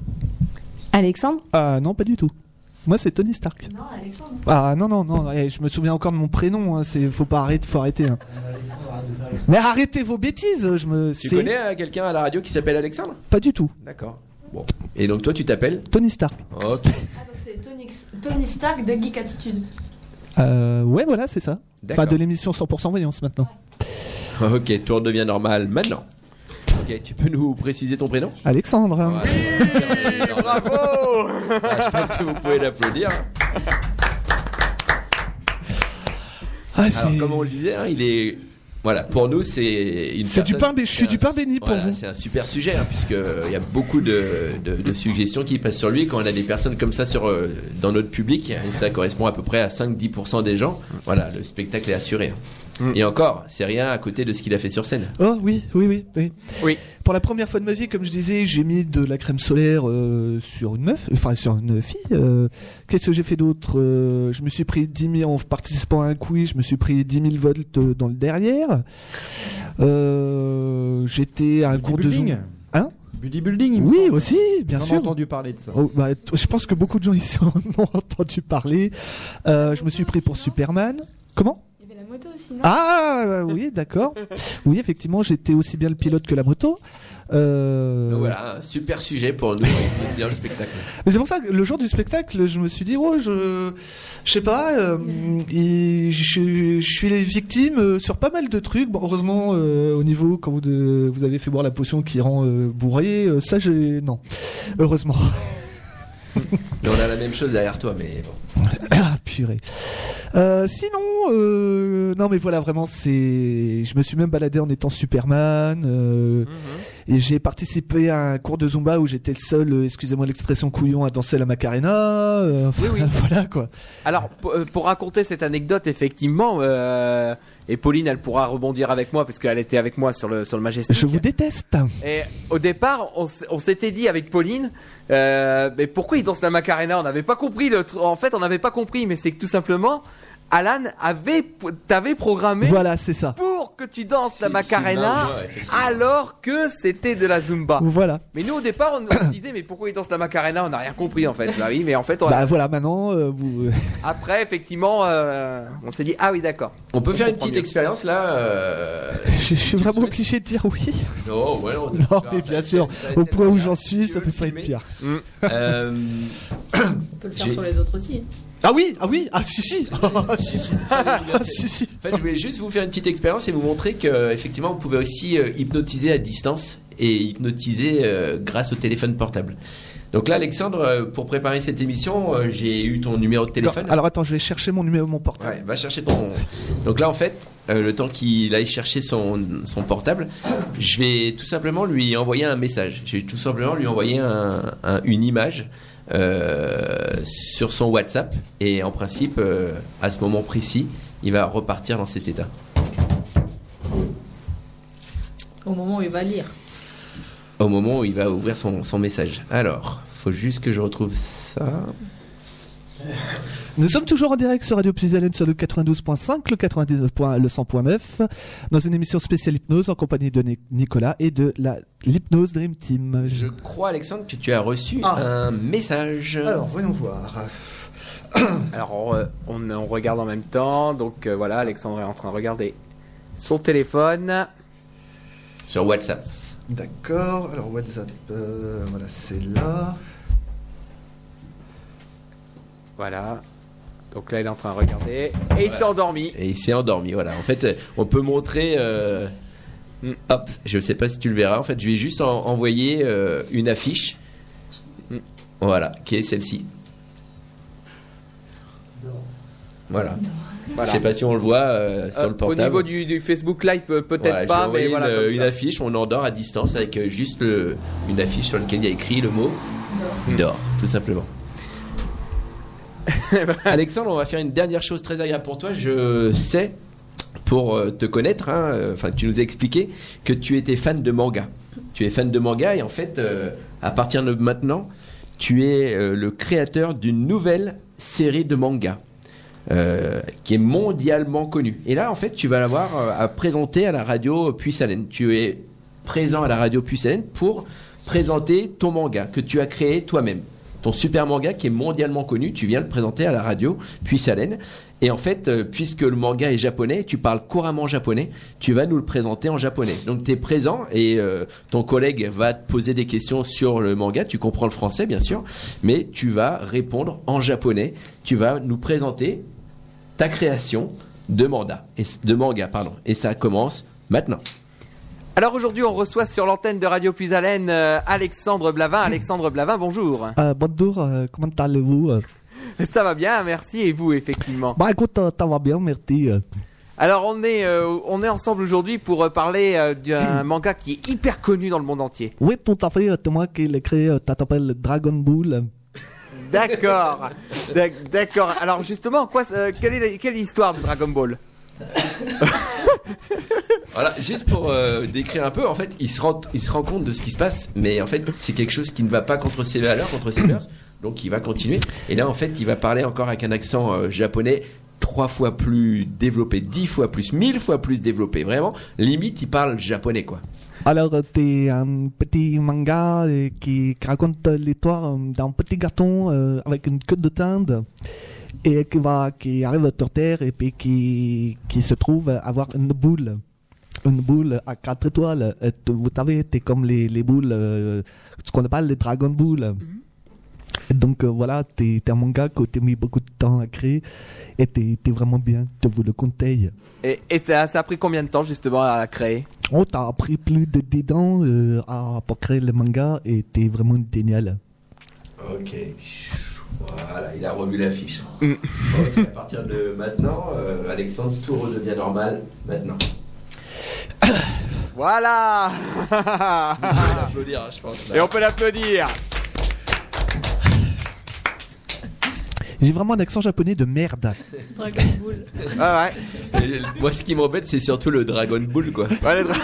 Alexandre? Ah non, pas du tout. Moi, c'est Tony Stark. Non, Alexandre. Ah non, non, non. eh, je me souviens encore de mon prénom. hein, c'est, faut pas arrêter, faut arrêter. hein. Mais arrêtez vos bêtises. Je me. Tu c'est- connais euh, quelqu'un à la radio qui s'appelle Alexandre? Pas du tout. D'accord. Bon. Et donc toi, tu t'appelles? Tony Stark. Ok. Ah, donc c'est Tony, Tony Stark de Geek Attitude. Euh, ouais, voilà, c'est ça. Enfin, de l'émission 100% Voyance maintenant. Ok, tout redevient normal maintenant. Ok, tu peux nous préciser ton prénom? Alexandre. Bravo Ah, Je pense que vous pouvez l'applaudir. Ah, Alors, c'est- comme on le disait, hein, il est. Voilà, pour nous, c'est une. C'est du pain suis du pain béni pour Voilà, vous. C'est un super sujet, hein, puisqu'il y a beaucoup de, de- de suggestions qui passent sur lui. Quand on a des personnes comme ça sur, euh, dans notre public, et ça correspond à peu près à 5-10% des gens, voilà, le spectacle est assuré. Et encore, c'est rien à côté de ce qu'il a fait sur scène. Oh oui, oui, oui, oui. Oui. Pour la première fois de ma vie, comme je disais, j'ai mis de la crème solaire euh, sur une meuf, enfin sur une fille. euh, Qu'est-ce que j'ai fait d'autre Euh, Je me suis pris 10 000 en participant à un quiz. Je me suis pris 10 000 volts euh, dans le derrière. Euh, J'étais à un cours de Bodybuilding zoom. Hein? Bodybuilding, il me Oui, semble. aussi, bien sûr. entendu parler de ça. Oh, bah, je pense que beaucoup de gens ici en ont entendu parler. Euh, je me suis pris pour Superman. Comment? Aussi, non Ah oui, d'accord. Oui, effectivement, j'étais aussi bien le pilote que la moto. Euh, Donc voilà, un super sujet pour nous, le spectacle. Mais c'est pour ça que le jour du spectacle, je me suis dit, oh, je, je sais pas, euh, et je, je suis victime euh, sur pas mal de trucs. Bon, heureusement, euh, au niveau quand vous, de- vous avez fait boire la potion qui rend euh, bourré, euh, ça, j'ai non, heureusement. Mais on a la même chose derrière toi, mais bon. Ah purée. Euh, sinon, euh, non mais voilà vraiment c'est. Je me suis même baladé en étant Superman euh, et j'ai participé à un cours de Zumba où j'étais le seul, euh, excusez-moi l'expression couillon, à danser la Macarena. euh, Oui, oui. voilà quoi. Alors, pour, euh, pour raconter cette anecdote, effectivement, euh, et Pauline, elle pourra rebondir avec moi parce qu'elle était avec moi sur le sur le Majestic. Je vous déteste. Et au départ, on, s'était dit avec Pauline, euh, mais pourquoi il danse la Macarena? On n'avait pas compris. Le en fait, on n'avait pas compris, mais c'est que tout simplement, Alan avait, t'avais programmé Voilà, c'est ça. pour que tu danses la Macarena, alors que c'était de la Zumba. Voilà. Mais nous, au départ, on, on se disait, mais pourquoi il danse la Macarena? On n'a rien compris en fait. Bah oui, mais en fait, on- Bah voilà, maintenant euh, vous. après, effectivement, euh, on s'est dit, ah oui, d'accord. On peut faire une petite mieux. expérience là euh, je, je suis vraiment obligé de dire oui. Non, ouais, non, Non, mais bien sûr, au point où j'en suis, Tu ça peut être filmer pire. Euh, On peut le faire sur les autres aussi. Ah oui, ah oui, ah si si, Ah, si, si. Ah, si, si. En fait, je voulais juste vous faire une petite expérience et vous montrer que effectivement, vous pouvez aussi euh, hypnotiser à distance et hypnotisé euh, grâce au téléphone portable. Donc là, Alexandre, euh, pour préparer cette émission, j'ai eu ton numéro de téléphone. Alors attends, je vais chercher mon numéro, mon portable. Ouais, va chercher ton. Donc là, en fait, le temps qu'il aille chercher son, son portable, je vais tout simplement lui envoyer un message. Je vais tout simplement lui envoyer un- un- une image euh, sur son WhatsApp. Et en principe, euh, à ce moment précis, il va repartir dans cet état. Au moment où il va lire. Au moment où il va ouvrir son, son message. Alors, faut juste que je retrouve ça. Nous sommes toujours en direct sur Radio Puisalène sur le 92.5, le 99. le 100.9, dans une émission spéciale hypnose en compagnie de Ni- Nicolas et de la l'hypnose Dream Team. Je crois, Alexandre, que tu as reçu Ah. un message. Alors, voyons voir. Alors, on, re- on, on regarde en même temps. Donc euh, voilà, Alexandre est en train de regarder son téléphone. Sur WhatsApp. D'accord, alors WhatsApp, euh, voilà, c'est là. Voilà. Donc là, il est en train de regarder. Et il s'est endormi. Et il s'est endormi, voilà. En fait, euh, on peut montrer. euh, Hop, je sais pas si tu le verras. En fait, je vais juste en- envoyer euh, une affiche. Voilà, qui est celle-ci. Voilà. Voilà. Je sais pas si on le voit euh, sur Euh, le au portable. niveau du, du Facebook Live, peut- peut-être Ouais, pas, mais voilà. une, comme une ça. affiche, on endort à distance avec juste le- une affiche sur laquelle il y a écrit le mot dort, tout simplement. Alexandre, on va faire une dernière chose très agréable pour toi. Je sais, pour euh, te connaître, hein, euh, enfin, tu nous as expliqué que tu étais fan de manga. Tu es fan de manga et en fait, euh, à partir de maintenant, tu es le créateur d'une nouvelle série de manga. qui est mondialement connue. Et là, en fait, tu vas l'avoir à présenter à la radio Puissalène. Tu es présent à la radio Puissalène pour présenter ton manga que tu as créé toi-même. Super manga qui est mondialement connu, tu viens le présenter à la radio Puissalène. Et en fait, euh, puisque le manga est japonais, tu parles couramment japonais, tu vas nous le présenter en japonais. Donc tu es présent et euh, ton collègue va te poser des questions sur le manga, tu comprends le français bien sûr, mais tu vas répondre en japonais, tu vas nous présenter ta création de manga, et, de manga pardon. Et ça commence maintenant. Alors aujourd'hui, on reçoit sur l'antenne de Radio Puisalène euh, Alexandre Blavin. Alexandre Blavin, bonjour. Euh, bonjour, euh, comment allez-vous? Ça va bien, merci. Et vous, effectivement? Bah écoute, euh, ça va bien, merci. Alors on est, on est ensemble aujourd'hui pour parler d'un manga qui est hyper connu dans le monde entier. Oui, tout à fait, c'est moi qui l'ai créé, ça s'appelle Dragon Ball. D'accord, D'ac- d'accord. Alors justement, quoi, quelle est l'histoire de Dragon Ball? Voilà, juste pour euh, décrire un peu, en fait, il se, rend, il se rend compte de ce qui se passe, mais en fait, c'est quelque chose qui ne va pas contre ses valeurs, contre ses mœurs, donc il va continuer. Et là, en fait, il va parler encore avec un accent euh, japonais trois fois plus développé, dix fois plus, mille fois plus développé. Vraiment, limite, il parle japonais, quoi. Alors, c'est un petit manga euh, qui, raconte l'histoire d'un petit garçon euh, avec une queue de dinde et qui, va, qui arrive sur Terre et puis qui, qui se trouve avoir une boule. Une boule à quatre étoiles. Vous savez, c'est comme les, les boules, euh, ce qu'on appelle les Dragon Ball. Et Donc euh, voilà, t'es t'es un manga que t'as mis beaucoup de temps à créer et t'es t'es vraiment bien, je vous le conseille. Et, et ça, ça a pris combien de temps justement à créer? Oh, t'as pris plus de 10 ans euh, à, pour créer le manga et t'es vraiment génial. Ok. Voilà, il a revu l'affiche. Ok, à partir de maintenant, euh, Alexandre, tout redevient normal maintenant. Voilà On peut l'applaudir, hein, je pense. là. Et on peut l'applaudir J'ai vraiment un accent japonais de merde. Dragon Ball. Ah ouais. Et moi, ce qui m'embête, c'est surtout le Dragon Ball, quoi. Ouais, le dra-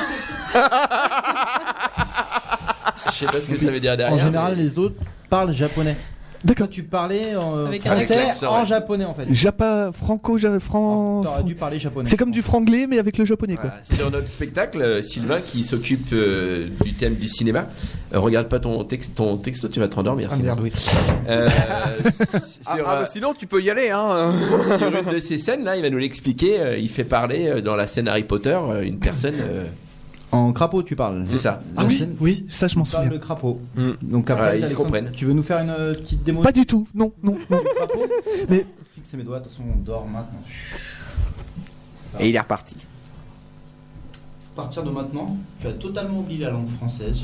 Je sais pas ce que ça veut dire derrière. En général, mais- les autres parlent japonais. D'accord. Tu parlais en Avec un français accent, en ouais. japonais en fait. Japa, franco, ja- fran. T'aurais dû parler japonais. C'est comme du franglais mais avec le japonais quoi. Voilà. Sur notre spectacle, euh, Sylvain, qui s'occupe euh, du thème du cinéma, euh, regarde pas ton, texte, ton texto, tu vas te rendormir. Ah, merde, oui. Euh, Ah, sur, ah, euh, bah, sinon, tu peux y aller, hein. sur une de ces scènes, là, il va nous l'expliquer. euh, il fait parler euh, dans la scène Harry Potter euh, une personne. En crapaud, tu parles. C'est ça. Ah oui, oui, ça je m'en souviens. de crapaud. Mm. Donc après, Voilà, ils se comprennent. Tu veux nous faire une euh, petite démo Pas du tout, non, non, non. crapaud Mais Fixer mes doigts, de toute façon on dort maintenant. Et il est reparti. à partir de maintenant, tu vas totalement oublier la langue française.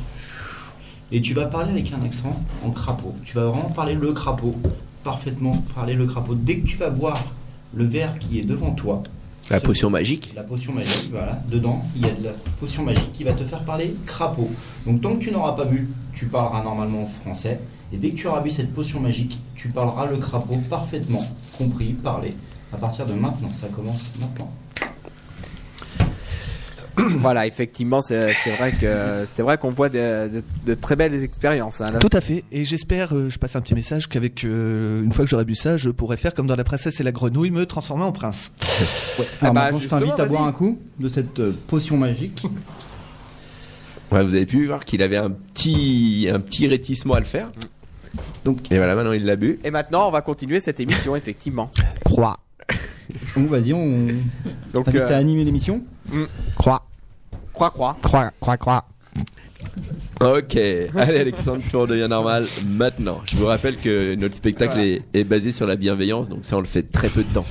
Et tu vas parler avec un accent en crapaud. Tu vas vraiment parler le crapaud. Parfaitement parler le crapaud. Dès que tu vas boire le verre qui est devant toi, La potion magique. La potion magique, voilà. Dedans, il y a de la potion magique qui va te faire parler crapaud. Donc tant que tu n'auras pas bu, tu parleras normalement français. Et dès que tu auras bu cette potion magique, tu parleras le crapaud parfaitement, compris, parlé. À partir de maintenant, ça commence maintenant. voilà, effectivement, c'est vrai que c'est vrai qu'on voit de, de- de très belles expériences. hein, là. Tout à fait. Et j'espère, euh, je passe un petit message qu'avec euh, une fois que j'aurai bu ça, je pourrai faire comme dans La Princesse et la Grenouille, me transformer en prince. Alors bah, je t'invite à boire un coup de cette euh, potion magique. Ouais, vous avez pu voir qu'il avait un petit, un petit rétissement à le faire. Donc, et voilà, maintenant il l'a bu. Et maintenant, on va continuer cette émission, effectivement. Croix. Bon, vas-y, on Donc, euh, à animer l'émission. Croix. Croix, croix. Croix, croix, croix. Ok, allez Alexandre, tu redeviens normal maintenant. Je vous rappelle que notre spectacle Voilà. est, est basé sur la bienveillance, donc ça on le fait très peu de temps.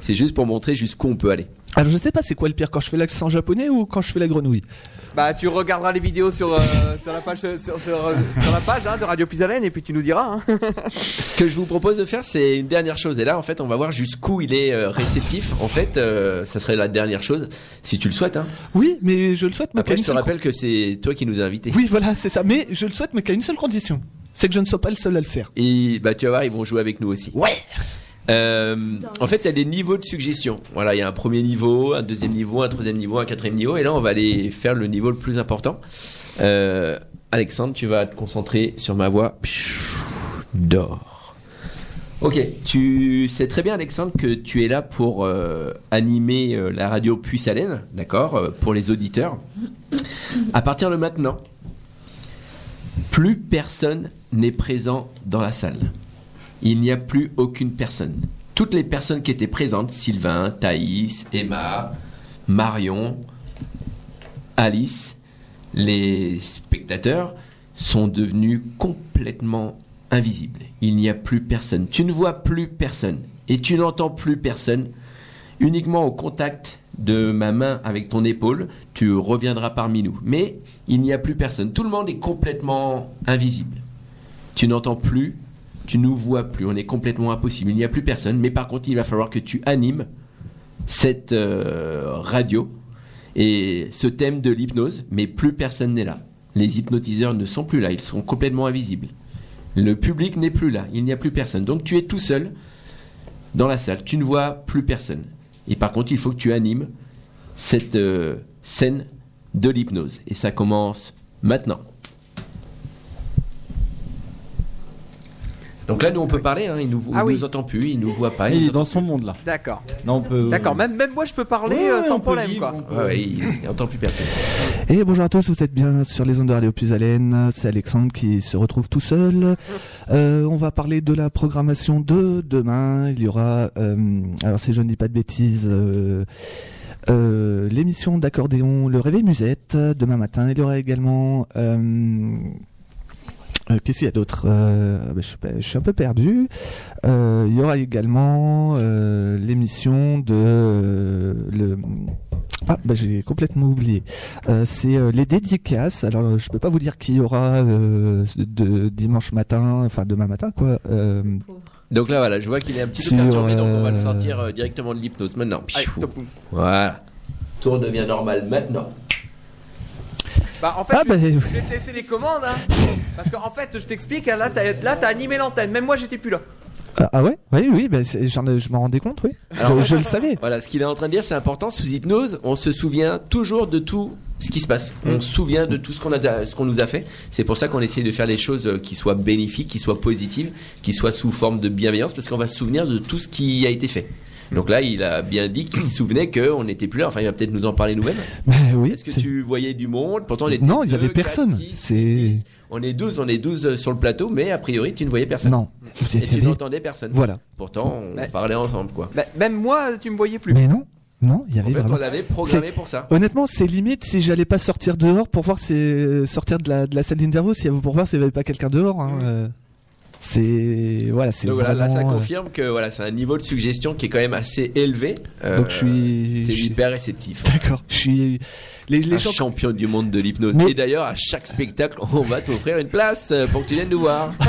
C'est juste pour montrer jusqu'où on peut aller. Alors je sais pas c'est quoi le pire quand je fais l'accent japonais ou quand je fais la grenouille. Bah, tu regarderas les vidéos sur, euh, sur la page, sur, sur- sur la page hein, de Radio Puisalène et puis tu nous diras. hein. Ce que je vous propose de faire, c'est une dernière chose. Et là, en fait, on va voir jusqu'où il est euh, réceptif. En fait, euh, ça serait la dernière chose, si tu le souhaites. Hein. Oui, mais je le souhaite. Mais Après, je te rappelle que c'est toi qui nous as invités. Oui, voilà, c'est ça. Mais je le souhaite, mais qu'à une seule condition. C'est que je ne sois pas le seul à le faire. Et bah tu vas voir, ils vont jouer avec nous aussi. Ouais. Euh, en fait, il y a des niveaux de suggestion. Voilà, il y a un premier niveau, un deuxième niveau, un troisième niveau, un quatrième niveau, et là on va aller faire le niveau le plus important. Euh, Alexandre, tu vas te concentrer sur ma voix. D'or. Ok, tu sais très bien Alexandre que tu es là pour euh, animer la radio Puy-Salène, d'accord, euh, pour les auditeurs. À partir de maintenant, plus personne n'est présent dans la salle. Il n'y a plus aucune personne. Toutes les personnes qui étaient présentes, Sylvain, Thaïs, Emma, Marion, Alice, les spectateurs, sont devenus complètement invisibles. Il n'y a plus personne. Tu ne vois plus personne. Et tu n'entends plus personne. Uniquement au contact de ma main avec ton épaule, tu reviendras parmi nous. Mais il n'y a plus personne. Tout le monde est complètement invisible. Tu n'entends plus, tu nous vois plus. On est complètement impossible. Il n'y a plus personne. Mais par contre, il va falloir que tu animes cette euh, radio et ce thème de l'hypnose. Mais plus personne n'est là. Les hypnotiseurs ne sont plus là. Ils sont complètement invisibles. Le public n'est plus là. Il n'y a plus personne. Donc tu es tout seul dans la salle. Tu ne vois plus personne. Et par contre, il faut que tu animes cette euh, scène de l'hypnose. Et ça commence maintenant. Donc là, nous, on peut parler. Hein. Il nous, Ah oui. nous entend plus, il nous voit pas. Il est dans son monde là. D'accord. On peut. D'accord, même, même moi je peux parler Ouais, euh, sans problème vivre, quoi. peut- Ouais, il il entend plus personne. Et bonjour à tous, vous êtes bien sur les ondes de Radio Puisalène. C'est Alexandre qui se retrouve tout seul. Euh, on va parler de la programmation de demain. Il y aura, euh, alors si je ne dis pas de bêtises, euh, euh, l'émission d'accordéon Le Réveil Musette demain matin. Il y aura également... euh, Qu'est-ce qu'il y a d'autre? Euh, bah, je, suis pas- je suis un peu perdu. Euh, il y aura également euh, l'émission de euh, le ah bah j'ai complètement oublié. Euh, c'est euh, les dédicaces. Alors je peux pas vous dire qui y aura euh, de dimanche matin, enfin demain matin quoi. Euh, Donc là, voilà, je vois qu'il est un petit peu perturbé, donc on va le sortir euh, directement de l'hypnose maintenant. Allez. Voilà. Tout redevient normal maintenant. Bah en fait, Ah, je, bah, je vais te laisser les commandes. Hein, parce qu'en fait, je t'explique, hein, là t'as là, t'as animé l'antenne. Même moi j'étais plus là. ah, ah ouais, oui oui, bah, ai- je m'en rendais compte, oui. Alors, je, je le savais. Voilà, ce qu'il est en train de dire, c'est important. Sous hypnose, on se souvient toujours de tout ce qui se passe. On se souvient de tout ce qu'on a, ce qu'on nous a fait. C'est pour ça qu'on essaie de faire les choses euh, qui soient bénéfiques, qui soient positives, qui soient sous forme de bienveillance, parce qu'on va se souvenir de tout ce qui a été fait. Donc là, il a bien dit qu'il se souvenait qu'on n'était plus là. Enfin, il va peut-être nous en parler nous-mêmes. Bah oui. Est-ce que tu voyais du monde? Pourtant, on était Non, il y deux, avait quatre, personne. C'est. On est 12, on est 12 euh, sur le plateau, mais a priori, tu ne voyais personne. non. Et tu n'entendais personne. Voilà. Pourtant, on Ouais. parlait ensemble, quoi. Bah, même moi, tu me voyais plus. Mais non, non, il y En avait fait, vraiment. on l'avait programmé pour ça. Honnêtement, c'est limite si j'allais pas sortir dehors pour voir si sortir de la, de la salle d'interview, si pour voir s'il y avait pas quelqu'un dehors. hein, euh. C'est voilà, c'est Donc voilà, là ça euh, confirme que voilà, c'est un niveau de suggestion qui est quand même assez élevé. Euh, Donc je suis- t'es je suis- hyper réceptif. D'accord. Je suis les, les un gens champion du monde de l'hypnose. Et d'ailleurs, à chaque spectacle, on va t'offrir une place euh, pour que tu viennes nous voir.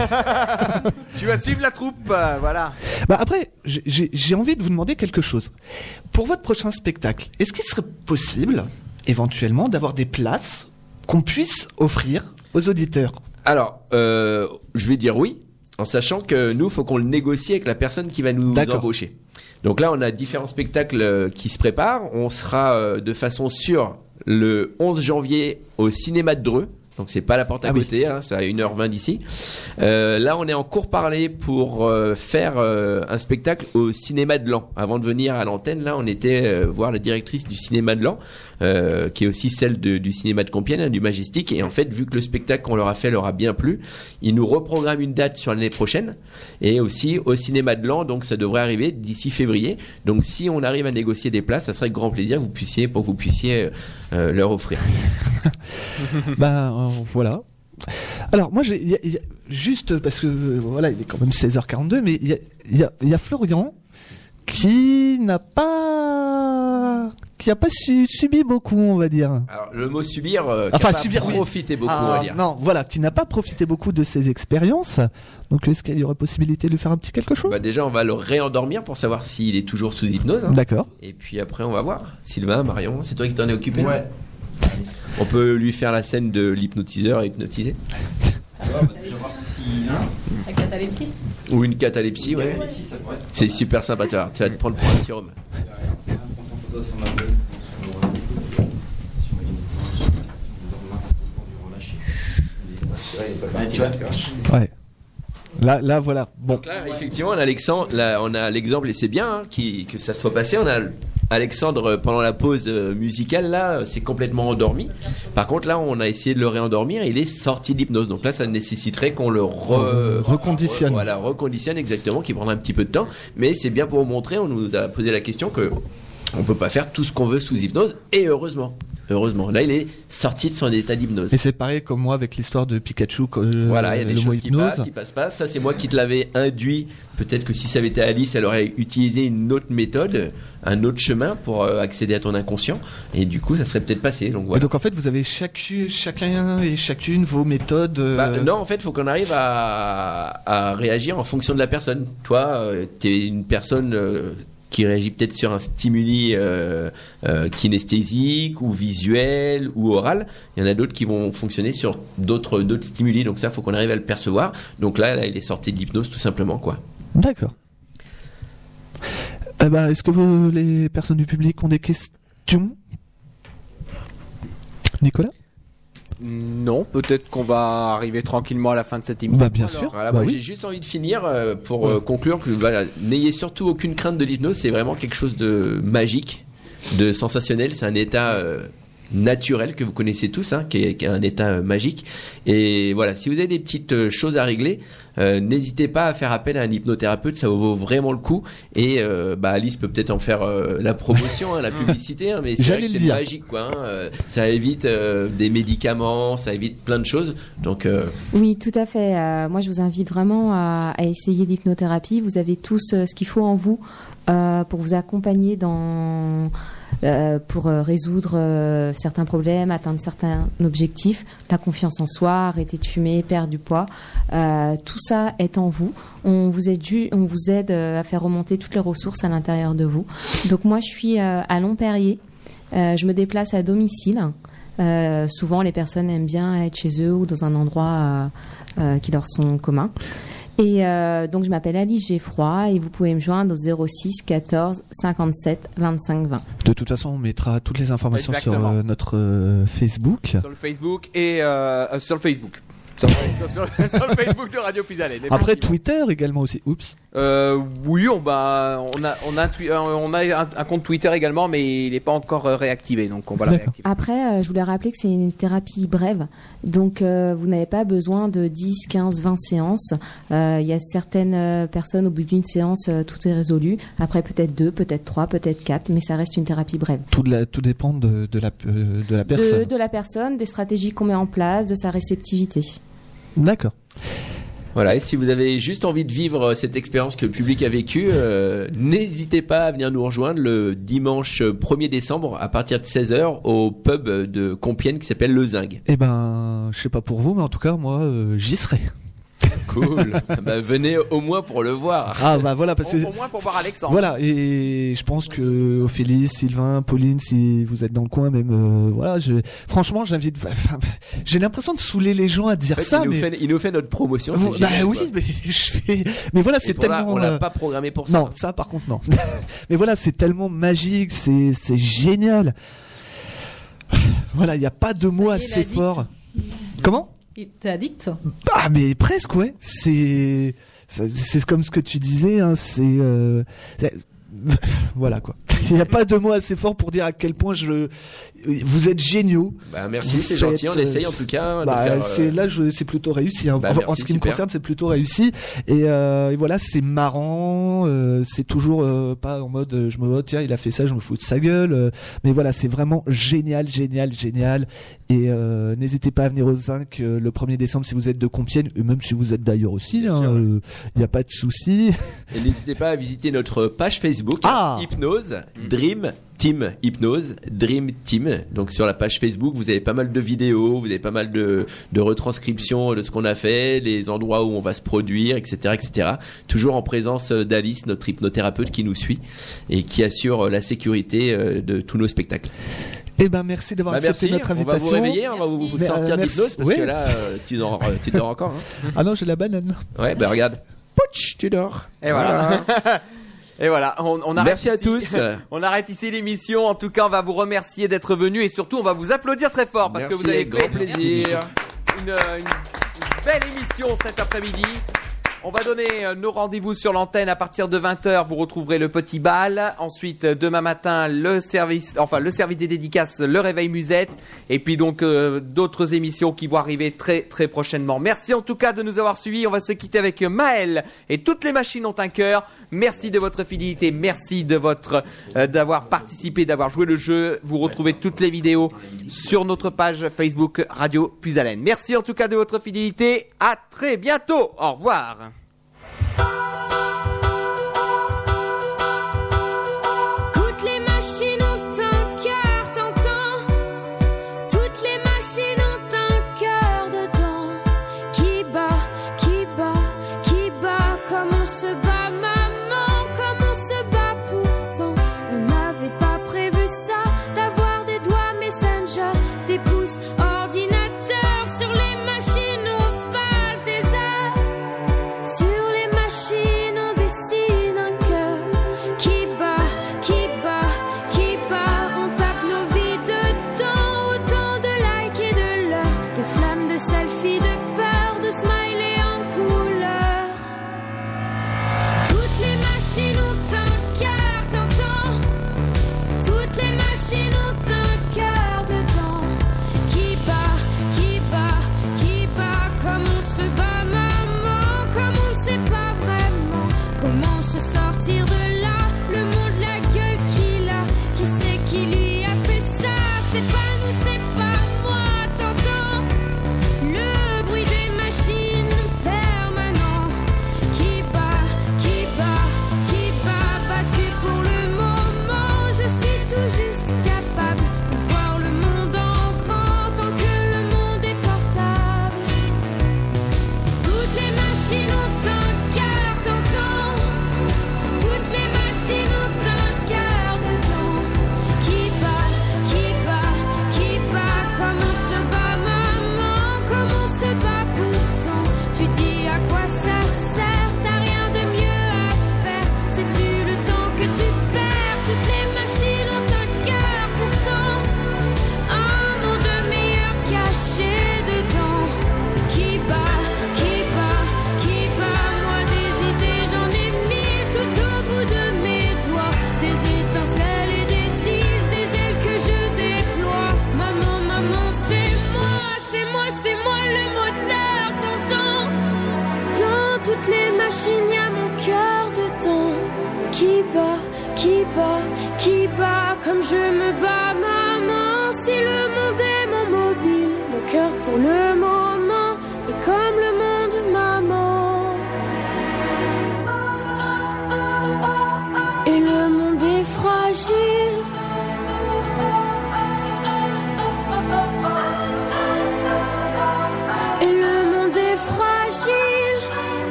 Tu vas suivre la troupe, euh, voilà. Bah après, j'ai- j'ai j'ai envie de vous demander quelque chose. Pour votre prochain spectacle, est-ce qu'il serait possible, éventuellement, d'avoir des places qu'on puisse offrir aux auditeurs? Alors, euh, je vais dire oui, en sachant que nous, faut qu'on le négocie avec la personne qui va nous embaucher. Donc là, on a différents spectacles euh, qui se préparent. On sera euh, de façon sûre le 11 janvier au cinéma de Dreux. Donc c'est pas la porte à Ah oui. côté, hein, c'est à 1h20 d'ici. Euh, là, on est en cours parler pour euh, faire euh, un spectacle au cinéma de Lan. Avant de venir à l'antenne, là, on était voir la directrice du cinéma de Lan, euh, qui est aussi celle du cinéma de Compiègne, hein, du Majestic. Et en fait, vu que le spectacle qu'on leur a fait leur a bien plu, ils nous reprogramment une date sur l'année prochaine et aussi au cinéma de Lan. Donc ça devrait arriver d'ici février. Donc si on arrive à négocier des places, ça serait grand plaisir que vous puissiez, pour que vous puissiez euh, leur offrir. Bah euh, voilà. Alors moi, juste parce que euh, voilà, il est quand même 16h42, mais il y a Florian qui n'a pas qui a pas su- subi beaucoup, on va dire. Alors le mot subir, euh, Enfin, pas subir, oui. profité beaucoup, Ah, on va dire. Non, voilà, qui n'a pas profité beaucoup de ses expériences. Donc, est-ce qu'il y aurait possibilité de lui faire un petit quelque chose? Bah déjà, on va le réendormir pour savoir s'il est toujours sous hypnose. hein. D'accord. Et puis après, on va voir. Sylvain, Marion, c'est toi qui t'en es occupé Ouais. On peut lui faire la scène de l'hypnotiseur à hypnotiser La catalepsie? Ou une catalepsie, ouais. C'est super sympa, tu vas, te prendre pour un Ouais. Là, là, voilà. Bon. Donc là, effectivement, on a Alexandre, là, on a l'exemple et c'est bien hein, qui- que ça soit passé. On a Alexandre pendant la pause euh, musicale là, s'est complètement endormi. Par contre, là, on a essayé de le réendormir. et Il est sorti d'hypnose. Donc là, ça nécessiterait qu'on le re- reconditionne. Voilà, reconditionne exactement, qui prendra un petit peu de temps. Mais c'est bien pour vous montrer. On nous a posé la question que on peut pas faire tout ce qu'on veut sous hypnose. Et heureusement, heureusement, là, il est sorti de son état d'hypnose. Et c'est pareil comme moi avec l'histoire de Pikachu. que- Voilà, il y a des le mot choses qui passent, qui passent pas. Ça, c'est moi qui te l'avais induit. Peut-être que si ça avait été Alice, elle aurait utilisé une autre méthode, un autre chemin pour euh, accéder à ton inconscient. Et du coup, ça serait peut-être passé. Donc Et voilà. donc en fait, vous avez chacu- chacun et chacune vos méthodes. euh, Bah, non, en fait, il faut qu'on arrive à, à réagir en fonction de la personne. Toi, tu es une personne euh, qui réagit peut-être sur un stimuli euh, euh, kinesthésique ou visuel ou oral. Il y en a d'autres qui vont fonctionner sur d'autres d'autres stimuli. Donc ça, faut qu'on arrive à le percevoir. Donc là, là il est sorti d'hypnose tout simplement, quoi. D'accord. Eh ben, Est-ce que vous, les personnes du public ont des questions? Nicolas? Non, peut-être qu'on va arriver tranquillement à la fin de cette émission. Bah, bien sûr. Voilà, Bah moi oui. j'ai juste envie de finir euh, pour euh, conclure que voilà, n'ayez surtout aucune crainte de l'hypnose, c'est vraiment quelque chose de magique, de sensationnel, c'est un état euh, naturel que vous connaissez tous, hein, qui, est, qui est un état euh, magique. Et voilà, si vous avez des petites euh, choses à régler, euh, n'hésitez pas à faire appel à un hypnothérapeute, ça vaut vraiment le coup. Et euh, bah, Alice peut peut-être en faire euh, la promotion, hein, la publicité, hein, mais c'est magique, quoi. hein, euh, ça évite euh, des médicaments, ça évite plein de choses. Donc euh, Oui, tout à fait. Euh, moi, je vous invite vraiment à, à essayer l'hypnothérapie. Vous avez tous euh, ce qu'il faut en vous euh, pour vous accompagner dans euh, pour euh, résoudre euh, certains problèmes, atteindre certains objectifs, la confiance en soi, arrêter de fumer, perdre du poids. Euh, tout ça est en vous. On vous aide, on vous aide à faire remonter toutes les ressources à l'intérieur de vous. Donc moi, je suis à Longperrier. Je me déplace à domicile. Euh, souvent, les personnes aiment bien être chez eux ou dans un endroit euh, qui leur sont communs. Et euh, donc, je m'appelle Alice Geffroy et vous pouvez me joindre au 06 14 57 25 20. De toute façon, on mettra toutes les informations sur Exactement. euh, notre euh, Facebook. Sur le Facebook et euh, euh, sur le Facebook. Sur, sur- sur- sur le Facebook de Radio Pisalène. Après Twitter également aussi. Oups. Euh, oui, on, bah, on a, on a, euh, on a un, un compte Twitter également, mais il n'est pas encore euh, réactivé, donc on va le réactiver. Après, euh, je voulais rappeler que c'est une thérapie brève. Donc, euh, vous n'avez pas besoin de 10, 15, 20 séances. Euh, Il y a certaines personnes, au bout d'une séance, euh, tout est résolu. Après, peut-être deux, peut-être trois, peut-être quatre, mais ça reste une thérapie brève. Tout, de la- tout dépend de, de la, euh, de la De, personne. de la personne, des stratégies qu'on met en place, de sa réceptivité. D'accord. Voilà, et si vous avez juste envie de vivre cette expérience que le public a vécue, euh, n'hésitez pas à venir nous rejoindre le dimanche 1er décembre à partir de 16h au pub de Compiègne qui s'appelle Le Zinc. Eh ben, je sais pas pour vous, mais en tout cas, moi, euh, j'y serai. Cool. bah, venez au moins pour le voir. Ah bah voilà parce que Au moins pour voir Alexandre. voilà et je pense que Ophélie, Sylvain, Pauline, si vous êtes dans le coin, même euh, voilà, je, franchement, j'invite. enfin, j'ai l'impression de saouler les gens à dire En fait, ça, il, nous mais fait, il nous fait notre promotion. Bon, bah génial, oui, quoi. mais je fais. Mais voilà, c'est là, tellement. on l'a euh, pas programmé pour ça. Non, ça par contre non. mais voilà, c'est tellement magique, c'est c'est génial. Voilà, il n'y a pas de mots assez forts. Comment? T'es addict Ah mais presque ouais. C'est c'est comme ce que tu disais. Hein, c'est euh, voilà quoi. Il n'y a pas de mots assez forts pour dire à quel point je vous êtes géniaux. Bah, merci, c'est gentil, on essaye euh, en tout cas. bah, euh, c'est là je c'est plutôt réussi. hein. Bah, en, ce qui me concerne, c'est plutôt réussi. Et, euh, et voilà, c'est marrant. euh, c'est toujours euh, pas en mode euh, je me oh, tiens il a fait ça, je me fous de sa gueule. euh, mais voilà, c'est vraiment génial, génial, génial. Et euh, n'hésitez pas à venir au Zinc euh, le 1er décembre si vous êtes de Compiègne, et même si vous êtes d'ailleurs aussi. Il n'y a pas de souci. Et n'hésitez pas à visiter notre page Facebook Ah Hypnose Dream Team Hypnose Dream Team. Donc sur la page Facebook, vous avez pas mal de vidéos, vous avez pas mal de, de retranscriptions de ce qu'on a fait, les endroits où on va se produire, etc., etc. Toujours en présence d'Alice, notre hypnothérapeute qui nous suit et qui assure euh, la sécurité euh, de tous nos spectacles. Eh ben merci d'avoir Bah, accepté merci, notre on va invitation. vous réveiller, on va vous, vous sortir euh, l'hypnose parce Oui. que là, euh, tu dors, tu dors encore. hein. Ah non, j'ai la banane. Ouais, bah regarde. Pouch, tu dors. Et voilà. Et voilà, on, on arrête Merci à ici. tous. on arrête ici l'émission. En tout cas, on va vous remercier d'être venus et surtout, on va vous applaudir très fort parce Merci, que vous avez fait plaisir. une belle émission cet après-midi. On va donner euh, nos rendez-vous sur l'antenne à partir de 20h. Vous retrouverez le petit bal. Ensuite, euh, demain matin, le service, enfin le service des dédicaces, le réveil musette. Et puis donc euh, d'autres émissions qui vont arriver très très prochainement. Merci en tout cas de nous avoir suivis. On va se quitter avec Maël et toutes les machines ont un cœur. Merci de votre fidélité. Merci de votre euh, d'avoir participé, d'avoir joué le jeu. Vous retrouvez toutes les vidéos sur notre page Facebook Radio Puisalène. Merci en tout cas de votre fidélité. À très bientôt. Au revoir.